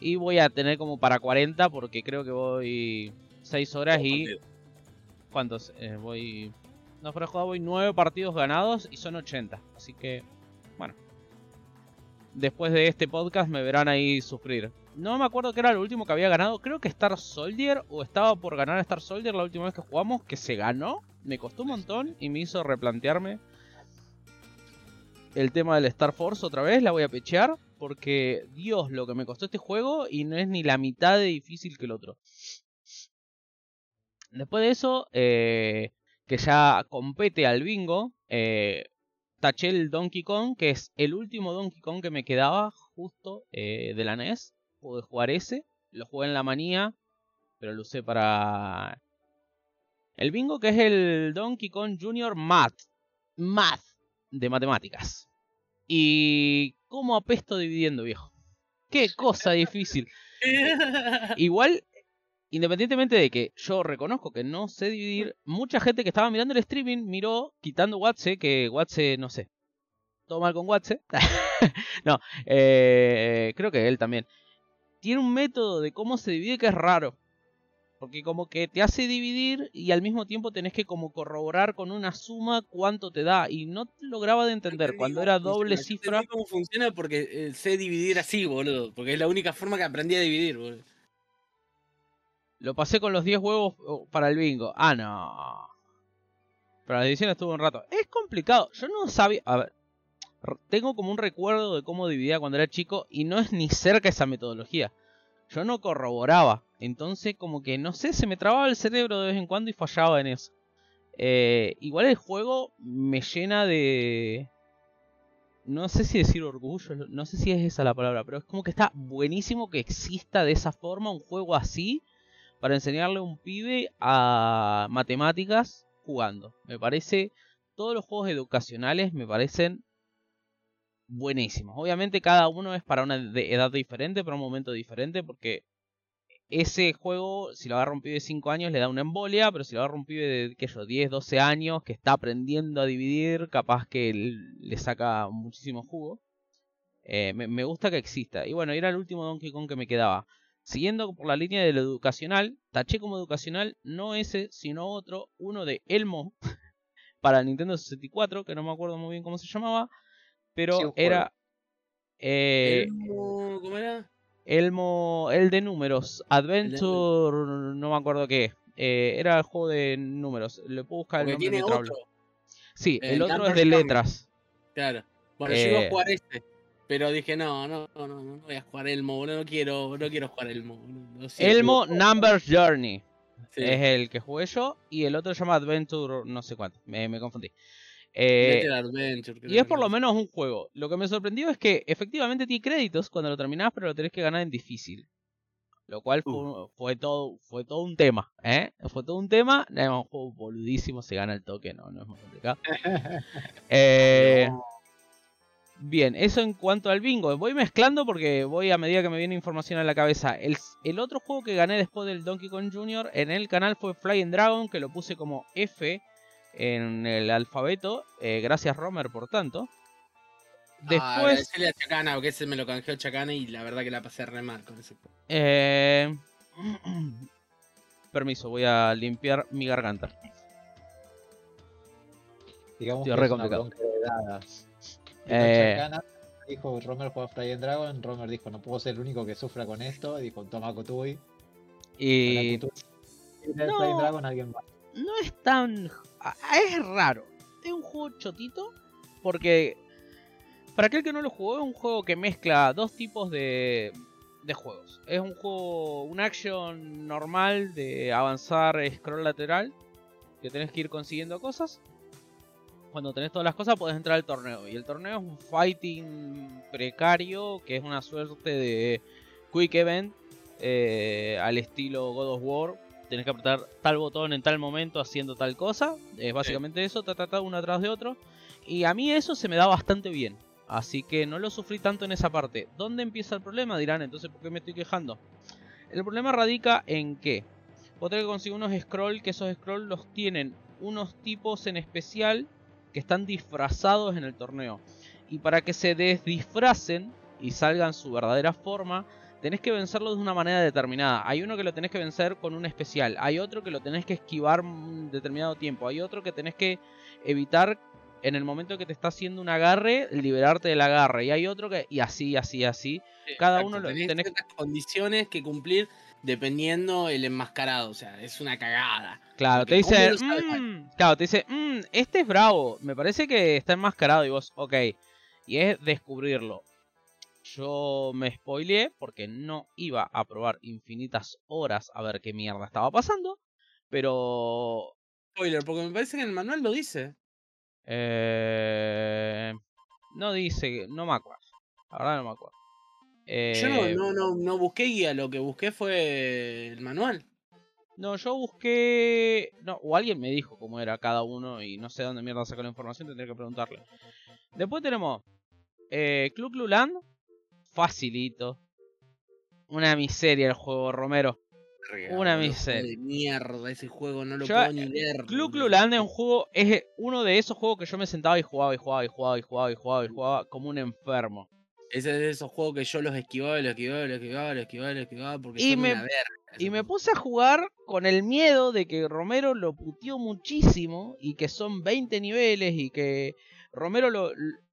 Y voy a tener como para 40 porque creo que voy 6 horas y... ¿Cuántos? Eh, voy... No, fuera joda, voy 9 partidos ganados y son 80. Así que, bueno. Después de este podcast me verán ahí sufrir. No me acuerdo qué era lo último que había ganado. Creo que Star Soldier o estaba por ganar Star Soldier la última vez que jugamos. Que se ganó. Me costó un montón y me hizo replantearme el tema del Star Force otra vez. La voy a pechear. Porque, Dios, lo que me costó este juego y no es ni la mitad de difícil que el otro. Después de eso, eh, que ya compete al bingo, eh, taché el Donkey Kong, que es el último Donkey Kong que me quedaba justo eh, de la NES. Pude jugar ese, lo jugué en la manía, pero lo usé para el bingo, que es el Donkey Kong Junior Math. Math. De matemáticas. Y cómo apesto dividiendo, viejo. Qué cosa difícil. Igual, independientemente de que yo reconozco que no sé dividir, mucha gente que estaba mirando el streaming miró, quitando Watse, que Watse, no sé, todo mal con Watse. no, eh, creo que él también. Tiene un método de cómo se divide que es raro. Porque como que te hace dividir y al mismo tiempo tenés que como corroborar con una suma cuánto te da. Y no te lograba de entender. Cuando era doble cifra... cómo funciona porque eh, sé dividir así, boludo. Porque es la única forma que aprendí a dividir, boludo. Lo pasé con los 10 huevos oh, para el bingo. Ah, no. Pero la división estuvo un rato. Es complicado. Yo no sabía... A ver. Tengo como un recuerdo de cómo dividía cuando era chico y no es ni cerca esa metodología. Yo no corroboraba. Entonces como que no sé, se me trababa el cerebro de vez en cuando y fallaba en eso. Eh, igual el juego me llena de... No sé si decir orgullo, no sé si es esa la palabra, pero es como que está buenísimo que exista de esa forma un juego así para enseñarle a un pibe a matemáticas jugando. Me parece, todos los juegos educacionales me parecen buenísimos. Obviamente cada uno es para una edad diferente, para un momento diferente, porque ese juego, si lo agarra un pibe de 5 años, le da una embolia, pero si lo agarra un pibe de ¿qué yo, 10, 12 años, que está aprendiendo a dividir, capaz que le saca muchísimo jugo. Eh, me, gusta que exista. Y bueno, era el último Donkey Kong que me quedaba. Siguiendo por la línea de lo educacional, taché como educacional no ese, sino otro, uno de Elmo para Nintendo 64, que no me acuerdo muy bien cómo se llamaba, pero era... Eh, Elmo, ¿Cómo era? Elmo, el de números, Adventure, no me acuerdo qué. Eh, era el juego de números. Le puedo buscar el nombre tiene Sí, el, otro es de letras. Claro. Bueno, yo iba a eh, jugar este. Pero dije, no, no, no, no, voy a jugar Elmo, no quiero, no quiero jugar Elmo. Elmo Numbers Journey. Es el que jugué yo. Y el otro se llama Adventure, no sé cuánto. me confundí. Eh, y es por lo menos un juego. Lo que me sorprendió es que efectivamente tiene créditos cuando lo terminás, pero lo tenés que ganar en difícil. Lo cual fue, todo, fue todo un tema, ¿eh? Fue todo un tema. Es un juego boludísimo, se gana el toque, no, no es muy complicado. Eh, bien, eso en cuanto al bingo. Voy mezclando porque voy a medida que me viene información a la cabeza. El, el otro juego que gané después del Donkey Kong Jr. en el canal fue Flying Dragon, que lo puse como F en el alfabeto. Eh, gracias Romer por tanto. Después. Ah, a Chacana, porque ese me lo canjeó Chacana y la verdad que la pasé re mal con ese. Eh... Permiso, voy a limpiar mi garganta. Digamos que es una bronca eh... Chacana dijo Romer juega Fly and Dragon. Romer dijo: No puedo ser el único que sufra con esto. Dijo: Toma Kotui. Y. No, Dragon, alguien más. no es tan es raro. Es un juego chotito porque para aquel que no lo jugó es un juego que mezcla dos tipos de, de juegos. Es un juego, un action normal de avanzar scroll lateral, que tenés que ir consiguiendo cosas. Cuando tenés todas las cosas podés entrar al torneo. Y el torneo es un fighting precario, que es una suerte de quick event eh, al estilo God of War tenés que apretar tal botón en tal momento haciendo tal cosa. Es básicamente eso, ta, ta, uno atrás de otro. Y a mí eso se me da bastante bien. Así que no lo sufrí tanto en esa parte. ¿Dónde empieza el problema? Dirán, entonces ¿por qué me estoy quejando? El problema radica en que vos tenés que conseguir unos scroll, que esos scroll los tienen unos tipos en especial que están disfrazados en el torneo. Y para que se desdisfracen y salgan su verdadera forma, tenés que vencerlo de una manera determinada. Hay uno que lo tenés que vencer con un especial, hay otro que lo tenés que esquivar un determinado tiempo, hay otro que tenés que evitar en el momento que te está haciendo un agarre, liberarte del agarre, y hay otro que y así, así, así. Cada uno lo tenés, tenés condiciones que cumplir dependiendo el enmascarado, o sea, es una cagada. Claro, te dice, mm", claro, te dice, mm, este es bravo, me parece que está enmascarado y vos, ok, y es descubrirlo. Yo me spoileé porque no iba a probar infinitas horas a ver qué mierda estaba pasando. Pero. Spoiler, porque me parece que en el manual lo dice. Eh... No dice, no me acuerdo. Ahora no me acuerdo. Yo no, eh, no, no, no busqué guía, lo que busqué fue el manual. No, yo busqué. No, o alguien me dijo cómo era cada uno y no sé dónde mierda sacó la información, tendría que preguntarle. Después tenemos eh, Clu Clu Land, facilito. Una miseria el juego, Romero. Una miseria. De mierda, ese juego no lo Yo, puedo ni eh, ver. Clu Clu Land es un juego, es uno de esos juegos que yo me sentaba y jugaba y jugaba y jugaba y jugaba y jugaba y jugaba como un enfermo. Ese es de esos juegos que yo los esquivaba, y los esquivaba, y los esquivaba, y los esquivaba, los esquivaba porque Y son me- una verga. Y me puse a jugar con el miedo de que Romero lo puteó muchísimo y que son 20 niveles y que Romero lo,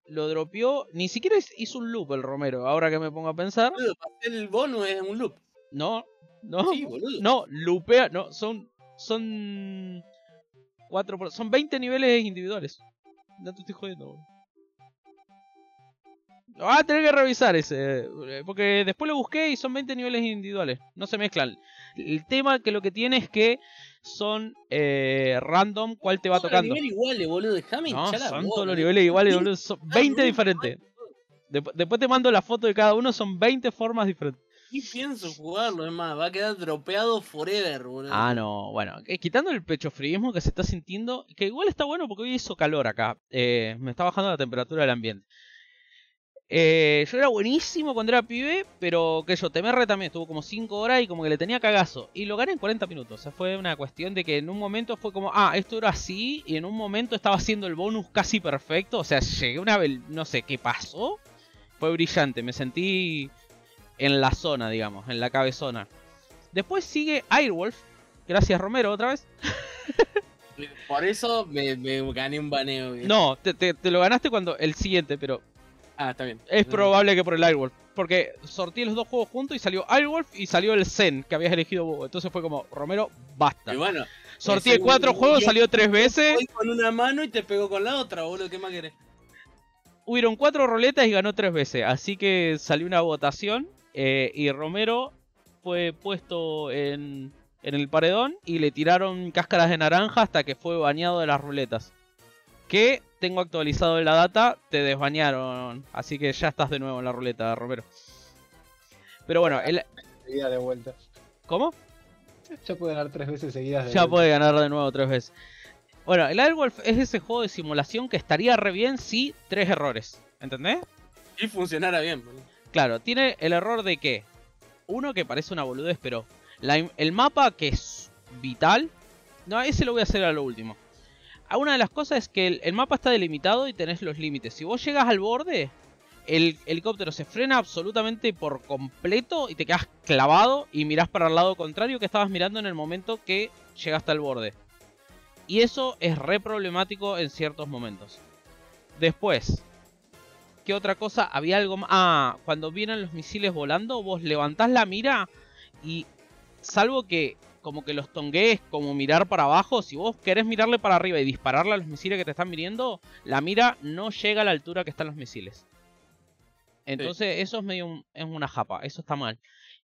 lo dropeó. Ni siquiera hizo un loop el Romero, ahora que me pongo a pensar. Boludo, el bonus es un loop. No, no, Sí, boludo. no, loopea, no, son, son, cuatro, son 20 niveles individuales. No te estoy jodiendo. boludo. Vas a tener que revisar ese, eh, porque después lo busqué y son 20 niveles individuales, no se mezclan. El tema que lo que tiene es que son eh, random cuál te va tocando. niveles iguales, boludo. Déjame No, hinchar la son todos los niveles iguales, boludo, son ah, 20 boludo, diferentes. Dep- después te mando la foto de cada uno, son 20 formas diferentes. Ni pienso jugarlo, es más, va a quedar dropeado forever, boludo. Ah, no, bueno, eh, quitando el pecho fríismo que se está sintiendo, que igual está bueno porque hoy hizo calor acá, eh, me está bajando la temperatura del ambiente. Eh, yo era buenísimo cuando era pibe, pero que yo, Temerre también estuvo como 5 horas y como que le tenía cagazo. Y lo gané en 40 minutos. O sea, fue una cuestión de que en un momento fue como, ah, esto era así, y en un momento estaba haciendo el bonus casi perfecto. O sea, llegué una. vel- No sé qué pasó. Fue brillante, me sentí en la zona, digamos, en la cabezona. Después sigue Airwolf. Gracias, Romero, otra vez. Por eso me, me gané un baneo. viejo. No, te, te- te lo ganaste cuando el siguiente, pero Ah, está bien. es probable que por el Airwolf. Porque sorteé los dos juegos juntos y salió Airwolf y salió el Zen que habías elegido vos. Entonces fue como, Romero, basta. Y bueno, ese cuatro un- juegos, salió tres veces. con una mano y te pego con la otra, boludo. ¿Qué más querés? Hubieron cuatro roletas y ganó tres veces. Así que salió una votación. eh, y Romero fue puesto en, en el paredón y le tiraron cáscaras de naranja hasta que fue bañado de las ruletas. Que tengo actualizado la data, te desbañaron. Así que ya estás de nuevo en la ruleta, Romero. Pero bueno, el... Seguida de vuelta. ¿cómo? Ya puede ganar tres veces seguidas de Ya vuelta. puede ganar de nuevo tres veces. Bueno, el Airwolf es ese juego de simulación que estaría re bien si tres errores. ¿Entendés? Y funcionara bien. Claro, tiene el error de que. Uno que parece una boludez, pero. la el mapa que es vital. No, ese lo voy a hacer a lo último. Ah, Una de las cosas es que el, el mapa está delimitado y tenés los límites. Si vos llegas al borde, el helicóptero se frena absolutamente por completo y te quedas clavado y mirás para el lado contrario que estabas mirando en el momento que llegaste al borde. Y eso es re problemático en ciertos momentos. Después, ¿qué otra cosa? Había algo más. Ah, cuando vienen los misiles volando, vos levantás la mira y salvo que como que los tonguees como mirar para abajo, si vos querés mirarle para arriba y dispararle a los misiles que te están viniendo, la mira no llega a la altura que están los misiles. Entonces eso es medio un- es una japa, eso está mal.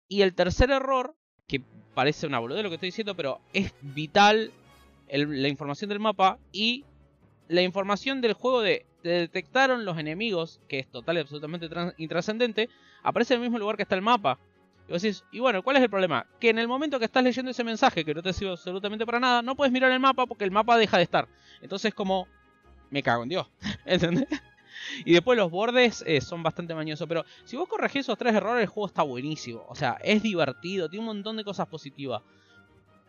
Y el tercer error, que parece una boludez lo que estoy diciendo, pero es vital el- la información del mapa y la información del juego de te detectaron los enemigos, que es total y absolutamente intrascendente, aparece en el mismo lugar que está el mapa. Y vos decís, y bueno, ¿cuál es el problema? Que en el momento que estás leyendo ese mensaje, que no te sirve absolutamente para nada, no puedes mirar el mapa porque el mapa deja de estar. Entonces como, me cago en Dios, ¿entendés? Y después los bordes eh, son bastante mañosos, pero si vos corregís esos tres errores, el juego está buenísimo. O sea, es divertido, tiene un montón de cosas positivas.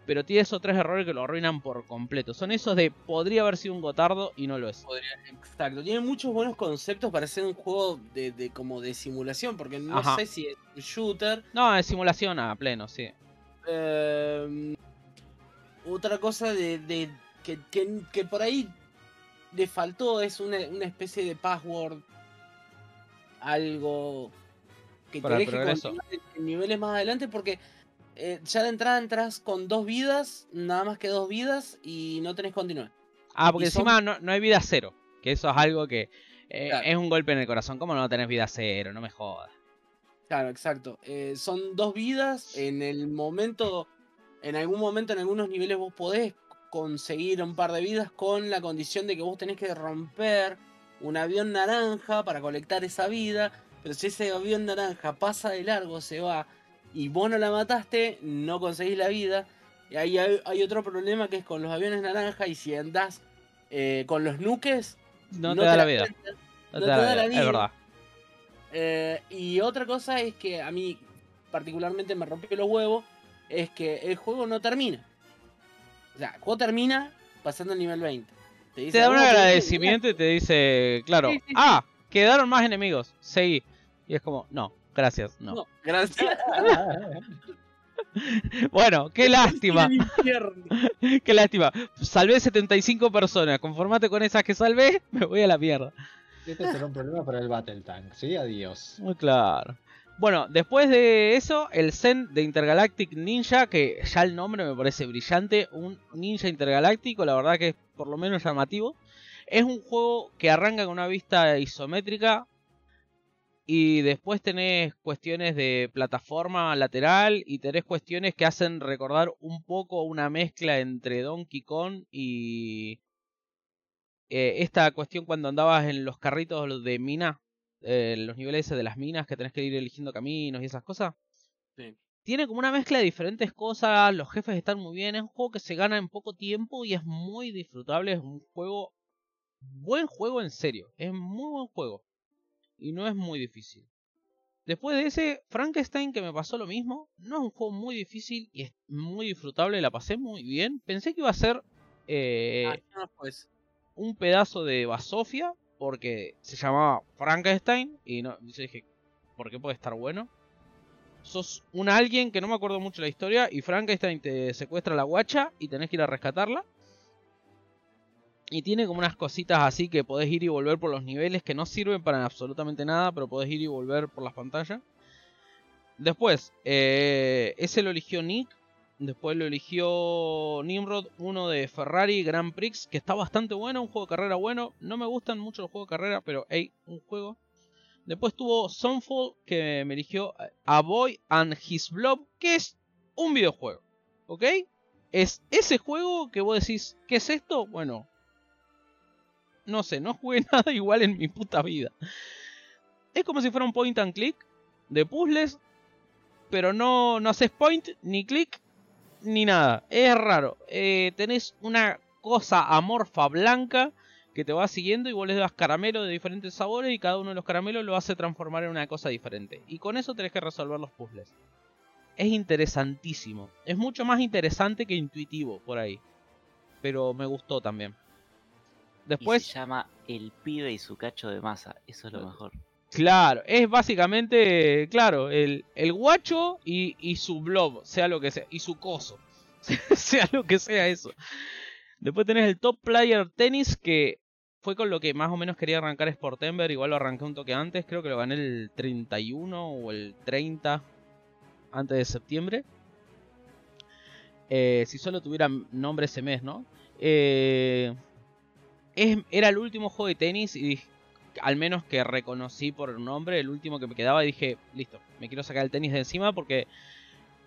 Pero tiene esos tres errores que lo arruinan por completo. Son esos de podría haber sido un gotardo y no lo es. Podría- exacto. Tiene muchos buenos conceptos para hacer un juego de, de como de simulación, porque no Ajá. sé si es un shooter. No, es simulación a pleno, sí. Eh, otra cosa de, de- que, que- que por ahí le faltó es una, una especie de password. Algo que Para te deje continuar en niveles más adelante porque eh, ya de entrada entras con dos vidas, nada más que dos vidas y no tenés continuar. Ah, porque Y son- encima no, no hay vida cero. Que eso es algo que eh, Claro. es un golpe en el corazón. ¿Cómo no tenés vida cero? No me jodas. Claro, exacto. Eh, son dos vidas. En el momento, en algún momento, en algunos niveles vos podés conseguir un par de vidas con la condición de que vos tenés que romper un avión naranja para colectar esa vida. Pero si ese avión naranja pasa de largo, se va y vos no la mataste, no conseguís la vida. Y ahí hay, hay otro problema que es con los aviones naranja y si andás eh, con los nuques, No, te da la vida. cuenta. No no te da la da la vida, vida. Es verdad. Eh, y otra cosa es que a mí particularmente me rompió los huevos, es que el juego no termina. O sea, el juego termina pasando el nivel 20. Te dice, da un "Oh, agradecimiento y te dice, claro, Sí, sí, sí. ah, quedaron más enemigos, seguí. Y es como, no, gracias, no. No, gracias. Bueno, qué lástima, qué lástima. Salvé 75 personas, conformate con esas que salvé, me voy a la mierda. Este será un problema para el Battle Tank, ¿sí? Adiós. Muy claro. Bueno, después de eso, el Zen de Intergalactic Ninja, que ya el nombre me parece brillante, un ninja intergaláctico, la verdad que es por lo menos llamativo. Es un juego que arranca con una vista isométrica y después tenés cuestiones de plataforma lateral y tenés cuestiones que hacen recordar un poco una mezcla entre Donkey Kong y eh, esta cuestión cuando andabas en los carritos de mina, eh, los niveles de las minas que tenés que ir eligiendo caminos y esas cosas. Sí. Tiene como una mezcla de diferentes cosas, los jefes están muy bien, es un juego que se gana en poco tiempo y es muy disfrutable, es un juego, buen juego en serio, es muy buen juego y no es muy difícil. Después de ese, Frankenstein que me pasó lo mismo, no es un juego muy difícil y es muy disfrutable, la pasé muy bien, pensé que iba a ser... eh, Ah, no, pues. un pedazo de Basofia porque se llamaba Frankenstein y no yo dije, ¿por qué puede estar bueno? Sos un alguien que no me acuerdo mucho la historia y Frankenstein te secuestra a la guacha y tenés que ir a rescatarla. Y tiene como unas cositas así que podés ir y volver por los niveles que no sirven para absolutamente nada, pero podés ir y volver por las pantallas. Después, eh, ese lo eligió Nick. Después lo eligió Nimrod, uno de Ferrari Grand Prix, que está bastante bueno, un juego de carrera bueno. No me gustan mucho los juegos de carrera, pero hey, un juego. Después tuvo Sunfall, que me eligió A Boy and His Blob, que es un videojuego. ¿Ok? Es ese juego que vos decís, ¿qué es esto? Bueno, no sé, no jugué nada igual en mi puta vida. Es como si fuera un point and click de puzzles, pero no, no haces point ni click ni nada. Es raro. Eh, tenés una cosa amorfa blanca que te va siguiendo y vos le das caramelo de diferentes sabores y cada uno de los caramelos lo hace transformar en una cosa diferente. Y con eso tenés que resolver los puzzles. Es interesantísimo. Es mucho más interesante que intuitivo por ahí. Pero me gustó también. Y Después, se llama El pibe y su cacho de masa. Eso es lo mejor. Claro, es básicamente, claro, el, el guacho y, y su blob, sea lo que sea, y su coso, sea lo que sea eso. Después tenés el Top Player Tennis, que fue con lo que más o menos quería arrancar Sportember, igual lo arranqué un toque antes, creo que lo gané el 31 o el 30 antes de septiembre. Eh, si solo tuviera nombre ese mes, ¿no? Eh, es- era el último juego de tenis y dije, al menos que reconocí por nombre, el último que me quedaba, y dije, listo, me quiero sacar el tenis de encima porque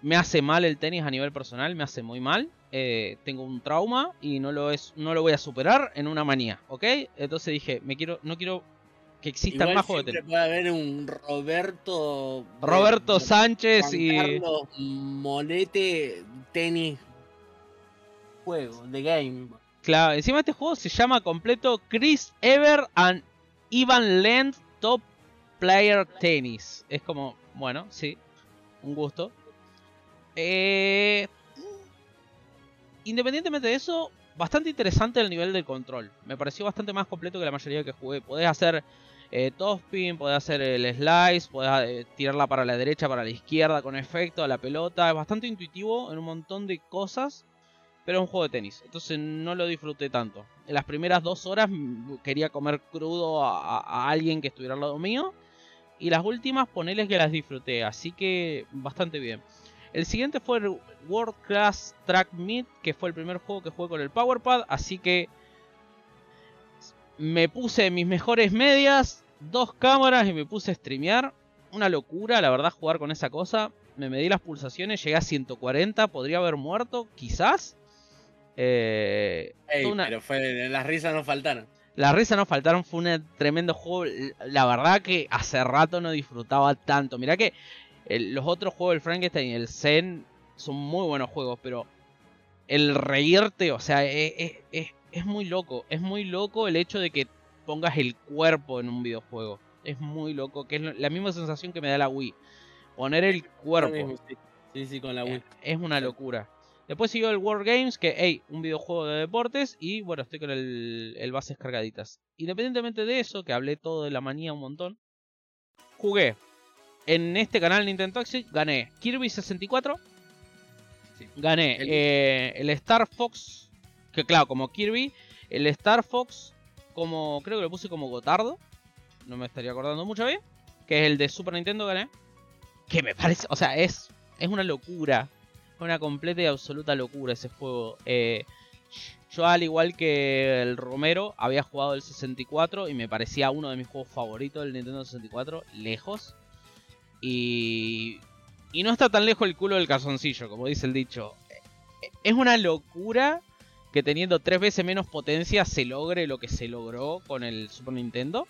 me hace mal el tenis a nivel personal, me hace muy mal. eh, tengo un trauma y no lo es, no lo voy a superar en una manía, ¿ok? Entonces dije, me quiero, no quiero que existan Igual más juegos de tenis. puede haber un Roberto. Roberto de- Sánchez Juan y Carlos Molete, tenis. Juego, de game. Claro, encima este juego se llama completo Chris Ever and Ivan Lend Top Player Tennis. Es como, bueno, sí, un gusto. Eh, independientemente de eso, bastante interesante el nivel del control. Me pareció bastante más completo que la mayoría que jugué. Podés hacer eh, topspin, podés hacer el slice, podés eh, tirarla para la derecha, para la izquierda con efecto a la pelota. Es bastante intuitivo en un montón de cosas, pero es un juego de tenis. Entonces no lo disfruté tanto. En las primeras dos horas quería comer crudo a alguien que estuviera al lado mío. Y las últimas, poneles que las disfruté. Así que bastante bien. El siguiente fue el World Class Track Meet, que fue el primer juego que jugué con el Powerpad. Así que me puse mis mejores medias, dos cámaras y me puse a streamear. Una locura, la verdad, jugar con esa cosa. Me medí las pulsaciones, llegué a 140, podría haber muerto, quizás. Eh, Ey, una- Pero fue, las risas no faltaron. las risas no faltaron, fue un tremendo juego. La verdad que hace rato no disfrutaba tanto. Mirá que el- los otros juegos del Frankenstein y el Zen son muy buenos juegos, pero el reírte, o sea, es, es- es- es muy loco. Es muy loco el hecho de que pongas el cuerpo en un videojuego. Es muy loco, que es la misma sensación que me da la Wii. Poner el cuerpo. sí. Sí, con la Wii. Eh, Es una locura. Después siguió el World Games, que, hey, un videojuego de deportes. Y bueno, estoy con el, el bases cargaditas. Independientemente de eso, que hablé todo de la manía un montón. Jugué. En este canal Nintendo Toxic gané Kirby 64. Sí. Gané El- eh, el Star Fox. Que claro, como Kirby. El Star Fox, como creo que lo puse como Gotardo. No me estaría acordando mucho bien. Que es el de Super Nintendo gané. Que me parece, o sea, es, es una locura. Una completa y absoluta locura ese juego. Eh, yo al igual que el Romero había jugado el 64 y me parecía uno de mis juegos favoritos del Nintendo 64, lejos. Y, y no está tan lejos el culo del calzoncillo, como dice el dicho. Es una locura que teniendo tres veces menos potencia se logre lo que se logró con el Super Nintendo.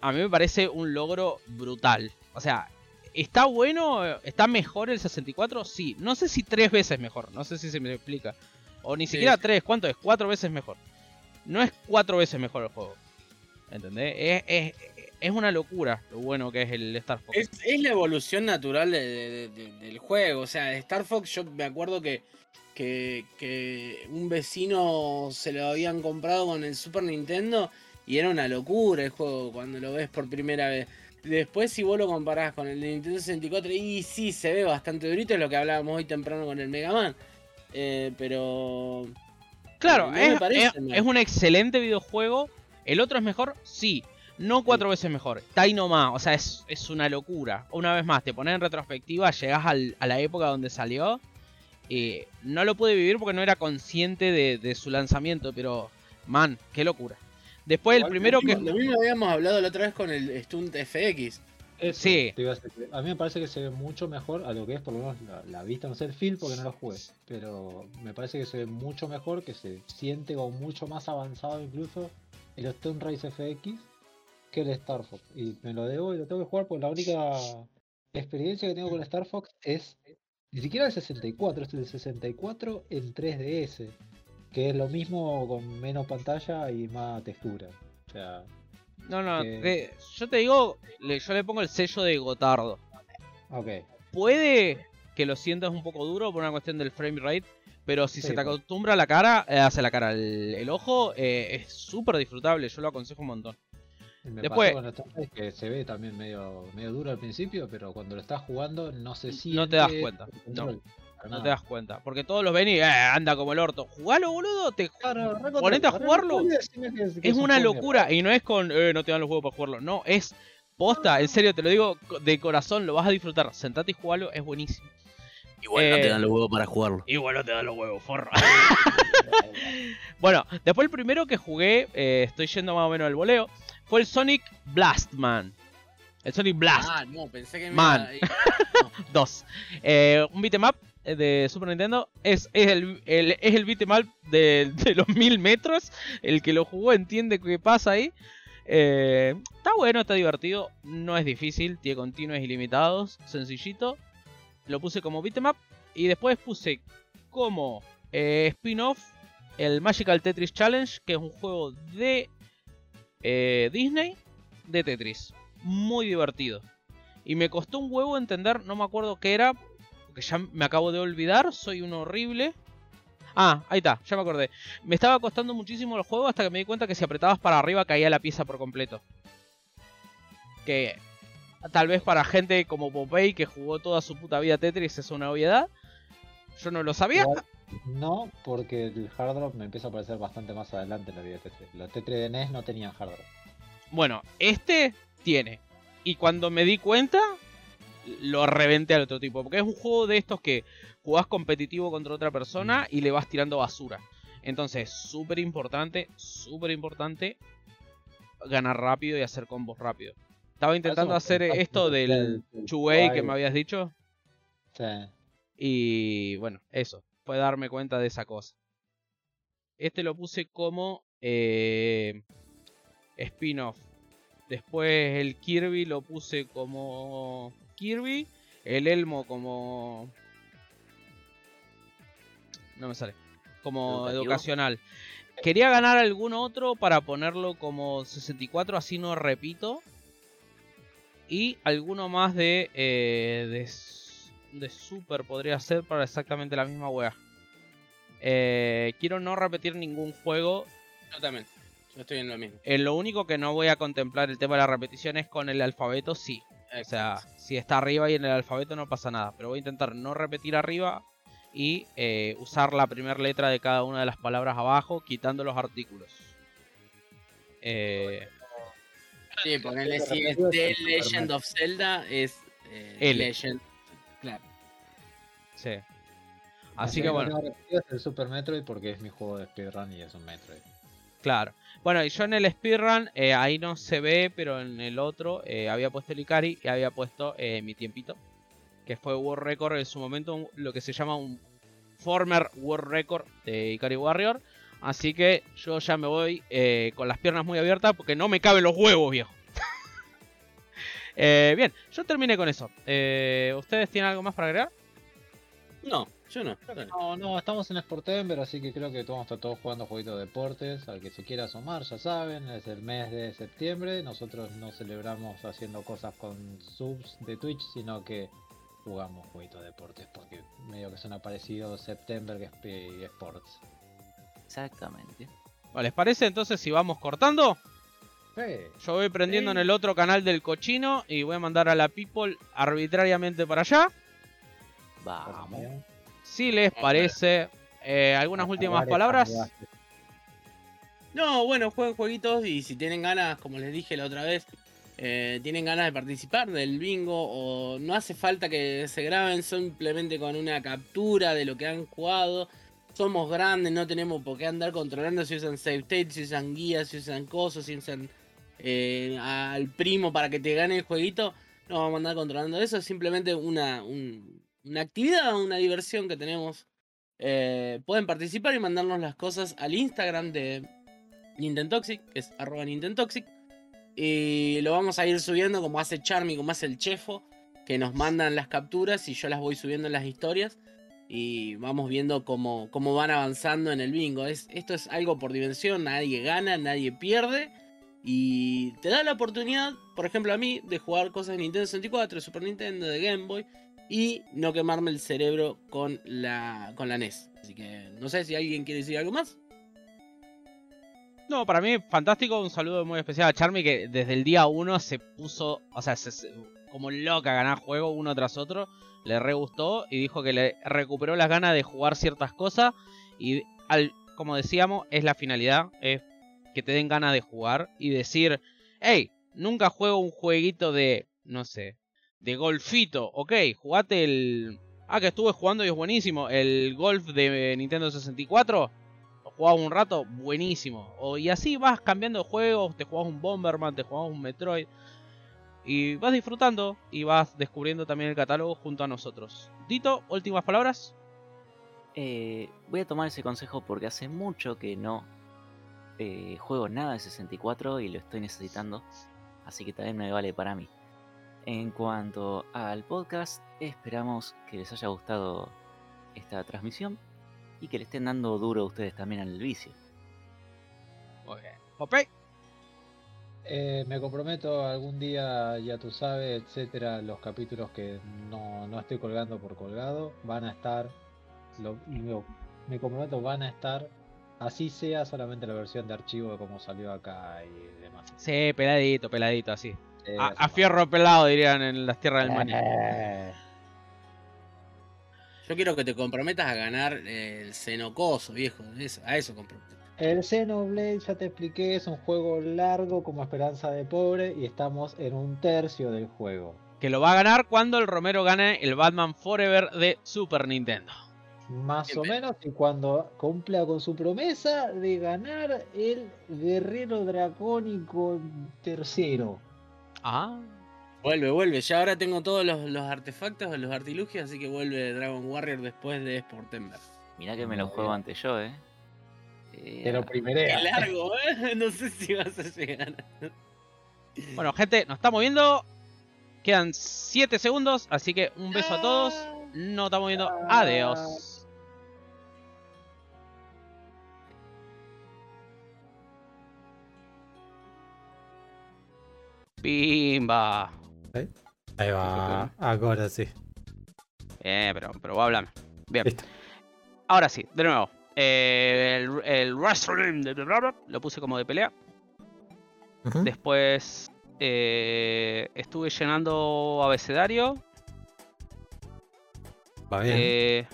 A mí me parece un logro brutal. O sea, ¿está bueno? ¿Está mejor el 64? Sí. No sé si tres veces mejor. No sé si se me explica. O ni Sí, siquiera tres. ¿Cuánto es? Cuatro veces mejor. No es cuatro veces mejor el juego. ¿Entendés? Es, es, es una locura lo bueno que es el Star Fox. Es, es la evolución natural de- de- de- del juego. O sea, Star Fox, yo me acuerdo que, que, que un vecino se lo habían comprado con el Super Nintendo y era una locura el juego cuando lo ves por primera vez. Después, si vos lo comparás con el de Nintendo 64, y sí, se ve bastante durito, es lo que hablábamos hoy temprano con el Mega Man. Eh, pero. Claro, no es, parece es- un excelente videojuego. ¿El otro es mejor? Sí. No cuatro veces mejor. Está ahí nomás. O sea, es, es una locura. Una vez más, te pones en retrospectiva, llegás al- a la época donde salió. Y no lo pude vivir porque no era consciente de, de su lanzamiento. Pero, man, qué locura. Después el primero que... Lo mismo habíamos hablado la otra vez con el Stunt FX. Eso Sí. a. A mí me parece que se ve mucho mejor a lo que es por lo menos la, la vista, no sé el feel porque no lo jugué, pero me parece que se ve mucho mejor, que se siente como mucho más avanzado incluso el Stone Race FX que el Star Fox. Y me lo debo y lo tengo que jugar porque la única experiencia que tengo con Star Fox es ni siquiera el 64, es el 64 en 3DS, que es lo mismo con menos pantalla y más textura. O sea, No, no, que- yo te digo, le- yo le pongo el sello de Gotardo. ok. puede que lo sientas un poco duro por una cuestión del frame rate, pero si Sí, se te pues. acostumbra la cara, eh, hace la cara, el, el ojo, eh, es súper disfrutable, yo lo aconsejo un montón. Me Después- pasó con que se ve también medio, medio duro al principio, pero cuando lo estás jugando no se siente. No te das cuenta, control, No te das cuenta, porque todos los ven y eh, anda como el orto. Jugalo, boludo, te, Claro, ponete a jugarlo. es un una locura y no es con, eh, no te dan los juegos para jugarlo, no, es posta, en serio, te lo digo de corazón, lo vas a disfrutar, sentate y jugalo, es buenísimo. Igual no Eh, te dan los huevos para jugarlo. Igual no te dan los huevos, forro. Bueno, después el primero que jugué, eh, estoy yendo más o menos al voleo, fue el Sonic Blastman. El Sonic Blast Ah, no, pensé que me Man. iba- no. 2. Eh, un beat'em up eh, de Super Nintendo. Es, el, el- es el beat'em up de, los mil metros. El que lo jugó entiende qué pasa ahí. Eh, está bueno, está divertido. No es difícil, tiene continuos ilimitados. Sencillito. Lo puse como beat'em up. Y después puse como eh, spin-off el Magical Tetris Challenge, que es un juego de eh, Disney de Tetris. Muy divertido. Y me costó un huevo entender, no me acuerdo qué era, ya me acabo de olvidar, soy un horrible. Ah, ahí está, ya me acordé. Me estaba costando muchísimo el juego hasta que me di cuenta que si apretabas para arriba caía la pieza por completo. Que tal vez para gente como Popeye que jugó toda su puta vida Tetris es una obviedad. Yo no lo sabía. No, porque el hard drop me empieza a parecer bastante más adelante en la vida de Tetris. Los Tetris de NES no tenían hard drop. Bueno, este tiene. Y cuando me di cuenta, lo reventé al otro tipo. Porque es un juego de estos que jugás competitivo contra otra persona y le vas tirando basura. Entonces, súper importante, súper importante ganar rápido y hacer combos rápido. Estaba intentando hacer esto del el- el Chuwei que me habías dicho. Sí. Y bueno, eso. Fue darme cuenta de esa cosa. Este lo puse como eh, spin-off. Después el Kirby lo puse como Kirby. El Elmo como... no me sale. Como ¿Educativo? educacional. Quería ganar algún otro para ponerlo como 64, así no repito. Y alguno más de, eh, de, de Super podría ser para exactamente la misma wea. Eh, quiero no repetir ningún juego. Yo también. Yo estoy en lo mismo. En lo único que no voy a contemplar el tema de la repetición es con el alfabeto, sí. O sea, si está arriba y en el alfabeto no pasa nada. Pero voy a intentar no repetir arriba y eh, usar la primera letra de cada una de las palabras abajo, quitando los artículos. Eh, Sí, ponerle si es The Legend of Zelda, es eh, L. Legend. Claro. sí. Así que bueno, Es el Super Metroid porque es mi juego de speedrun y es un Metroid. Claro. Bueno, y yo en el speedrun, eh, ahí no se ve, pero en el otro eh, había puesto el Ikari y había puesto eh, mi tiempito. Que fue World Record en su momento, lo que se llama un former World Record de Ikari Warrior. Así que yo ya me voy eh, con las piernas muy abiertas porque no me caben los huevos, viejo. Bien, yo terminé con eso. ¿Ustedes tienen algo más para agregar? No, yo no. No, no, estamos en Sportember, así que creo que vamos a estar todos jugando jueguitos de deportes. Al que se quiera asomar, ya saben, es el mes de septiembre. Nosotros no celebramos haciendo cosas con subs de Twitch, sino que jugamos jueguitos de deportes porque medio que son aparecidos September es P- Sports. Exactamente. Vale, ¿Les parece entonces si vamos cortando? Sí. Yo voy prendiendo Sí. en el otro canal del cochino y voy a mandar a la people arbitrariamente para allá. Vamos. Si les parece, eh, algunas últimas palabras. No, bueno, jueguen jueguitos y si tienen ganas, como les dije la otra vez, eh, tienen ganas de participar del bingo o no hace falta que se graben simplemente con una captura de lo que han jugado. Somos grandes, no tenemos por qué andar controlando si usan save state, si usan guías, si usan cosas, si usan eh, al primo para que te gane el jueguito. No vamos a andar controlando eso, es simplemente una, un- una actividad, una diversión que tenemos. Eh, pueden participar y mandarnos las cosas al Instagram de Nintentoxic, que es arroba Nintentoxic. Y lo vamos a ir subiendo como hace Charmy, como hace el Chefo, que nos mandan las capturas y yo las voy subiendo en las historias. Y vamos viendo cómo, cómo van avanzando en el bingo. Es, esto es algo por dimensión, nadie gana, nadie pierde. Y te da la oportunidad, por ejemplo a mí, de jugar cosas de Nintendo 64, de Super Nintendo, de Game Boy. Y no quemarme el cerebro con la, con la NES. Así que no sé si alguien quiere decir algo más. No, para mí fantástico. Un saludo muy especial a Charmy que desde el día 1 se puso, o sea, se- como loca ganar juego uno tras otro. Le re gustó y dijo que le recuperó las ganas de jugar ciertas cosas. Y al, como decíamos, es la finalidad, es que te den ganas de jugar y decir, hey, nunca juego un jueguito de, no sé, de golfito. Ok, jugate el... Ah, que estuve jugando y es buenísimo. El golf de Nintendo 64 lo un rato, buenísimo. O, y así vas cambiando de juegos, te jugabas un Bomberman, te jugabas un Metroid. Y vas disfrutando y vas descubriendo también el catálogo junto a nosotros. Dito, últimas palabras. Eh, voy a tomar ese consejo porque hace mucho que no eh, juego nada de 64 y lo estoy necesitando. Así que también me vale para mí. En cuanto al podcast, esperamos que les haya gustado esta transmisión y que le estén dando duro a ustedes también al vicio. Muy bien. Popey. Eh, me comprometo algún día, ya tú sabes, etcétera, los capítulos que no, no estoy colgando por colgado van a estar, lo- lo- me comprometo, van a estar, así sea solamente la versión de archivo de cómo salió acá y demás. Sí, peladito, peladito, así. Eh, A, fierro pelado, dirían en las tierras del maní. Eh, Yo quiero que te comprometas a ganar eh, el Xenocoso, viejo. Eso, a eso comprometo. El Xenoblade, ya te expliqué, es un juego largo como Esperanza de Pobre y estamos en un tercio del juego. Que lo va a ganar cuando el Romero gane el Batman Forever de Super Nintendo. Más o menos, y cuando cumpla con su promesa de ganar el Guerrero Dracónico tercero. Ah. Vuelve, vuelve. Ya ahora tengo todos los, los artefactos, los artilugios, así que vuelve Dragon Warrior después de Sportember. Mirá que me lo juego antes yo, eh. Eh, Te lo Qué primerea. largo, ¿eh? No sé si vas a llegar. Bueno, gente, nos estamos viendo. Quedan 7 segundos, así que un beso a todos. Nos estamos viendo. Adiós. Pimba. Ahí va, ahora sí. Eh, pero, pero voy a hablar. Bien. Listo. Ahora sí, de nuevo. Eh, el, el wrestling de lo puse como de pelea. Después eh, estuve llenando abecedario. Va bien. Eh,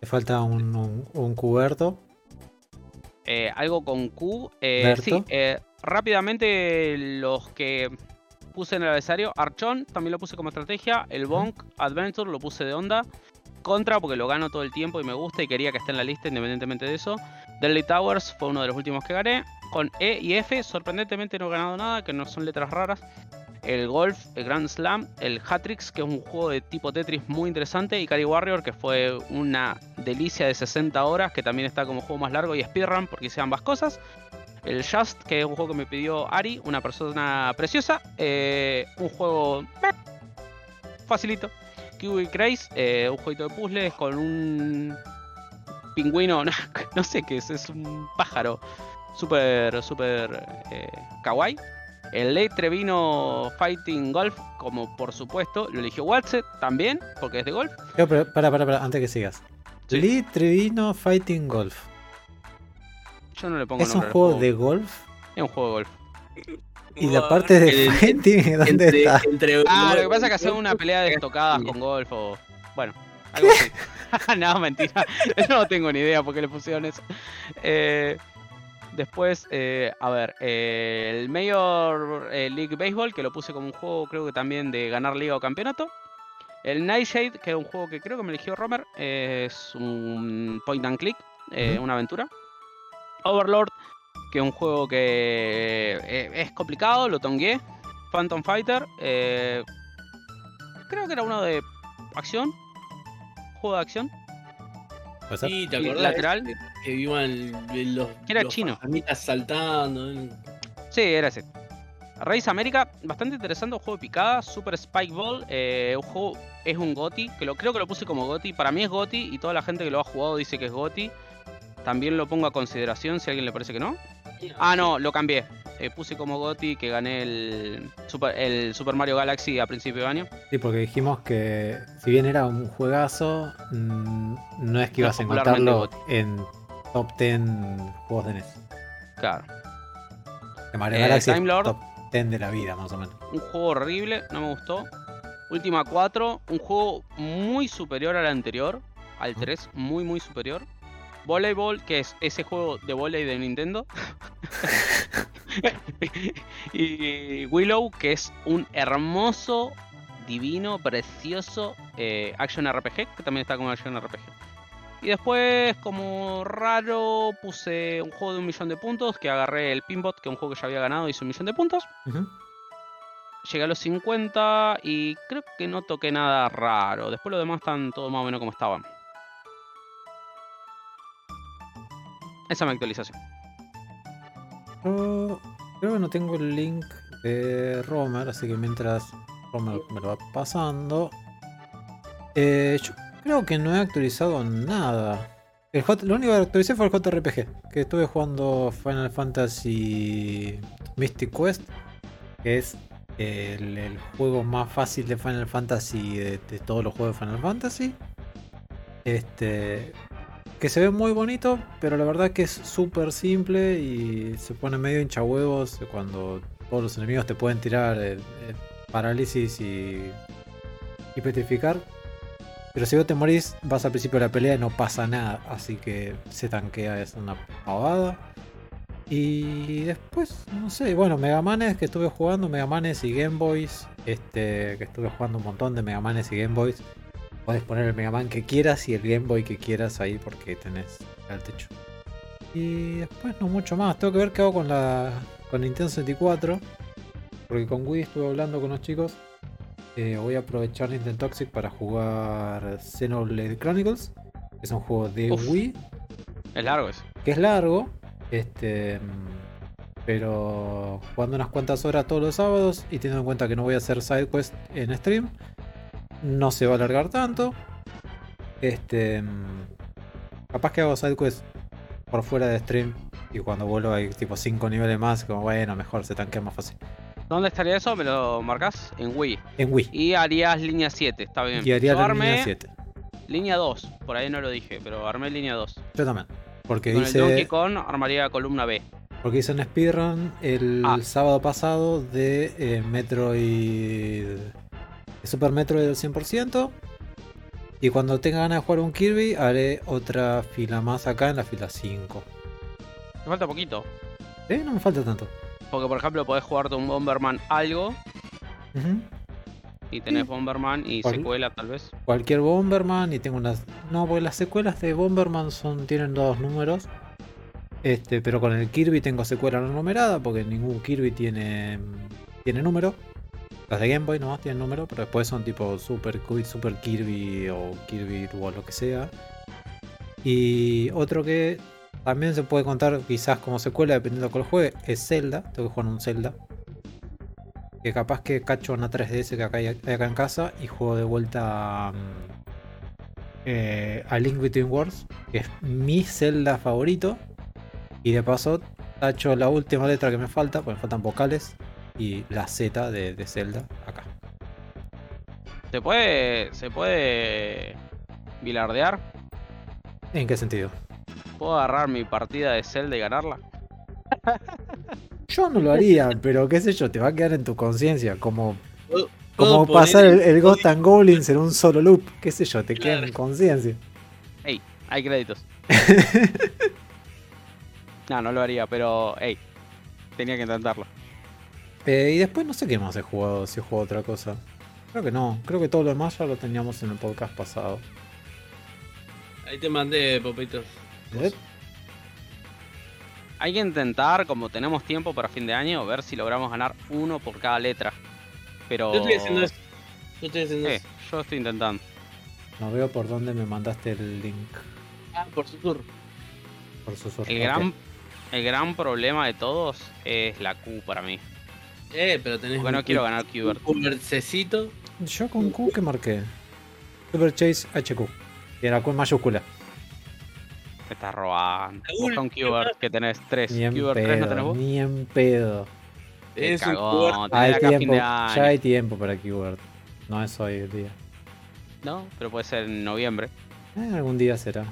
Te falta un, un, un cuberto. eh, algo con Q. Eh, sí, eh, rápidamente los que puse en el abecedario. Archon también lo puse como estrategia. El Bonk Adventure lo puse de onda. Contra porque lo gano todo el tiempo y me gusta y quería que esté en la lista independientemente de eso. Deadly Towers fue uno de los últimos que gané. Con E y F, sorprendentemente no he ganado nada, que no son letras raras. El Golf, el Grand Slam, el Hatrix, que es un juego de tipo Tetris muy interesante. Y Cari Warrior, que fue una delicia de 60 horas, que también está como juego más largo. Y Speedrun, porque hice ambas cosas. El Just, que es un juego que me pidió Ari, una persona preciosa. Eh, un juego facilito. Kiwi Craze, eh, un jueguito de puzzles con un pingüino, no, no sé qué es, es un pájaro súper, súper eh, kawaii. El Late Trevino Fighting Golf, como por supuesto, lo eligió Watset también, porque es de golf. Yo, pero, para, para, para, antes que sigas. Sí. Lee Trevino Fighting Golf. Yo no le pongo ¿Es un juego de golf? Es un juego de golf. ¿Y la parte de El- fighting dónde entre, está? entre- Ah, lo que pasa es que hacen una pelea de estocadas con golf o. Bueno, algo así. no, mentira. No tengo ni idea por qué le pusieron eso. Eh, después, eh, a ver, eh, el Major eh, League Baseball, que lo puse como un juego, creo que también de ganar liga o campeonato. El Nightshade, que es un juego que creo que me eligió Romer, eh, es un point and click, eh, una aventura. Overlord, que es un juego que eh, es complicado, lo tongué. Phantom Fighter, eh, creo que era uno de acción, juego de acción. Sí, ¿te Y acordás? lateral. Que, que iban los, Que era los chino. saltando. ¿eh? Sí, era ese. Race América, bastante interesante, un juego de picada, Super Spike Ball, eh, un juego, es un GOTI, que lo creo que lo puse como GOTI, para mí es GOTI y toda la gente que lo ha jugado dice que es GOTI. También lo pongo a consideración si a alguien le parece que no. Ah, no, lo cambié. Eh, puse como GOTI que gané el Super, el Super Mario Galaxy a principio de año. Sí, porque dijimos que si bien era un juegazo, mm, no es que No ibas a encontrarlo en top 10 juegos de NES. Claro. Que Mario Eh, Galaxy Time Lord. top 10 de la vida, más o menos. Un juego horrible, no me gustó. Última 4, un juego muy superior al anterior, al 3, muy muy superior. Volleyball, que es ese juego de volei de Nintendo. y Willow, que es un hermoso, divino, precioso eh, action RPG, que también está como action RPG. Y después, como raro, puse un juego de un millón de puntos, que agarré el Pinbot, que es un juego que ya había ganado, hizo un millón de puntos. Ujú. Llegué a los 50 y creo que no toqué nada raro. Después los demás están todos más o menos como estaban. Esa es mi actualización. Yo creo que no tengo el link de Romer, así que mientras Romer me lo va pasando. eh, yo creo que no he actualizado nada. El lo único que actualicé fue el JRPG, que estuve jugando Final Fantasy Mystic Quest, que es el, juego más fácil de Final Fantasy de todos los juegos de Final Fantasy. Este, que se ve muy bonito, pero la verdad que es súper simple y se pone medio hincha huevos cuando todos los enemigos te pueden tirar eh, eh, parálisis y, y petrificar. Pero si vos te morís, vas al principio de la pelea y no pasa nada, así que se tanquea, es una pavada. Y después, no sé, bueno, Megamanes que estuve jugando, Megamanes y Game Boys, este, que estuve jugando un montón de Megamanes y Game Boys. Puedes poner el Mega Man que quieras y el Game Boy que quieras ahí porque tenés al techo. Y después no mucho más. Tengo que ver qué hago con la con Nintendo 64. Porque con Wii estuve hablando con los chicos. Eh, voy a aprovechar Nintendo Toxic para jugar Xenoblade Chronicles. Que es un juego de Uf. Wii. Es largo ese. Que es largo. Este. Pero jugando unas cuantas horas todos los sábados. Y teniendo en cuenta que no voy a hacer sidequest en stream no se va a alargar tanto. Este. mm, Capaz que hago sidequest por fuera de stream. Y cuando vuelvo hay tipo 5 niveles más. Como bueno, mejor se tanquea más fácil. ¿Dónde estaría eso? ¿Me lo marcas? En Wii. En Wii. Y harías línea 7, está bien. Y haría Yo la armé línea 7. línea 2, por ahí no lo dije, pero armé línea 2. Yo también. Porque Con el Donkey dice, Kong armaría columna B. porque hice un speedrun el Ah. sábado pasado de eh, Metroid. De Super Metroid del 100%. Y cuando tenga ganas de jugar un Kirby, haré otra fila más acá en la fila 5. Me falta poquito. ¿Eh? No me falta tanto. Porque, por ejemplo, podés jugarte un Bomberman algo y tenés Sí. Bomberman y ¿Cuál? secuela, tal vez. Cualquier Bomberman y tengo unas. No, porque las secuelas de Bomberman son tienen dos números. Este, pero con el Kirby tengo secuela no numerada porque ningún Kirby tiene tiene número. Las de Game Boy nomás tienen número, pero después son tipo Super Super Kirby o Kirby o lo que sea. Y otro que también se puede contar quizás como secuela dependiendo de cuál juegue es Zelda. Tengo que jugar un Zelda. Que capaz que cacho una 3DS que acá hay, hay acá en casa y juego de vuelta mm, eh, a Link Between Worlds, que es mi Zelda favorito. Y de paso tacho la última letra que me falta, porque me faltan vocales, y la Z de, de Zelda acá. ¿Se puede. se puede. bilardear? ¿En qué sentido? ¿Puedo agarrar mi partida de Zelda y ganarla? Yo no lo haría, pero qué sé yo, te va a quedar en tu conciencia, como, como pasar el, Ghost and Goblins en un solo loop, qué sé yo, te queda en conciencia. Hay créditos. no, no lo haría, pero. hey, tenía que intentarlo. Eh, y después no sé qué más he jugado, si he jugado otra cosa. Creo que no, creo que todo lo demás ya lo teníamos en el podcast pasado. Ahí te mandé, Popitos. ¿Eh? Hay que intentar, como tenemos tiempo para fin de año, ver si logramos ganar uno por cada letra. Pero. Yo estoy haciendo eso. Yo estoy haciendo Eh, eso. yo estoy intentando. No veo por dónde me mandaste el link. Ah, por su tour. Por susurro. El gran, el gran problema de todos es la Q para mí. Eh, pero tenés Porque no quiero ganar Qbert. Un cubercecito. Yo con Q que marqué. Super Chase HQ. Y era Q en mayúscula. Me estás robando. Un Qbert que tenés tres. Ni en Qbert 3 no tenés vos. Ni en pedo. Es un cagón, Hay tiempo. Ya año. hay tiempo para keyword. No es hoy el día. No, pero puede ser en noviembre. Eh, algún día será.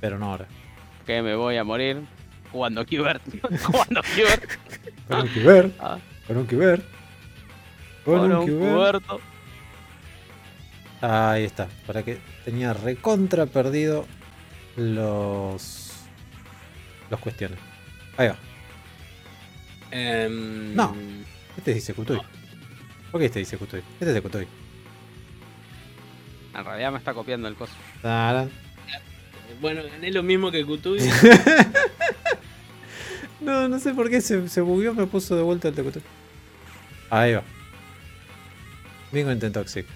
Pero no ahora. Que me voy a morir jugando Qbert. jugando Qbert. Con un keyword. Ah. Con un keyword. Con Con un cuberto. Ahí está. Para que tenía recontra perdido los. Los cuestiones. Ahí va. Em, No. Este dice Kutoy. ¿Por qué este dice Kutoy? Este es de Kutoy. En realidad me está copiando el coso. Bueno, gané lo mismo que Kutubi. No, no sé por qué se, se bugueó, me puso de vuelta el Kutoy. Ahí va. Bingo en Toxic.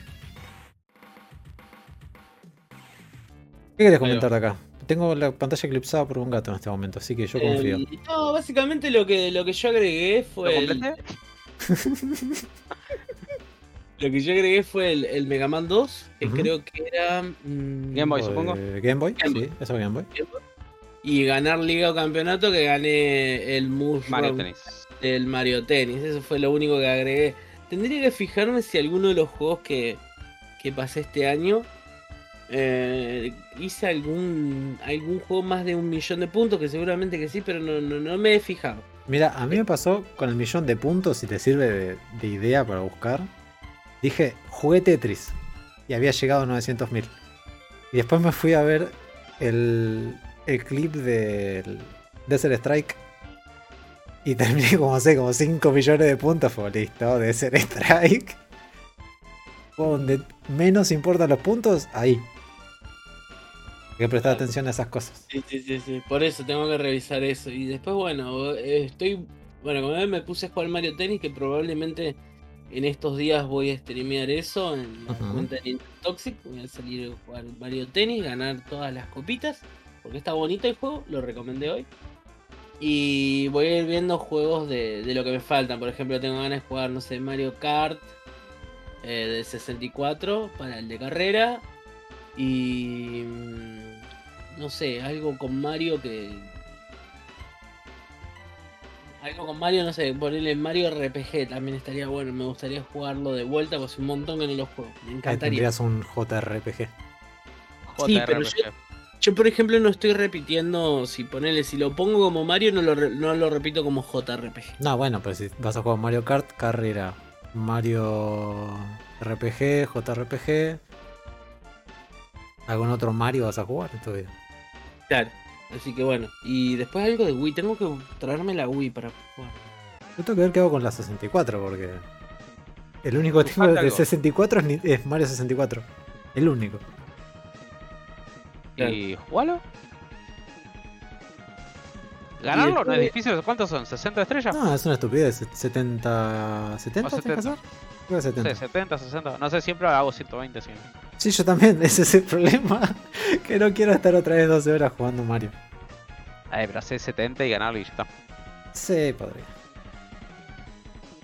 ¿Qué querés comentar de acá? Tengo la pantalla eclipsada por un gato en este momento, así que yo confío. No, básicamente lo que, lo que yo agregué ¿Lo fue. el- completé? lo que yo agregué fue el, el Mega Man 2, que creo que era. mm, Game Boy, supongo. Game Boy, Game sí, eso es Game Boy. Y ganar Liga o Campeonato, que gané el Mario Tennis. del Mario Tennis. Eso fue lo único que agregué. Tendría que fijarme si alguno de los juegos que, que pasé este año eh, hice algún algún juego más de un millón de puntos, que seguramente que sí, pero no, no, no me he fijado. Mira, a mí me pasó con el millón de puntos, si te sirve de, de idea para buscar. Dije, jugué Tetris y había llegado a 900.000. Y después me fui a ver el, el clip del Desert Strike. Y terminé como, sé, como 5 millones de puntos. Fue listo, Desert Strike. Donde menos importan los puntos, ahí. Hay que prestar Claro. atención a esas cosas. Sí, sí, sí, sí. Por eso tengo que revisar eso. Y después, bueno, estoy. Bueno, como ven, me puse a jugar Mario Tennis, que probablemente en estos días voy a streamear eso en la cuenta de Nintendo Toxic. Voy a salir a jugar Mario Tennis, ganar todas las copitas. Porque está bonito el juego, lo recomendé hoy. Y voy a ir viendo juegos de, de lo que me faltan. Por ejemplo, tengo ganas de jugar, no sé, Mario Kart eh, de 64 para el de carrera. Y. mm, No sé, algo con Mario que. Algo con Mario, no sé, ponerle Mario RPG también estaría bueno. Me gustaría jugarlo de vuelta, porque hace un montón que no lo juego. Me Ahí encantaría. tendrías un JRPG. Sí, pero JRPG. yo- Yo, por ejemplo, no estoy repitiendo. Si ponele, si lo pongo como Mario, no lo, re- no lo repito como JRPG. No, bueno, pero si vas a jugar Mario Kart, carrera, Mario RPG, JRPG. ¿Algún otro Mario vas a jugar en tu vida? Claro. Así que bueno. Y después algo de Wii. Tengo que traerme la Wii para jugar. Yo tengo que ver qué hago con la 64 porque el único que Me tengo falta de algo. 64 es, ni- es Mario 64. El único. ¿Y jugalo? ¿Ganarlo no es difícil? ¿Cuántos son? ¿60 estrellas? No, es una estupidez. 70. ¿70 O tenés que 70. hacer? Creo que 70. Sí, 70, 60. No sé, siempre hago 120 siempre. Sí, yo también. Ese es el problema. que no quiero estar otra vez 12 horas jugando Mario. Ay, pero hace 70 y ganarlo y ya está. Sí, podría.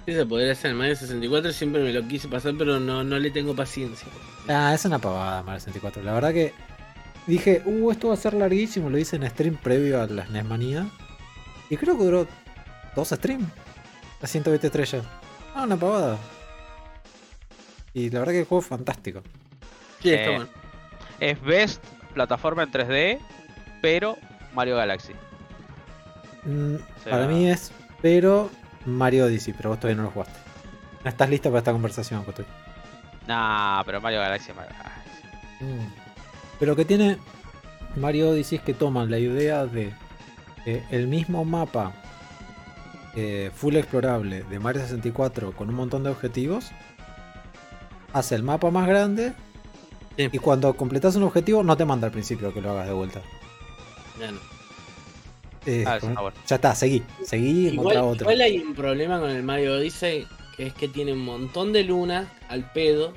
Sí, se podría hacer el Mario 64. Siempre me lo quise pasar, pero no, no le tengo paciencia. Ah, es una pavada Mario 64. La verdad que dije, uh, esto va a ser larguísimo. Lo hice en stream previo a las NESmanía. Y creo que duró dos streams. A 120 estrellas. Ah, una pavada. Y la verdad que el juego es fantástico. Sí, está Eh, bueno. Es Best plataforma en 3D, pero Mario Galaxy. Mm, sea- Para mí es, pero Mario Odyssey, pero vos todavía no lo jugaste. No estás listo para esta conversación, Cotoy. Nah, pero Mario Galaxy es Mario Galaxy. Mm. Pero que tiene Mario Odyssey es que toman la idea de eh, el mismo mapa eh, full explorable de Mario 64 con un montón de objetivos. Hace el mapa más grande Sí. y cuando completas un objetivo no te manda al principio que lo hagas de vuelta. Ya no. Eh, Ah. Ya está, seguí, seguí y encontrá Igual, otro. igual hay un problema con el Mario Odyssey, que es que tiene un montón de lunas al pedo.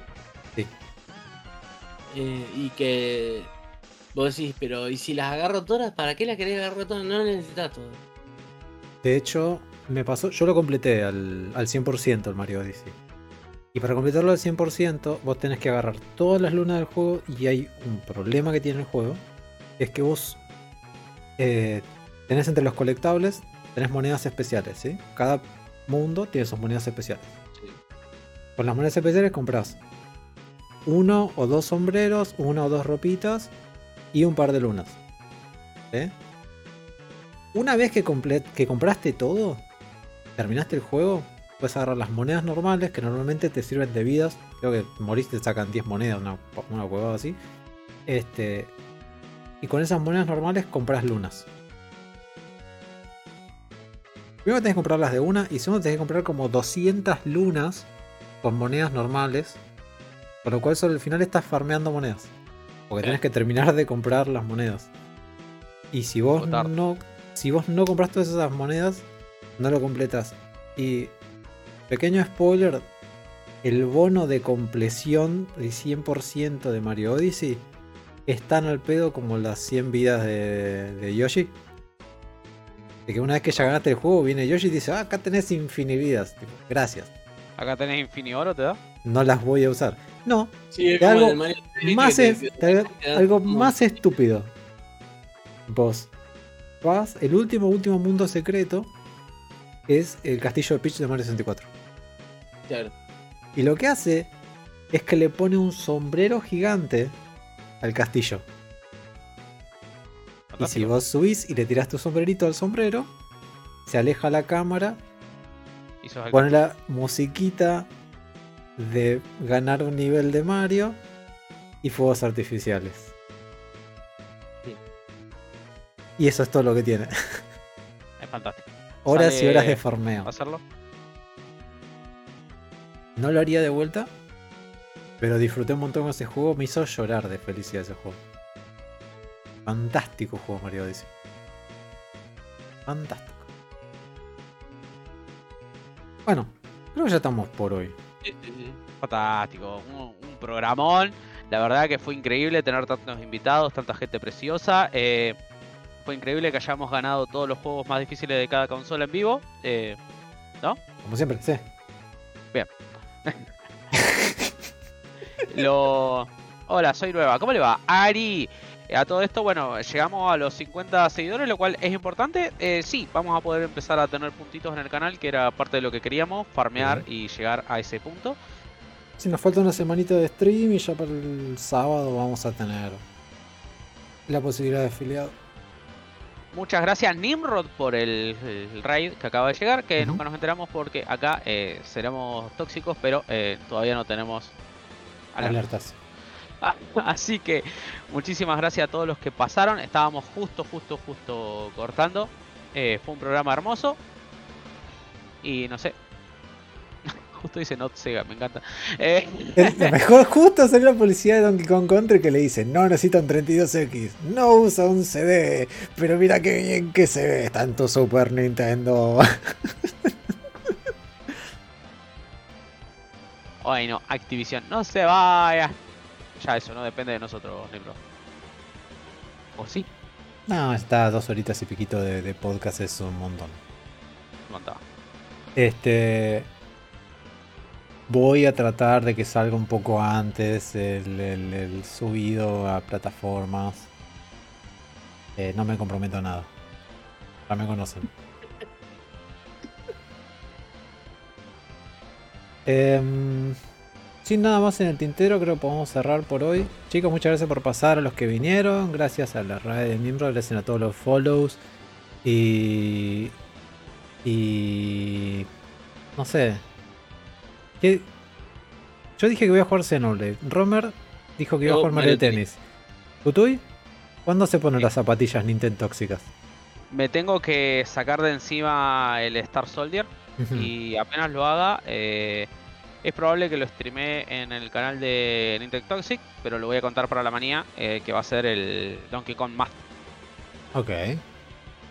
Eh, y que vos decís, pero ¿y si las agarro todas? ¿Para qué las querés agarrar todas? No necesitas todo. De hecho, me pasó, yo lo completé al, al 100% el Mario Odyssey. Y para completarlo al 100%, vos tenés que agarrar todas las lunas del juego y hay un problema que tiene el juego. Es que vos eh, tenés entre los colectables, tenés monedas especiales, ¿sí? Cada mundo tiene sus monedas especiales. Con las monedas especiales compras uno o dos sombreros, una o dos ropitas y un par de lunas. ¿sí? Una vez que compraste todo, terminaste el juego, puedes agarrar las monedas normales que normalmente te sirven de vidas. Creo que moriste, te sacan 10 monedas, una, una huevada así. Este, y con esas monedas normales compras lunas. Primero tenés que comprarlas de una y segundo tenés que comprar como 200 lunas con monedas normales. Con lo cual solo al final estás farmeando monedas. Porque tenés que terminar de comprar las monedas. Y si vos no. Si vos no compras todas esas monedas, no lo completas. Y. Pequeño spoiler. El bono de compleción del 100% de Mario Odyssey es tan al pedo como las 100 vidas de, de Yoshi. De que una vez que ya ganaste el juego, viene Yoshi y dice: ah, acá tenés infinividas. Gracias. Acá tenés Infinioro, ¿te da? No las voy a usar. No, Sí, es De como algo más es, te- te- te da algo más estúpido. Vos vas, el último, último mundo secreto es el castillo de Peach de Mario 64. Claro. Y lo que hace es que le pone un sombrero gigante al castillo. Y si vos subís y le tirás tu sombrerito al sombrero, se aleja la cámara, pone la musiquita de ganar un nivel de Mario y fuegos artificiales. Sí. Y eso es todo lo que tiene. Es fantástico. Horas y horas de farmeo. ¿Hacerlo? No lo haría de vuelta, pero disfruté un montón con ese juego. Me hizo llorar de felicidad ese juego. Fantástico juego Mario Odyssey. Fantástico. Bueno, creo que ya estamos por hoy. Sí, sí, sí. Fantástico. Un, un programón. La verdad que fue increíble tener tantos invitados, tanta gente preciosa. Eh, fue increíble que hayamos ganado todos los juegos más difíciles de cada consola en vivo. Eh, Como siempre, sí. lo... Hola, soy nueva. ¿Cómo le va? Ari. A todo esto, bueno, llegamos a los 50 seguidores, lo cual es importante. Eh, sí, vamos a poder empezar a tener puntitos en el canal, que era parte de lo que queríamos, farmear y llegar a ese punto. Si nos falta una semanita de stream y ya para el sábado vamos a tener la posibilidad de afiliado. Muchas gracias Nimrod por el, el raid que acaba de llegar, que nunca nos enteramos porque acá eh, seremos tóxicos, pero eh, todavía no tenemos alerta. Alertas. Así que muchísimas gracias a todos los que pasaron. Estábamos justo, justo, justo cortando. Eh, fue un programa hermoso. Y no sé. Justo dice Not Sega, me encanta. Eh, Lo mejor justo salió la policía de Donkey Kong Country que le dice, no necesita un 32X, no usa un CD, pero mira qué bien que se ve, tanto Super Nintendo. Ay no, Activision, no se vaya. Ya eso no depende de nosotros, Nimrod. ¿O sí? No, está dos horitas y piquito de, de podcast, es un montón. Montaba. Este. Voy a tratar de que salga un poco antes el, el- el subido a plataformas. Eh, no me comprometo a nada. Ya me conocen. Em, sin nada más en el tintero, creo que podemos cerrar por hoy. Chicos, muchas gracias por pasar a los que vinieron. Gracias a la red de miembros, gracias a todos los follows. Y. Y. No sé. ¿Qué? Yo dije que voy a jugar Xenoblade. Romer dijo que iba a jugar Mario Tennis. ¿Utuy? ¿Cuándo se ponen las zapatillas Nintendo tóxicas? Me tengo que sacar de encima el Star Soldier. Y apenas lo haga, eh, es probable que lo streamee en el canal de Nintendo Toxic, pero lo voy a contar para la manía, eh, que va a ser el Donkey Kong Master, Ok,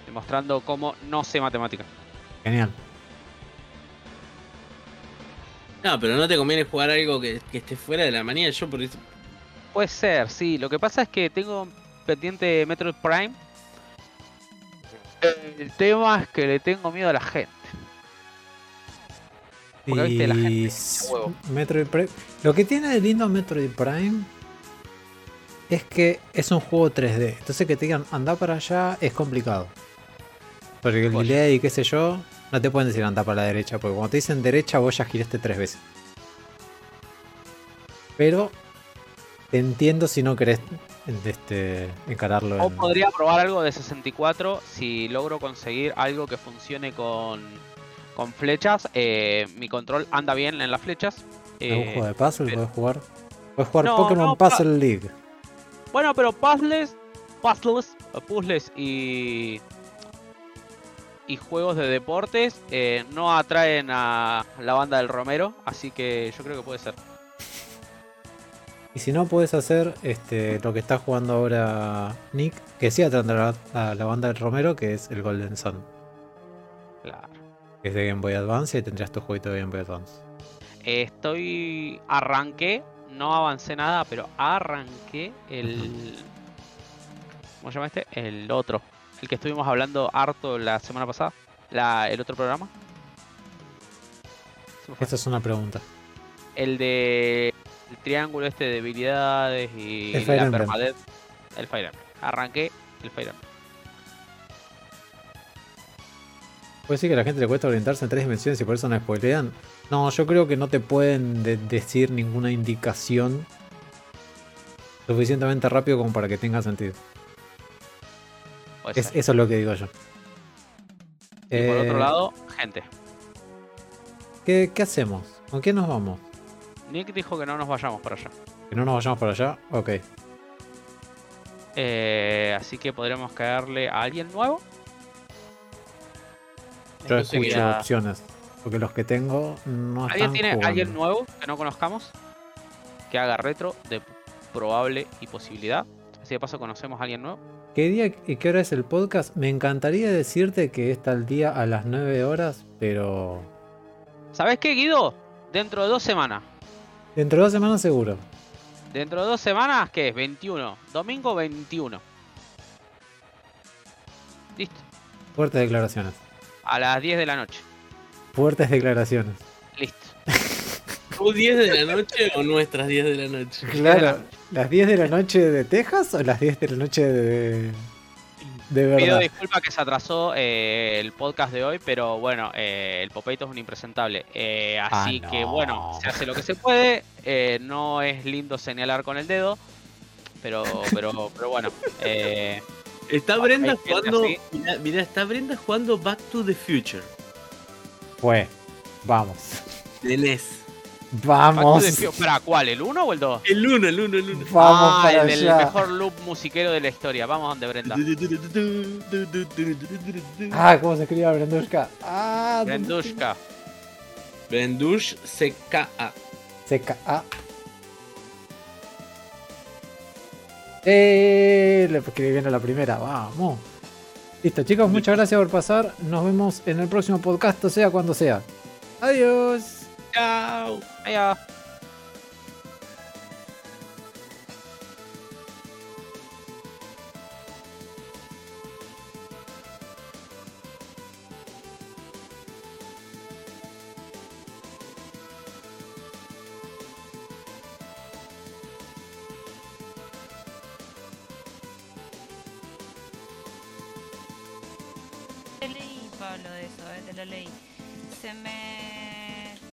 demostrando cómo no sé matemáticas. genial. No, pero no te conviene jugar algo que, que esté fuera de la manía. Yo por eso. Puede ser, sí. Lo que pasa es que tengo pendiente Metroid Prime. El tema es que le tengo miedo a la gente. Porque, viste, la gente huevo. Metroid Prime. Lo que tiene de lindo Metroid Prime es que es un juego 3D. Entonces que te digan anda para allá es complicado. Porque el Oye. delay y qué sé yo, no te pueden decir anda para la derecha. Porque cuando te dicen derecha, vos ya giraste tres veces. Pero te entiendo si no querés este, encararlo. O en- podría probar algo de 64 si logro conseguir algo que funcione con, con flechas. Eh, mi control anda bien en las flechas. ¿Algún Eh, juego de puzzle pero- podés jugar? Puedes jugar No, Pokémon no, Puzzle League. Bueno, pero puzzles, puzzles, puzzles y y juegos de deportes eh, no atraen a la banda del Romero, así que yo creo que puede ser. Y si no, puedes hacer este, lo que está jugando ahora Nick, que sí atrae a la, a la banda del Romero, que es el Golden Sun. Claro. Que es de Game Boy Advance y tendrías tu jueguito de Game Boy Advance. Estoy arranqué, no avancé nada, pero arranqué el ¿Cómo se llama este? El otro, el que estuvimos hablando harto la semana pasada, la, el otro programa. Esa es una pregunta. El de el triángulo este de habilidades y El Fire la Emblem. permadeath. El Fire Emblem. Arranqué el Fire Emblem. ¿Puede decir que a la gente le cuesta orientarse en tres dimensiones y por eso no spoilean? No, yo creo que no te pueden de- decir ninguna indicación suficientemente rápido como para que tenga sentido. Es- eso es lo que digo yo. Y por Eh, otro lado, gente. ¿qué, qué hacemos? ¿Con quién nos vamos? Nick dijo que no nos vayamos para allá. ¿Que no nos vayamos para allá? Ok. Eh, así que podremos caerle a alguien nuevo. Yo Entonces, escucho opciones. Porque los que tengo no ¿Alguien están tiene jugando. alguien nuevo que no conozcamos? Que haga retro de probable y posibilidad. Así de paso conocemos a alguien nuevo. ¿Qué día y qué hora es el podcast? Me encantaría decirte que está el día a las 9 horas, pero ¿Sabes qué, Guido? Dentro de dos semanas. dentro de dos semanas seguro. Dentro de dos semanas, ¿qué es? 21. Domingo 21. Listo. Fuertes declaraciones. A las 10 de la noche. Fuertes declaraciones. Listo. ¿Tu 10 de la noche o nuestras 10 de la noche? Claro. ¿Las 10 de la noche de Texas o las 10 de la noche de, de Pido verdad? disculpas que se atrasó eh, el podcast de hoy, pero bueno, eh, el Popeito es un impresentable. Eh, así Ah, que no. bueno, se hace lo que se puede. eh, no es lindo señalar con el dedo, pero, pero, pero bueno. Está Brenda jugando. Mira, mira, está Brenda jugando Back to the Future. Fue. Vamos. De NES. Vamos. ¿Para cuál? ¿El 1 o el 2? El 1, el 1, el 1. Vamos ah, para el allá. mejor loop musiquero de la historia. Vamos donde Brenda. Ah, ¿cómo se escribía Brendushka? Ah, Brendushka. Brendush CKA. CKA. Eh, le escribí bien a la primera, vamos. Listo, chicos, muchas gracias por pasar. Nos vemos en el próximo podcast, o sea cuando sea. Adiós. Chao. Adiós. Lo leí. Se me